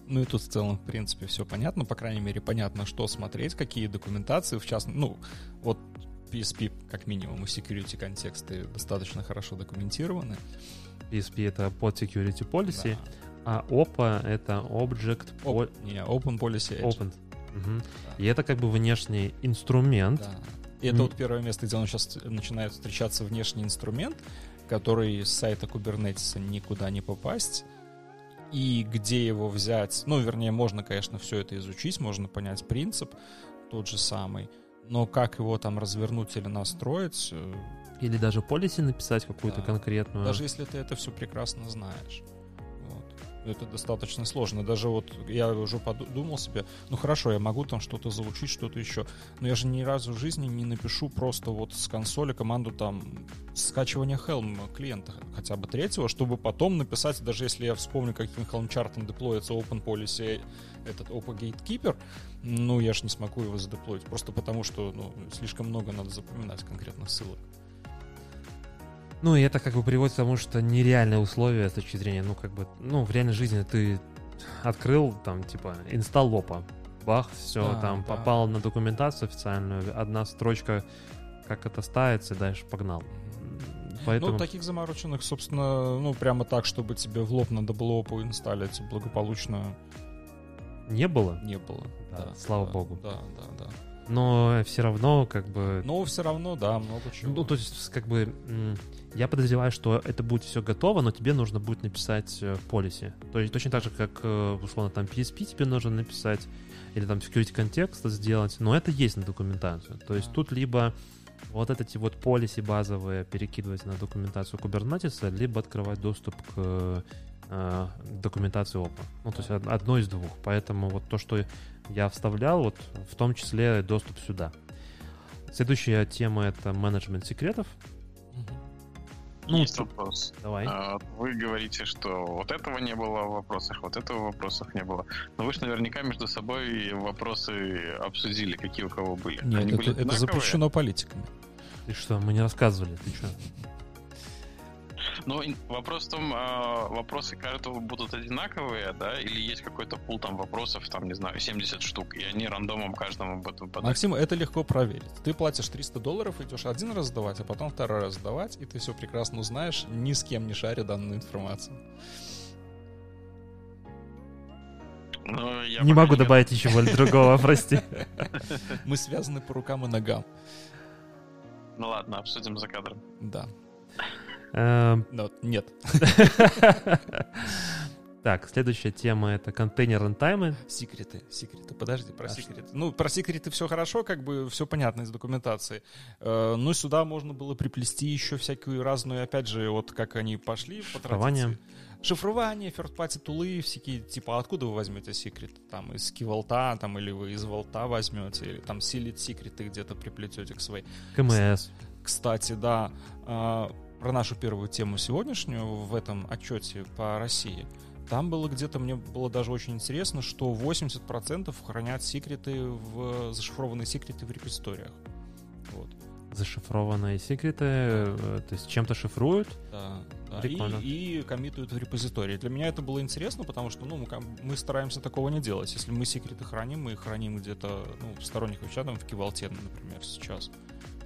C: Ну и тут в целом, в принципе, все понятно. По крайней мере, понятно, что смотреть, какие документации, в частности, ну, вот PSP, как минимум, и security контексты достаточно хорошо документированы.
A: PSP — это под security policy, да. а OPA — это Object...
C: Op, не, Open Policy
A: Edge. Open. Угу. Да. И это как бы внешний инструмент. Да.
C: И это вот первое место, где он сейчас начинает встречаться внешний инструмент, который с сайта Kubernetes никуда не попасть, и где его взять. Ну, вернее, можно, конечно, все это изучить, можно понять принцип тот же самый — но как его там развернуть или настроить... Э,
A: или даже полиси написать какую-то да. конкретную.
C: Даже если ты это все прекрасно знаешь. Вот. Это достаточно сложно. Даже вот я уже подумал себе, ну хорошо, я могу там что-то заучить, что-то еще, но я же ни разу в жизни не напишу просто вот с консоли команду там скачивания Helm клиента хотя бы третьего, чтобы потом написать, даже если я вспомню, каким Helm чартом деплоится Open Policy этот Oppo Gatekeeper, ну, я же не смогу его задеплоить, просто потому что, ну, слишком много надо запоминать конкретных ссылок.
A: Ну, и это как бы приводит к тому, что нереальные условия с точки зрения, ну, как бы, ну, в реальной жизни ты открыл, там, типа, инсталл лопа, бах, все, да, там, да. попал на документацию официальную, одна строчка, как это ставится, и дальше погнал.
C: Поэтому... Ну, таких замороченных, собственно, ну, прямо так, чтобы тебе в лоб надо было опу инсталлить благополучно
A: не было?
C: Не было.
A: Да, да слава
C: да,
A: богу.
C: Да, да, да.
A: Но все равно, как бы.
C: Но все равно, да, много чего.
A: Ну, то есть, как бы. Я подозреваю, что это будет все готово, но тебе нужно будет написать в э, полисе. То есть точно так же, как, э, условно, там PSP тебе нужно написать, или там security контекст сделать, но это есть на документацию. То есть тут либо вот эти вот полиси базовые перекидывать на документацию Kubernetes, либо открывать доступ к э, документации ОПА. Ну, то есть одно из двух. Поэтому вот то, что я вставлял, вот в том числе доступ сюда. Следующая тема — это менеджмент секретов.
B: Ну, Есть вопрос.
A: Давай. А,
B: вы говорите, что вот этого не было в вопросах, вот этого в вопросах не было. Но вы же наверняка между собой вопросы обсудили, какие у кого были.
C: Нет,
B: Они
C: это, были это запрещено политиками.
A: Ты что, мы не рассказывали, ты что?
B: Ну, вопрос в том, а, вопросы каждого будут одинаковые, да, или есть какой-то пул там вопросов, там, не знаю, 70 штук, и они рандомом каждому будут подать.
C: Максим, это легко проверить. Ты платишь 300 долларов, идешь один раз сдавать, а потом второй раз сдавать, и ты все прекрасно узнаешь, ни с кем не шаря данную информацию.
B: Ну, я
A: не могу добавить еще другого, прости. [laughs]
C: Мы связаны по рукам и ногам.
B: Ну ладно, обсудим за кадром.
C: Да.
A: Эм,
C: Но нет. [laughs]
A: Так, следующая тема это контейнер рантаймы.
C: Секреты, секреты. Подожди, про а секреты. Что? Ну, про секреты все хорошо, как бы все понятно из документации. Э, но сюда можно было приплести еще всякую разную, опять же, вот как они пошли
A: по Шифрование.
C: Шифрование, first-party тулы, всякие, типа, откуда вы возьмете секрет? Там из киволта, там, или вы из волта возьмете, или там силит секреты где-то приплетете к своей.
A: КМС.
C: Кстати, да. А, про нашу первую тему сегодняшнюю в этом отчете по России, там было где-то, мне было даже очень интересно, что 80% хранят секреты в зашифрованные секреты в репозиториях. Вот.
A: зашифрованные секреты, э, то есть чем-то шифруют.
C: Да, да.
A: Прикольно.
C: И, и коммитуют в репозитории. Для меня это было интересно, потому что ну, мы, мы стараемся такого не делать. Если мы секреты храним, мы их храним где-то ну, в сторонних вещах, там, в Кивалте, например, сейчас.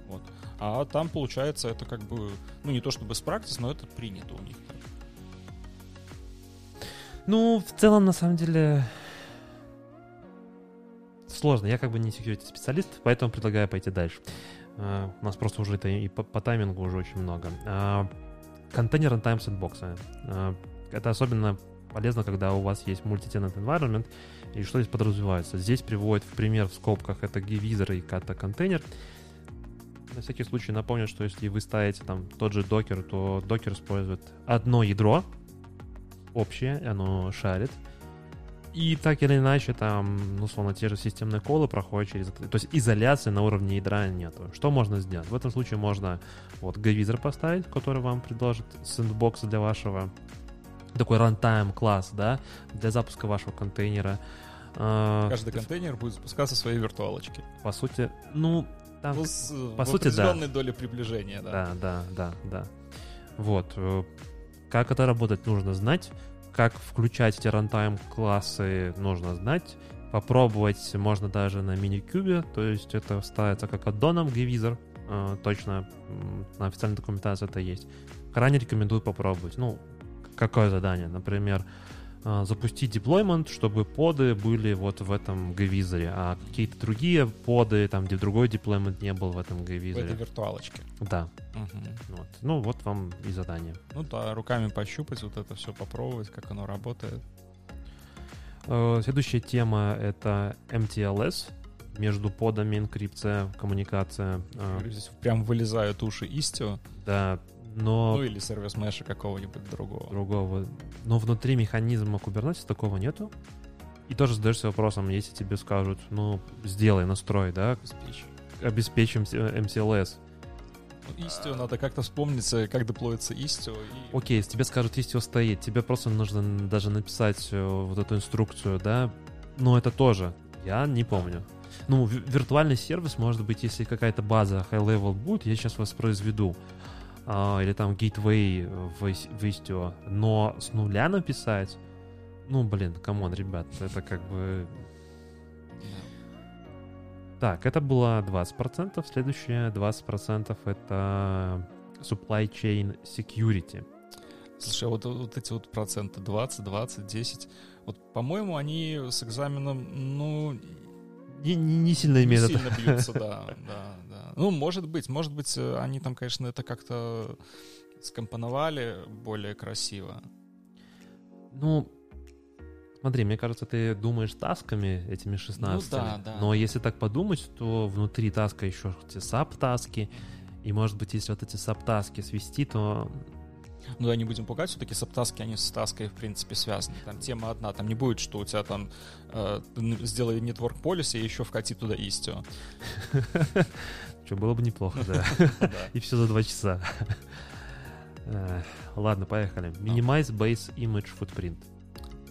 C: Вот. А там, получается, это как бы, ну, не то чтобы с практис, но это принято у них.
A: Ну, в целом, на самом деле, сложно. Я как бы не security специалист, поэтому предлагаю пойти дальше. А, У нас просто уже это и по, по таймингу уже очень много. А, Контейнер runtime сэндбоксы. А, Это особенно полезно, когда у вас есть multi-tenant environment. И что здесь подразумевается? Здесь приводит в пример в скобках это gvizor и kata контейнер. На всякий случай напомню, что если вы ставите там тот же докер, то докер использует одно ядро, общее, оно шарит. И так или иначе, там, ну, условно, те же системные колы проходят через. То есть изоляции на уровне ядра нету. Что можно сделать? В этом случае можно вот gvizor поставить, который вам предложит сэндбокс для вашего такой runtime класс, да, для запуска вашего контейнера. А,
C: Каждый контейнер будет запускаться своей виртуалочки.
A: По сути, ну, там
C: Ну, с,
A: по
C: в
A: сути, да.
C: определенной доле приближения, да.
A: Да, да, да, да. Вот. э, Как это работать, нужно знать. Как включать эти рантайм классы, нужно знать. Попробовать можно даже на мини-кубе, то есть это ставится как аддоном gvizor, э, точно на официальной документации это есть. Крайне рекомендую попробовать. Ну, какое задание? Например, запустить деплоймент, чтобы поды были вот в этом gvizor, а какие-то другие поды, там, где другой деплоймент не был в этом
C: В этой виртуалочке.
A: Да,
C: Мгм.
A: вот. Ну, вот вам и задание.
C: Ну да, руками пощупать, вот это все попробовать, как оно работает.
A: Э, Следующая тема — это MTLS, между подами инкрипция, коммуникация. Э,
C: Здесь прям вылезают уши Istio,
A: Да, но
C: ну или сервис меша какого-нибудь другого.
A: другого... Но внутри механизма Kubernetes такого нету. И тоже задаешься вопросом, если тебе скажут, ну, сделай, настрой, да,
C: Обеспечь.
A: обеспечим э, mTLS.
C: Ну, Istio надо как-то вспомнить, э, как деплоится Istio. И...
A: Окей, если тебе скажут, Istio стоит, тебе просто нужно даже написать э, вот эту инструкцию, да, но это тоже, я не помню. Ну, ви- виртуальный сервис, может быть, если какая-то база high-level будет, я сейчас воспроизведу. А, или там gateway в, Ис- в Istio. Но с нуля написать, ну, блин, come on, ребят, это как бы... Так, это было 20%. Следующее 20% это supply chain security.
C: Слушай, а вот, вот эти вот проценты 20, 20, 10, вот, по-моему, они с экзаменом, ну,
A: Не, не- не сильно
C: не
A: имеет
C: сильно бьются, да, да. Ну, может быть, может быть, э, они там, конечно, это как-то скомпоновали более красиво.
A: Ну, смотри, мне кажется, ты думаешь тасками этими 16.
C: Ну да, да.
A: Но если так подумать, то внутри таска еще эти саб-таски. И, может быть, если вот эти саб-таски свести, то...
C: Ну, да, не будем пугать, все-таки саптаски, они с таской, в принципе, связаны. Там тема одна, там не будет, что у тебя там э, сделай network policy и еще вкати туда Istio. [laughs]
A: Что, было бы неплохо, да. [laughs] И все за два часа. Эх, Ладно, поехали. Minimize base image footprint.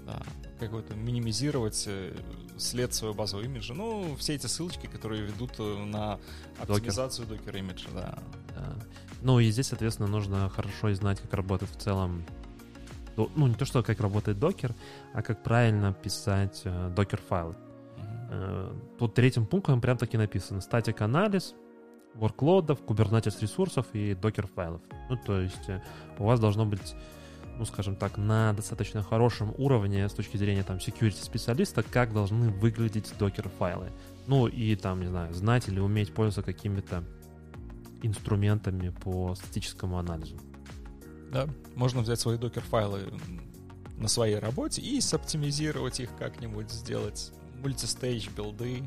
C: Да, какой-то минимизировать э, след своего базового имиджа. Ну, все эти ссылочки, которые ведут э, на оптимизацию докер имиджа, да.
A: Да. Ну и здесь, соответственно, нужно хорошо знать, как работает в целом ну, не то, что как работает докер, а как правильно писать э, докер-файлы. Э, Тут третьим пунктом прям таки написано статик анализ workloadов, Kubernetes ресурсов и докер файлов. Ну, то есть э, у вас должно быть, ну, скажем так, на достаточно хорошем уровне с точки зрения там security специалиста, как должны выглядеть докер файлы. Ну, и там, не знаю, знать или уметь пользоваться какими-то инструментами по статическому анализу.
C: Да, можно взять свои докер-файлы м, на своей работе и соптимизировать их как-нибудь, сделать мультистейдж билды.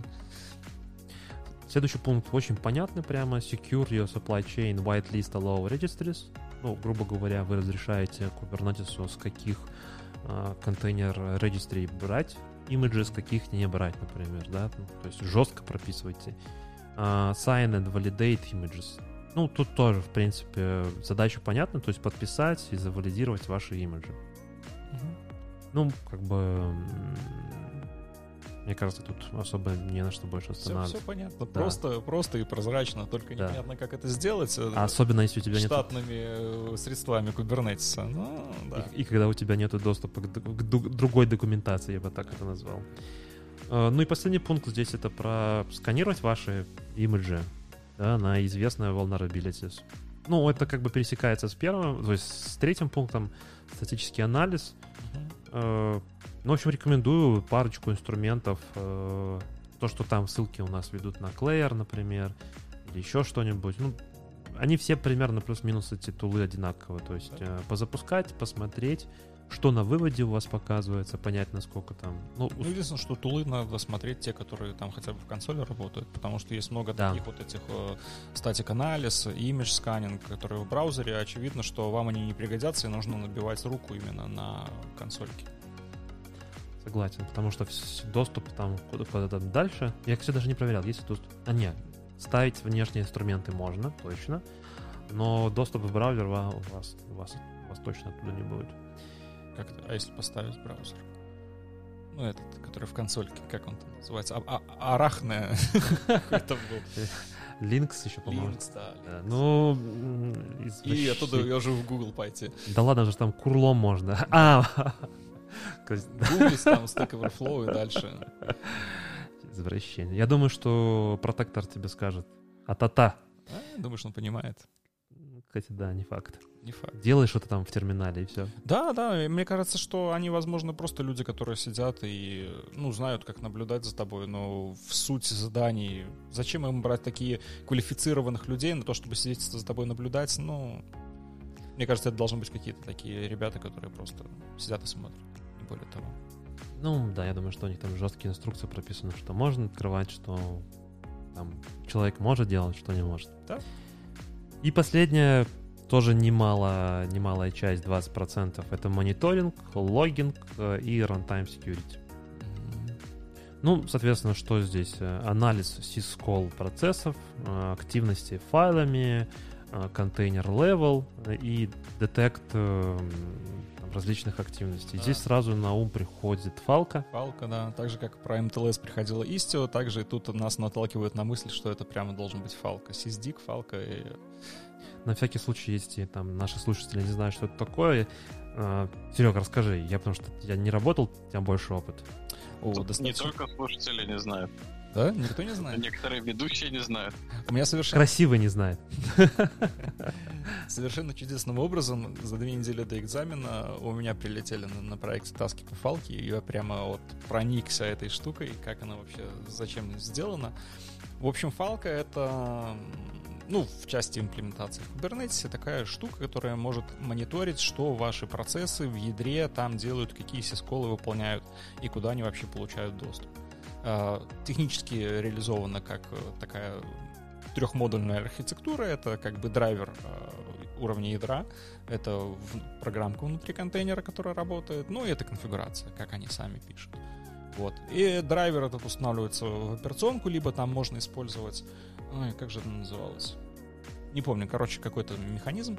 A: Следующий пункт очень понятный прямо. Secure your supply chain whitelist allow registries. Ну, грубо говоря, вы разрешаете Kubernetes с каких а, контейнер registry брать имиджи, с каких не брать, например, да, Ну, то есть жестко прописывайте. А, sign and validate images. Ну, тут тоже, в принципе, задача понятна, то есть подписать и завалидировать ваши имиджи. Ну, как бы... Мне кажется, тут особо не на что больше
C: Все,
A: останавливаться.
C: все понятно.
A: Да.
C: Просто, просто и прозрачно, только
A: Да.
C: непонятно, как это сделать э,
A: А особенно, если у тебя нет...
C: штатными э, средствами кубернетиса. Ну, да.
A: И, и когда у тебя нет доступа к, к другой документации, я бы так это назвал. Э, Ну и последний пункт здесь это про сканировать ваши имиджи да, на известные vulnerabilities. Ну, это как бы пересекается с первым, то есть с третьим пунктом статический анализ.
C: Мгм.
A: Э, Ну, в общем, рекомендую парочку инструментов. э, То, что там ссылки у нас ведут на Claire, например, или еще что-нибудь. Ну, они все примерно плюс-минус эти тулы одинаковые. То есть э, позапускать, посмотреть, что на выводе у вас показывается, понять, насколько там... Ну,
C: Ну, единственное, что тулы надо смотреть те, которые там хотя бы в консоли работают, потому что есть много
A: Да.
C: таких вот этих статик анализ, имидж сканинг, которые в браузере, очевидно, что вам они не пригодятся, и нужно набивать руку именно на консольке.
A: Согласен, потому что доступ там куда- куда-то дальше. Я, кстати, даже не проверял, есть ли доступ. А, нет, ставить внешние инструменты можно, точно. Но доступ в браузер у вас, у вас, у вас точно оттуда не будет.
C: Как? А если поставить браузер? Ну, этот, который в консольке, как он там называется? А- а- Арахне. [laughs] Это был.
A: Links еще, по-моему.
C: Linux, да.
A: Ну,
C: И оттуда я уже в Google пойти.
A: Да ладно же, там курлом можно. [laughs] А,
C: Гуглить там Stack Overflow и дальше.
A: извращение. Я думаю, что протектор тебе скажет. А-та-та.
C: А, Думаешь, он понимает?
A: Кстати, да, не факт.
C: Не факт.
A: Делай что-то там в терминале, и все.
C: Да, да, мне кажется, что они, возможно, просто люди, которые сидят и, ну, знают, как наблюдать за тобой, но в суть заданий, зачем им брать такие квалифицированных людей на то, чтобы сидеть за тобой наблюдать, ну, мне кажется, это должны быть какие-то такие ребята, которые просто сидят и смотрят, более того.
A: Ну, да, я думаю, что у них там жесткие инструкции прописаны, что можно открывать, что там человек может делать, что не может.
C: Да.
A: И последняя, тоже немало, немалая часть, 20%, это мониторинг, логинг э, и runtime security. Ну, соответственно, что здесь? Э, Анализ syscall процессов, э, активности файлами, контейнер level и детект различных активностей.
C: Да.
A: Здесь сразу на ум приходит фалка.
C: Фалка, да, так же, как про MTLS приходила Istio, так же и тут нас наталкивают на мысль, что это прямо должен быть фалка. Сиздик, фалка и...
A: На всякий случай, если там наши слушатели не знают, что это такое, Серега, расскажи. Я потому что я не работал, у тебя больше опыт.
C: О,
B: Тут не
C: достаточно-
B: только слушатели не знают,
C: Да? Никто не знает?
B: некоторые ведущие не знают.
C: У меня совершенно
A: Красивый не знает. [laughs]
C: Совершенно чудесным образом за две недели до экзамена у меня прилетели на, на проекте таски по фалке, и я прямо вот проникся этой штукой, как она вообще, зачем сделана. В общем, фалка — это, ну, в части имплементации в Kubernetes такая штука, которая может мониторить, что ваши процессы в ядре там делают, какие сисколы выполняют и куда они вообще получают доступ. А, Технически реализована как э, такая трехмодульная архитектура. Это как бы драйвер э, уровня ядра, это программка внутри контейнера, которая работает, ну и это конфигурация, как они сами пишут. Вот. И драйвер этот устанавливается в операционку, либо там можно использовать... Ой, как же это называлось? Не помню, короче, какой-то механизм.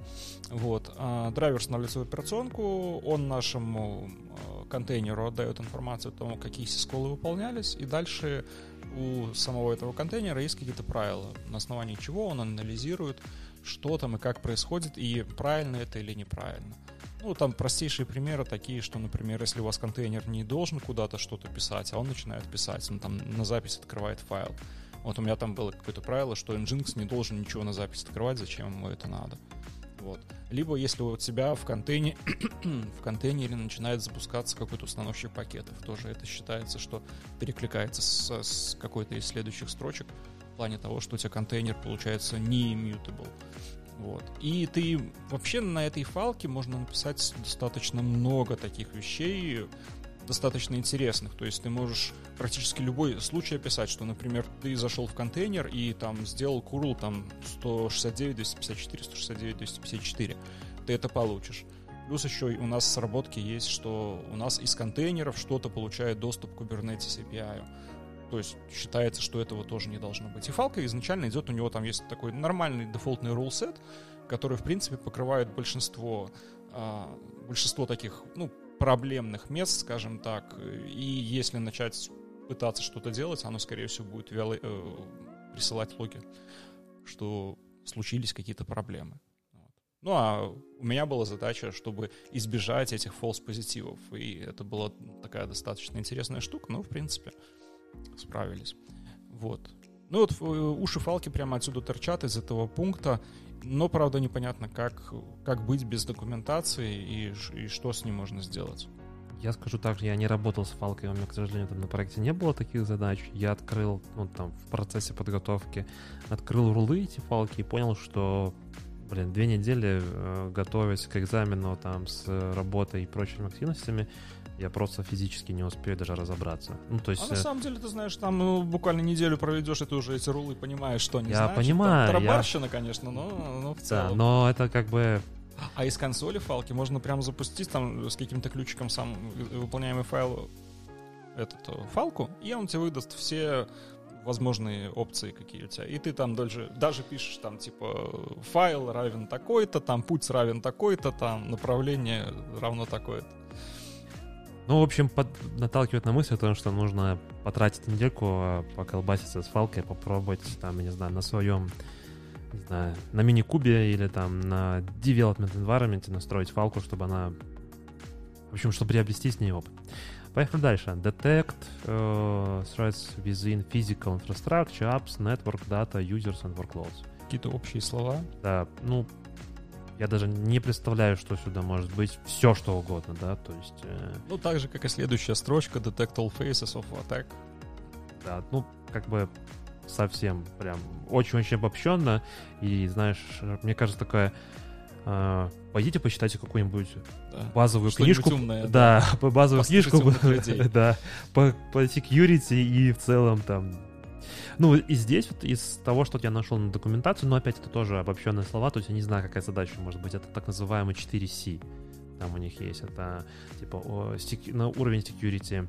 C: Вот. А, драйвер устанавливается в операционку, он нашему э, контейнеру отдает информацию о том, какие сисколы выполнялись, и дальше у самого этого контейнера есть какие-то правила, на основании чего он анализирует, что там и как происходит, и правильно это или неправильно. Ну, там простейшие примеры такие, что, например, если у вас контейнер не должен куда-то что-то писать, а он начинает писать, он там на запись открывает файл. Вот у меня там было какое-то правило, что Nginx не должен ничего на запись открывать, зачем ему это надо. Вот. Либо если у тебя в, контейне... [clears throat] в контейнере начинает запускаться какой-то установщик пакетов, тоже это считается, что перекликается с, с какой-то из следующих строчек в плане того, что у тебя контейнер получается не immutable. Вот. И ты вообще на этой фалке можно написать достаточно много таких вещей, достаточно интересных. То есть ты можешь практически любой случай описать, что, например, ты зашел в контейнер и там сделал curl там 169, 254, 169, 254. Ты это получишь. Плюс еще у нас в сработке есть, что у нас из контейнеров что-то получает доступ к Kubernetes API. То есть считается, что этого тоже не должно быть. И Falco изначально идет, у него там есть такой нормальный дефолтный set, который, в принципе, покрывает большинство, а, большинство таких, ну, проблемных мест, скажем так. И если начать пытаться что-то делать, оно, скорее всего, будет вяло, э, присылать логи, что случились какие-то проблемы. Ну, а у меня была задача, чтобы избежать этих фолс-позитивов. И это была такая достаточно интересная штука, но, в принципе, справились. Вот. Ну вот э, уши Фалки прямо отсюда торчат из этого пункта, но, правда, непонятно, как, как быть без документации и, и что с ним можно сделать.
A: Я скажу так, я не работал с Фалкой, у меня, к сожалению, там на проекте не было таких задач. Я открыл, ну, там, в процессе подготовки, открыл рулы эти Фалки и понял, что блин, две недели э, готовясь к экзамену там с работой и прочими активностями, я просто физически не успею даже разобраться. Ну, то есть...
C: А на э, самом деле, ты знаешь, там ну, буквально неделю проведешь, и ты уже эти рулы понимаешь, что они
A: я
C: значат.
A: Понимаю,
C: там тарабарщина, я... конечно, но, но в целом.
A: Да, но это как бы...
C: А из консоли фалки можно прямо запустить там с каким-то ключиком сам выполняемый файл этот э, фалку, и он тебе выдаст все возможные опции какие у тебя. И ты там даже, даже пишешь там типа файл равен такой-то, там путь равен такой-то, там направление равно такое-то.
A: Ну, в общем, под, наталкивает на мысль о том, что нужно потратить недельку, а, поколбаситься с фалкой, попробовать там, я не знаю, на своем, не знаю, на мини-кубе или там на development environment настроить фалку, чтобы она, в общем, чтобы приобрести с ней опыт. Поехали дальше. Detect uh, threats within physical infrastructure, apps, network, data, users and workloads.
C: Какие-то общие слова?
A: Да, ну, я даже не представляю, что сюда может быть. Все, что угодно, да, то есть... Э...
C: Ну, так же, как и следующая строчка, Detect all faces of attack.
A: Да, ну, как бы совсем прям очень-очень обобщенно. И, знаешь, мне кажется, такая а, пойдите почитайте какую-нибудь да. базовую книжку.
C: Умное,
A: да, да, [laughs] базовую книжку. [laughs] да, по, по security и в целом там. Ну, и здесь вот из того, что я нашел на документацию, но опять это тоже обобщенные слова, то есть я не знаю, какая задача может быть. Это так называемый 4C. Там у них есть. Это типа на уровень security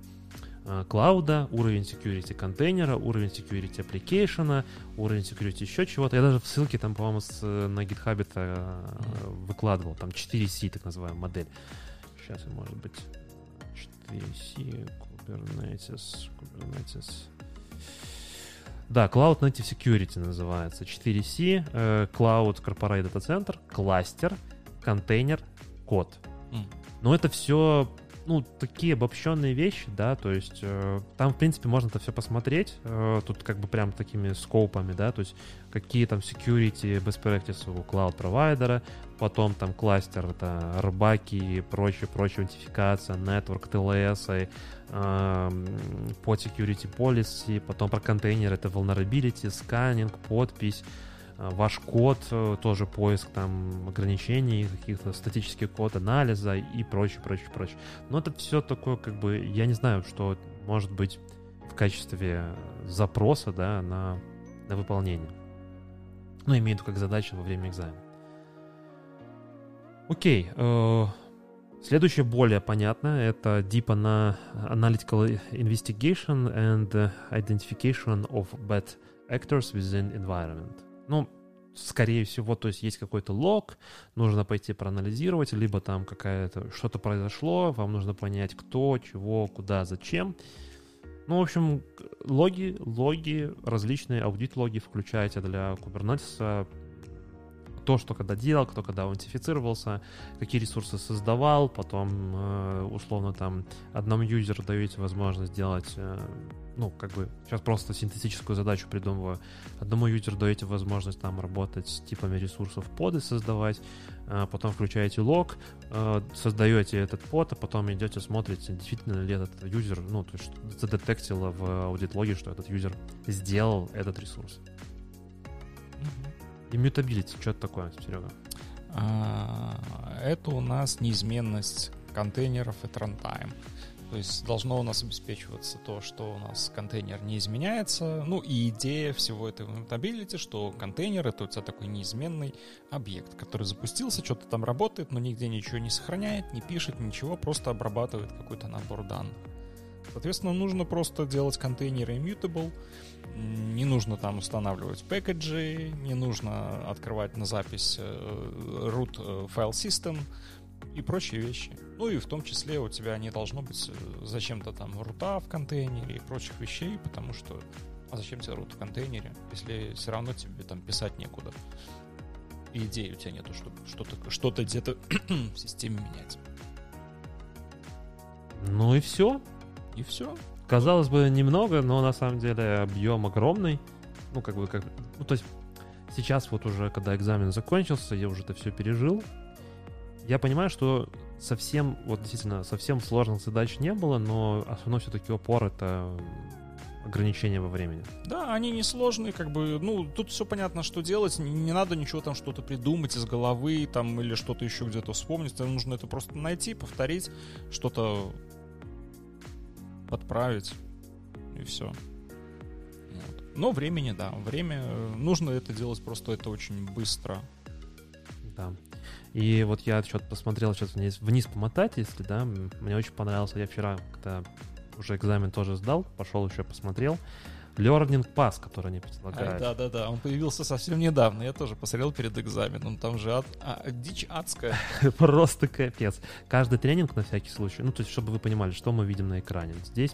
A: Э, клауда, уровень security контейнера, уровень security application, уровень security еще чего-то. Я даже в ссылке там, по-моему, с, на GitHub это э, выкладывал. Там 4C, так называемая модель. Сейчас, может быть, 4C, Kubernetes, Kubernetes. Да, Cloud Native Security называется. 4C, э, Cloud Corporate Data Center, кластер, контейнер, код. Mm. Но это все ну, такие обобщенные вещи, да, то есть э, там, в принципе, можно это все посмотреть, э, тут как бы прям такими скопами, да, то есть какие там security best practices у cloud-провайдера, потом там кластер, это рыбаки и прочее, прочее, аутентификация, network, TLS, под security policy, потом про контейнер, это vulnerability, сканинг, подпись, Э, ваш код, э, тоже поиск там ограничений, каких-то статический код анализа и прочее, прочее, прочее. Но это все такое, как бы, я не знаю, что может быть в качестве запроса, да, на, на выполнение. Ну, имею в виду как задача во время экзамена. Окей. Э, следующее более понятно. Это Deep Analytical Investigation and Identification of Bad Actors Within Environment. Ну, скорее всего, то есть есть какой-то лог, нужно пойти проанализировать, либо там какая-то что-то произошло, вам нужно понять, кто, чего, куда, зачем. Ну, в общем, логи, логи, различные аудит-логи включаете для Kubernetes, то, что когда делал, кто когда аутентифицировался, какие ресурсы создавал, потом, э, условно, там, одному юзеру даете возможность сделать э, ну, как бы, сейчас просто синтетическую задачу придумываю. Одному юзеру даете возможность там работать с типами ресурсов поды создавать, а потом включаете лог, создаете этот под, а потом идете смотрите, действительно ли этот юзер, ну, то есть задетектило в аудит-логе, что этот юзер сделал этот ресурс. Immutability, что это такое, Серега?
C: А, это у нас неизменность контейнеров и runtime. То есть должно у нас обеспечиваться то, что у нас контейнер не изменяется. Ну и идея всего этого immutability, что контейнер это у тебя такой неизменный объект, который запустился, что-то там работает, но нигде ничего не сохраняет, не пишет, ничего, просто обрабатывает какой-то набор данных. Соответственно, нужно просто делать контейнеры immutable, не нужно там устанавливать пэкэджи, не нужно открывать на запись э, root э, file system, и прочие вещи. Ну и в том числе у тебя не должно быть э, зачем-то там рута в контейнере и прочих вещей, потому что а зачем тебе рут в контейнере, если все равно тебе там писать некуда. И идеи у тебя нету, чтобы что-то что где-то [clears throat] в системе менять.
A: Ну и все.
C: И все.
A: Казалось бы, немного, но на самом деле объем огромный. Ну, как бы, как... Ну, то есть, сейчас вот уже, когда экзамен закончился, я уже это все пережил. Я понимаю, что совсем, вот действительно, совсем сложных задач не было, но основной все-таки упор — это ограничения во времени.
C: Да, они несложные, как бы, ну, тут все понятно, что делать, не, не надо ничего там что-то придумать из головы, там, или что-то еще где-то вспомнить, тебе нужно это просто найти, повторить, что-то подправить, и все. Вот. Но времени, да, время, нужно это делать просто это очень быстро.
A: Да. И вот я что-то посмотрел сейчас вниз, вниз помотать, если, да, мне очень понравился, я вчера, когда уже экзамен тоже сдал, пошел еще посмотрел, Learning Pass, который они предлагают.
C: да, да, да, он появился совсем недавно, я тоже посмотрел перед экзаменом, там же ад, а, дичь адская. [laughs]
A: Просто капец. Каждый тренинг на всякий случай, ну, то есть, чтобы вы понимали, что мы видим на экране. Здесь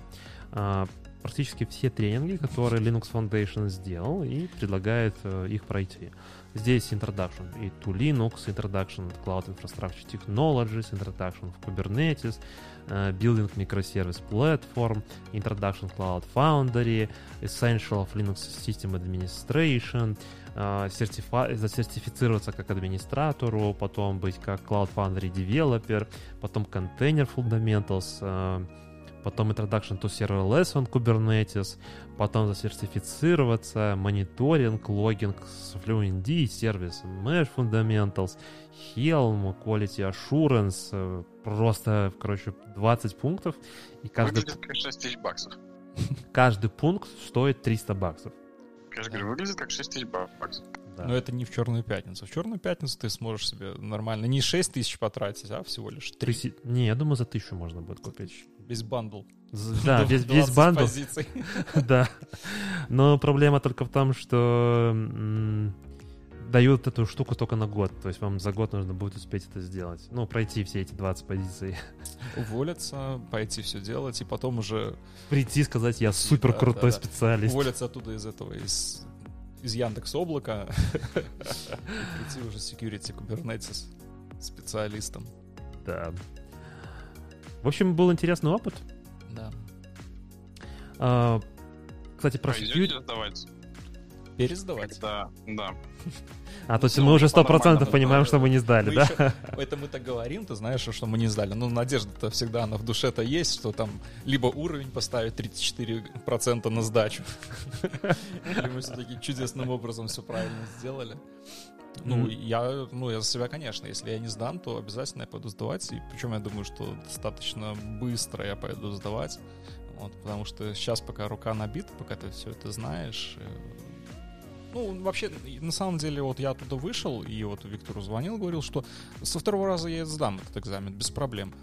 A: а, практически все тренинги, которые Linux Foundation сделал и предлагает а, их пройти. Здесь introduction и to Linux, introduction to Cloud Infrastructure Technologies, introduction в Kubernetes, building microservice platform, introduction Cloud Foundry, essential of Linux System Administration, uh, сертифа- засертифицироваться как администратору, потом быть как Cloud Foundry Developer, потом Container Fundamentals, uh, потом Introduction to Serverless on Kubernetes, потом засертифицироваться, мониторинг, логинг с FluentD, сервис Mesh Fundamentals, Helm, Quality Assurance, э, просто, короче, 20 пунктов.
B: И каждый... Выглядит как 6 тысяч баксов. [laughs]
A: Каждый пункт стоит 300 баксов.
B: Конечно, говорю, выглядит как 6 тысяч баксов.
C: Да. Но это не в Черную пятницу. В Черную пятницу ты сможешь себе нормально не 6 тысяч потратить, а всего лишь 3. 3...
A: Не, я думаю, за тысячу можно будет купить.
C: Весь bundle. [laughs]
A: Да, весь, весь bundle. [laughs] да. Но проблема только в том, что дают эту штуку только на год. То есть вам за год нужно будет успеть это сделать. Ну, пройти все эти 20 позиций. [laughs]
C: Уволиться, пойти все делать, и потом уже...
A: Прийти сказать, я супер крутой да, да, специалист.
C: Уволиться оттуда из этого, из из Яндекс облака прийти уже security Kubernetes специалистом.
A: Да. В общем, был интересный опыт.
C: Да.
A: А, кстати, про
B: security...
C: Пересдавать?
B: Да, да.
A: А, то есть ну, мы уже сто процентов понимаем, что мы не сдали, да?
C: Это мы так говорим, ты знаешь, что мы не сдали. Но надежда-то всегда, она в душе-то есть, что там либо уровень поставить 34% на сдачу, [laughs] или мы все-таки чудесным образом все правильно сделали. Ну, mm-hmm. я, ну, я за себя, конечно, если я не сдам, то обязательно я пойду сдавать. И причем я думаю, что достаточно быстро я пойду сдавать. Вот, потому что сейчас, пока рука набита, пока ты все это знаешь, э, ну, вообще, на самом деле, вот я оттуда вышел, и вот Виктору звонил, говорил, что со второго раза я сдам этот экзамен без проблем.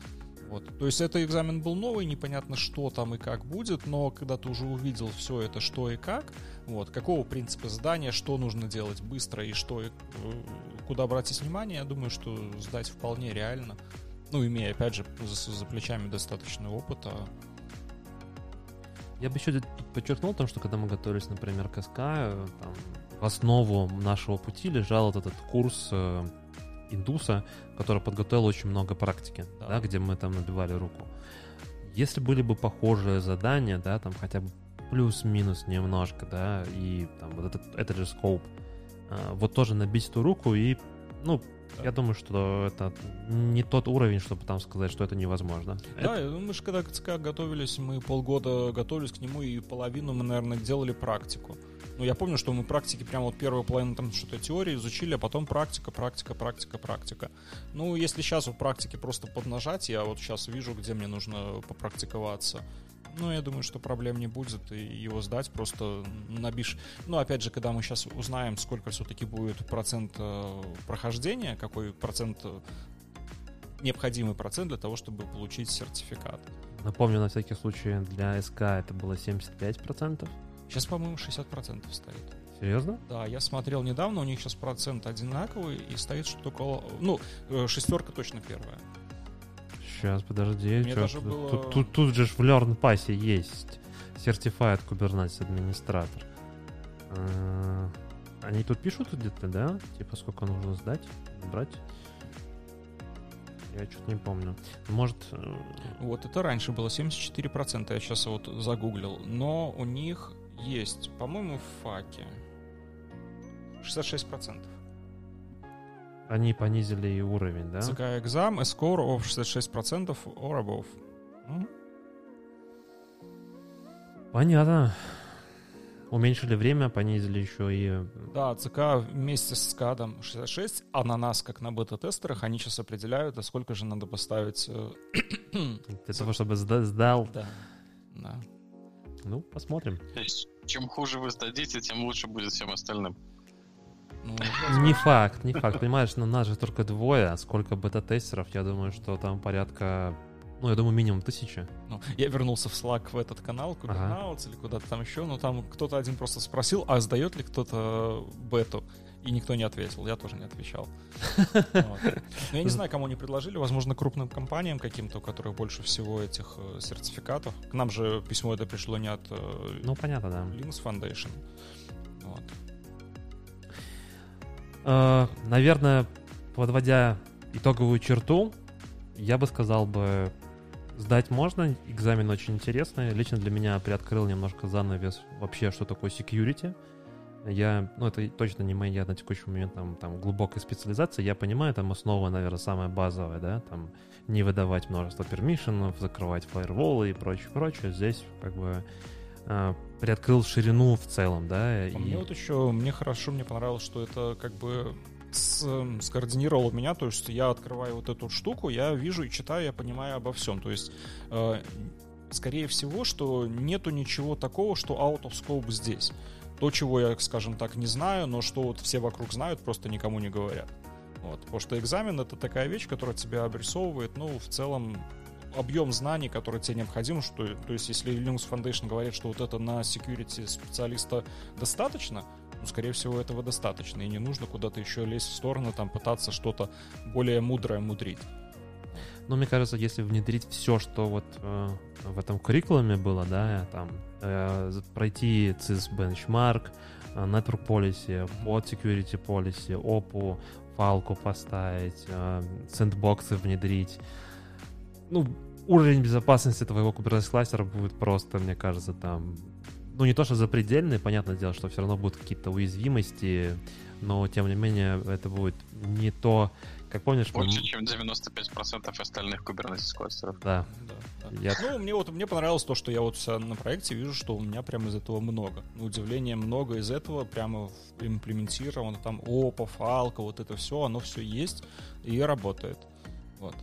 C: Вот. То есть это экзамен был новый, непонятно, что там и как будет, но когда ты уже увидел все это, что и как, вот, какого принципа задания, что нужно делать быстро и что и, э, куда обратить внимание, я думаю, что сдать вполне реально. Ну, имея, опять же, за, за плечами достаточный опыт, а
A: я бы еще подчеркнул том, что когда мы готовились, например, к СК, э, там, в основу нашего пути лежал вот этот курс э, индуса, который подготовил очень много практики, да. Где мы там набивали руку. Если были бы похожие задания, да, там хотя бы плюс-минус немножко, да, и там вот этот, этот же скоп, э, вот тоже набить эту руку и, ну, я думаю, что это не тот уровень, чтобы там сказать, что это невозможно.
C: Да, это... мы же когда к ЦК готовились, мы полгода готовились к нему, и половину мы, наверное, делали практику. Ну, я помню, что мы практики прямо вот первую половину там что-то теории изучили, а потом практика, практика, практика, практика. Ну, если сейчас в практике просто поднажать, я вот сейчас вижу, где мне нужно попрактиковаться. Ну, я думаю, что проблем не будет, и его сдать просто набишь. Ну, опять же, когда мы сейчас узнаем, сколько все-таки будет процент э, прохождения, какой процент э, необходимый процент для того, чтобы получить сертификат.
A: Напомню, на всякий случай, для СК это было 75%.
C: Сейчас, по-моему, 60% стоит.
A: Серьезно?
C: Да, я смотрел недавно, у них сейчас процент одинаковый и стоит что-то около... Ну, э, шестерка точно первая.
A: сейчас, подожди.
C: Мне даже
A: тут,
C: было-
A: тут, тут, тут же в Learn Pass есть Certified Kubernetes администратор. Э, Они тут пишут где-то, да? Типа сколько нужно сдать, брать? Я что-то не помню. Может, э,
C: Вот это раньше было 74%, я сейчас вот загуглил. Но у них есть, по-моему, в факе 66%.
A: они понизили и уровень, да?
C: ЦК экзам, a score of 66% or above. М?
A: Понятно. Уменьшили время, понизили еще и...
C: Да, ЦК вместе с скадом 66, а на нас, как на бета-тестерах, они сейчас определяют, а сколько же надо поставить... э,
A: Для того, чтобы сда- сдал.
C: Да, да.
A: Ну, посмотрим.
B: То есть, чем хуже вы сдадите, тем лучше будет всем остальным.
C: Ну,
A: Не факт, не факт. Понимаешь, но нас же только двое. а Сколько бета-тестеров? Я думаю, что там порядка... Ну, я думаю, минимум тысяча.
C: Ну, я вернулся в Slack в этот канал, Kubernetes или куда-то там еще, но там кто-то один просто спросил, а сдает ли кто-то бету? И никто не ответил, я тоже не отвечал. [laughs] Но я не знаю, кому они предложили, возможно, крупным компаниям каким-то, у которых больше всего этих э, сертификатов. К нам же письмо это пришло не от э,
A: Ну, понятно, да.
C: Linux Foundation. Вот.
A: Э, Наверное, подводя итоговую черту, я бы сказал бы, сдать можно, экзамен очень интересный. Лично для меня приоткрыл немножко занавес вообще, что такое security. Я, ну, это точно не моя на текущий момент там, там глубокая специализация. Я понимаю, там основа, наверное, самая базовая, да, там не выдавать множество пермишенов, закрывать фаерволы и прочее, прочее. Здесь как бы э, приоткрыл ширину в целом, да.
C: А Мне вот еще, мне хорошо, мне понравилось, что это как бы с- эм, скоординировало меня, то есть я открываю вот эту штуку, я вижу и читаю, я понимаю обо всем, то есть э, скорее всего, что нету ничего такого, что out of scope здесь. То, чего я, скажем так, не знаю, но что вот все вокруг знают, просто никому не говорят. Вот. Потому что экзамен — это такая вещь, которая тебя обрисовывает, ну, в целом, объем знаний, который тебе необходим, что, то есть, если Linux Foundation говорит, что вот это на security специалиста достаточно, ну, скорее всего, этого достаточно, и не нужно куда-то еще лезть в сторону, там, пытаться что-то более мудрое мудрить.
A: Ну, мне кажется, если внедрить все, что вот э, в этом curriculum было, да, там, пройти CIS benchmark, э, network policy, под security policy, OPU, фалку поставить, э, сэндбоксы внедрить, ну, уровень безопасности твоего Kubernetes кластера будет просто, мне кажется, там, ну, не то, что запредельный, понятное дело, что все равно будут какие-то уязвимости, но, тем не менее, это будет не то, как помнишь... мы-
B: Больше, чем 95% остальных Kubernetes кластеров.
A: Да,
C: Да, да.
A: я
C: Ну, мне вот мне понравилось то, что я вот на проекте вижу, что у меня прямо из этого много. На удивление, много из этого прямо имплементировано. Там опа, фалка, вот это все, оно все есть и работает. Вот.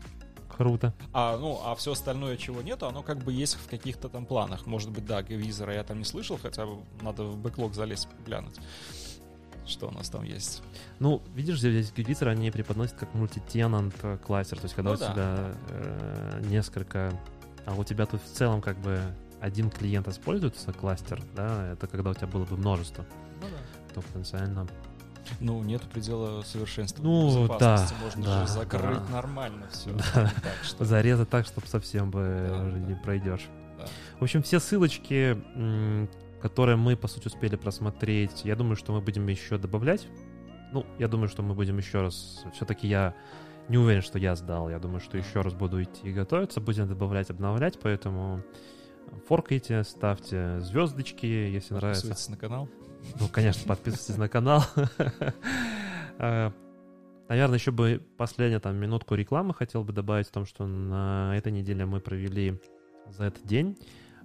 A: круто.
C: А, ну, а все остальное, чего нету, оно как бы есть в каких-то там планах. Может быть, да, визора я там не слышал, хотя бы надо в бэклог залезть, глянуть, что у нас там есть.
A: Ну, видишь, здесь Gitzer они преподносят как мультитенант э, кластер, то есть когда
C: Ну
A: у
C: да,
A: тебя э, несколько, а у тебя тут в целом как бы один клиент используется кластер, да, это когда у тебя было бы множество,
C: Ну да.
A: то потенциально.
C: Ну, нет предела совершенства.
A: Ну,
C: безопасности.
A: да,
C: Можно
A: да,
C: же закрыть
A: да.
C: нормально все.
A: Да. Зарезать так, чтобы совсем бы
C: Да,
A: уже не
C: да.
A: пройдешь.
C: Да.
A: В общем, все ссылочки, которые мы, по сути, успели просмотреть, я думаю, что мы будем еще добавлять. Ну, я думаю, что мы будем еще раз... Все-таки я не уверен, что я сдал. Я думаю, что еще раз буду идти готовиться. Будем добавлять, обновлять, поэтому форкайте, ставьте звездочки, если нравится.
C: Подписывайтесь на канал.
A: Ну, конечно, подписывайтесь на канал. [laughs] Э, Наверное, еще бы последнюю там минутку рекламы хотел бы добавить в том, что на этой неделе мы провели за этот день.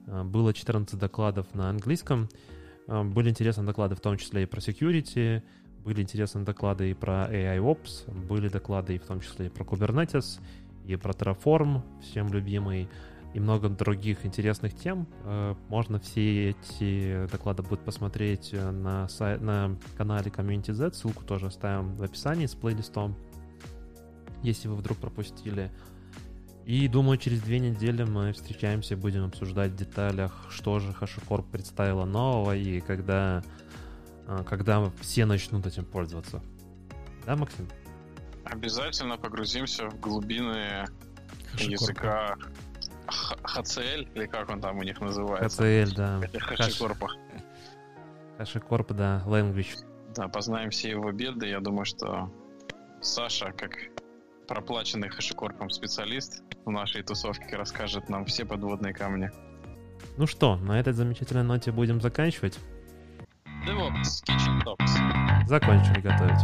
A: Э, Было 14 докладов на английском. Э, Были интересные доклады в том числе и про security, были интересные доклады и про AIOps, были доклады и в том числе и про Kubernetes, и про Terraform, всем любимый, и много других интересных тем. Э, Можно все эти доклады будет посмотреть на, сай- на канале Community Z. Ссылку тоже оставим в описании с плейлистом, если вы вдруг пропустили. И думаю, через две недели мы встречаемся и будем обсуждать в деталях, что же HashiCorp представила нового и когда, э, когда все начнут этим пользоваться. Да, Максим?
B: Обязательно погрузимся в глубины языка HCL, или как он там у них называется?
A: HCL, да.
B: Хашикорпа.
A: Хашикорп, да, language.
B: Да, познаем все его беды. Я думаю, что Саша, как проплаченный Хашикорпом специалист в нашей тусовке, расскажет нам все подводные камни.
A: Ну что, на этой замечательной ноте будем заканчивать.
B: DevOps, Kitchen Talks.
A: Закончили готовить.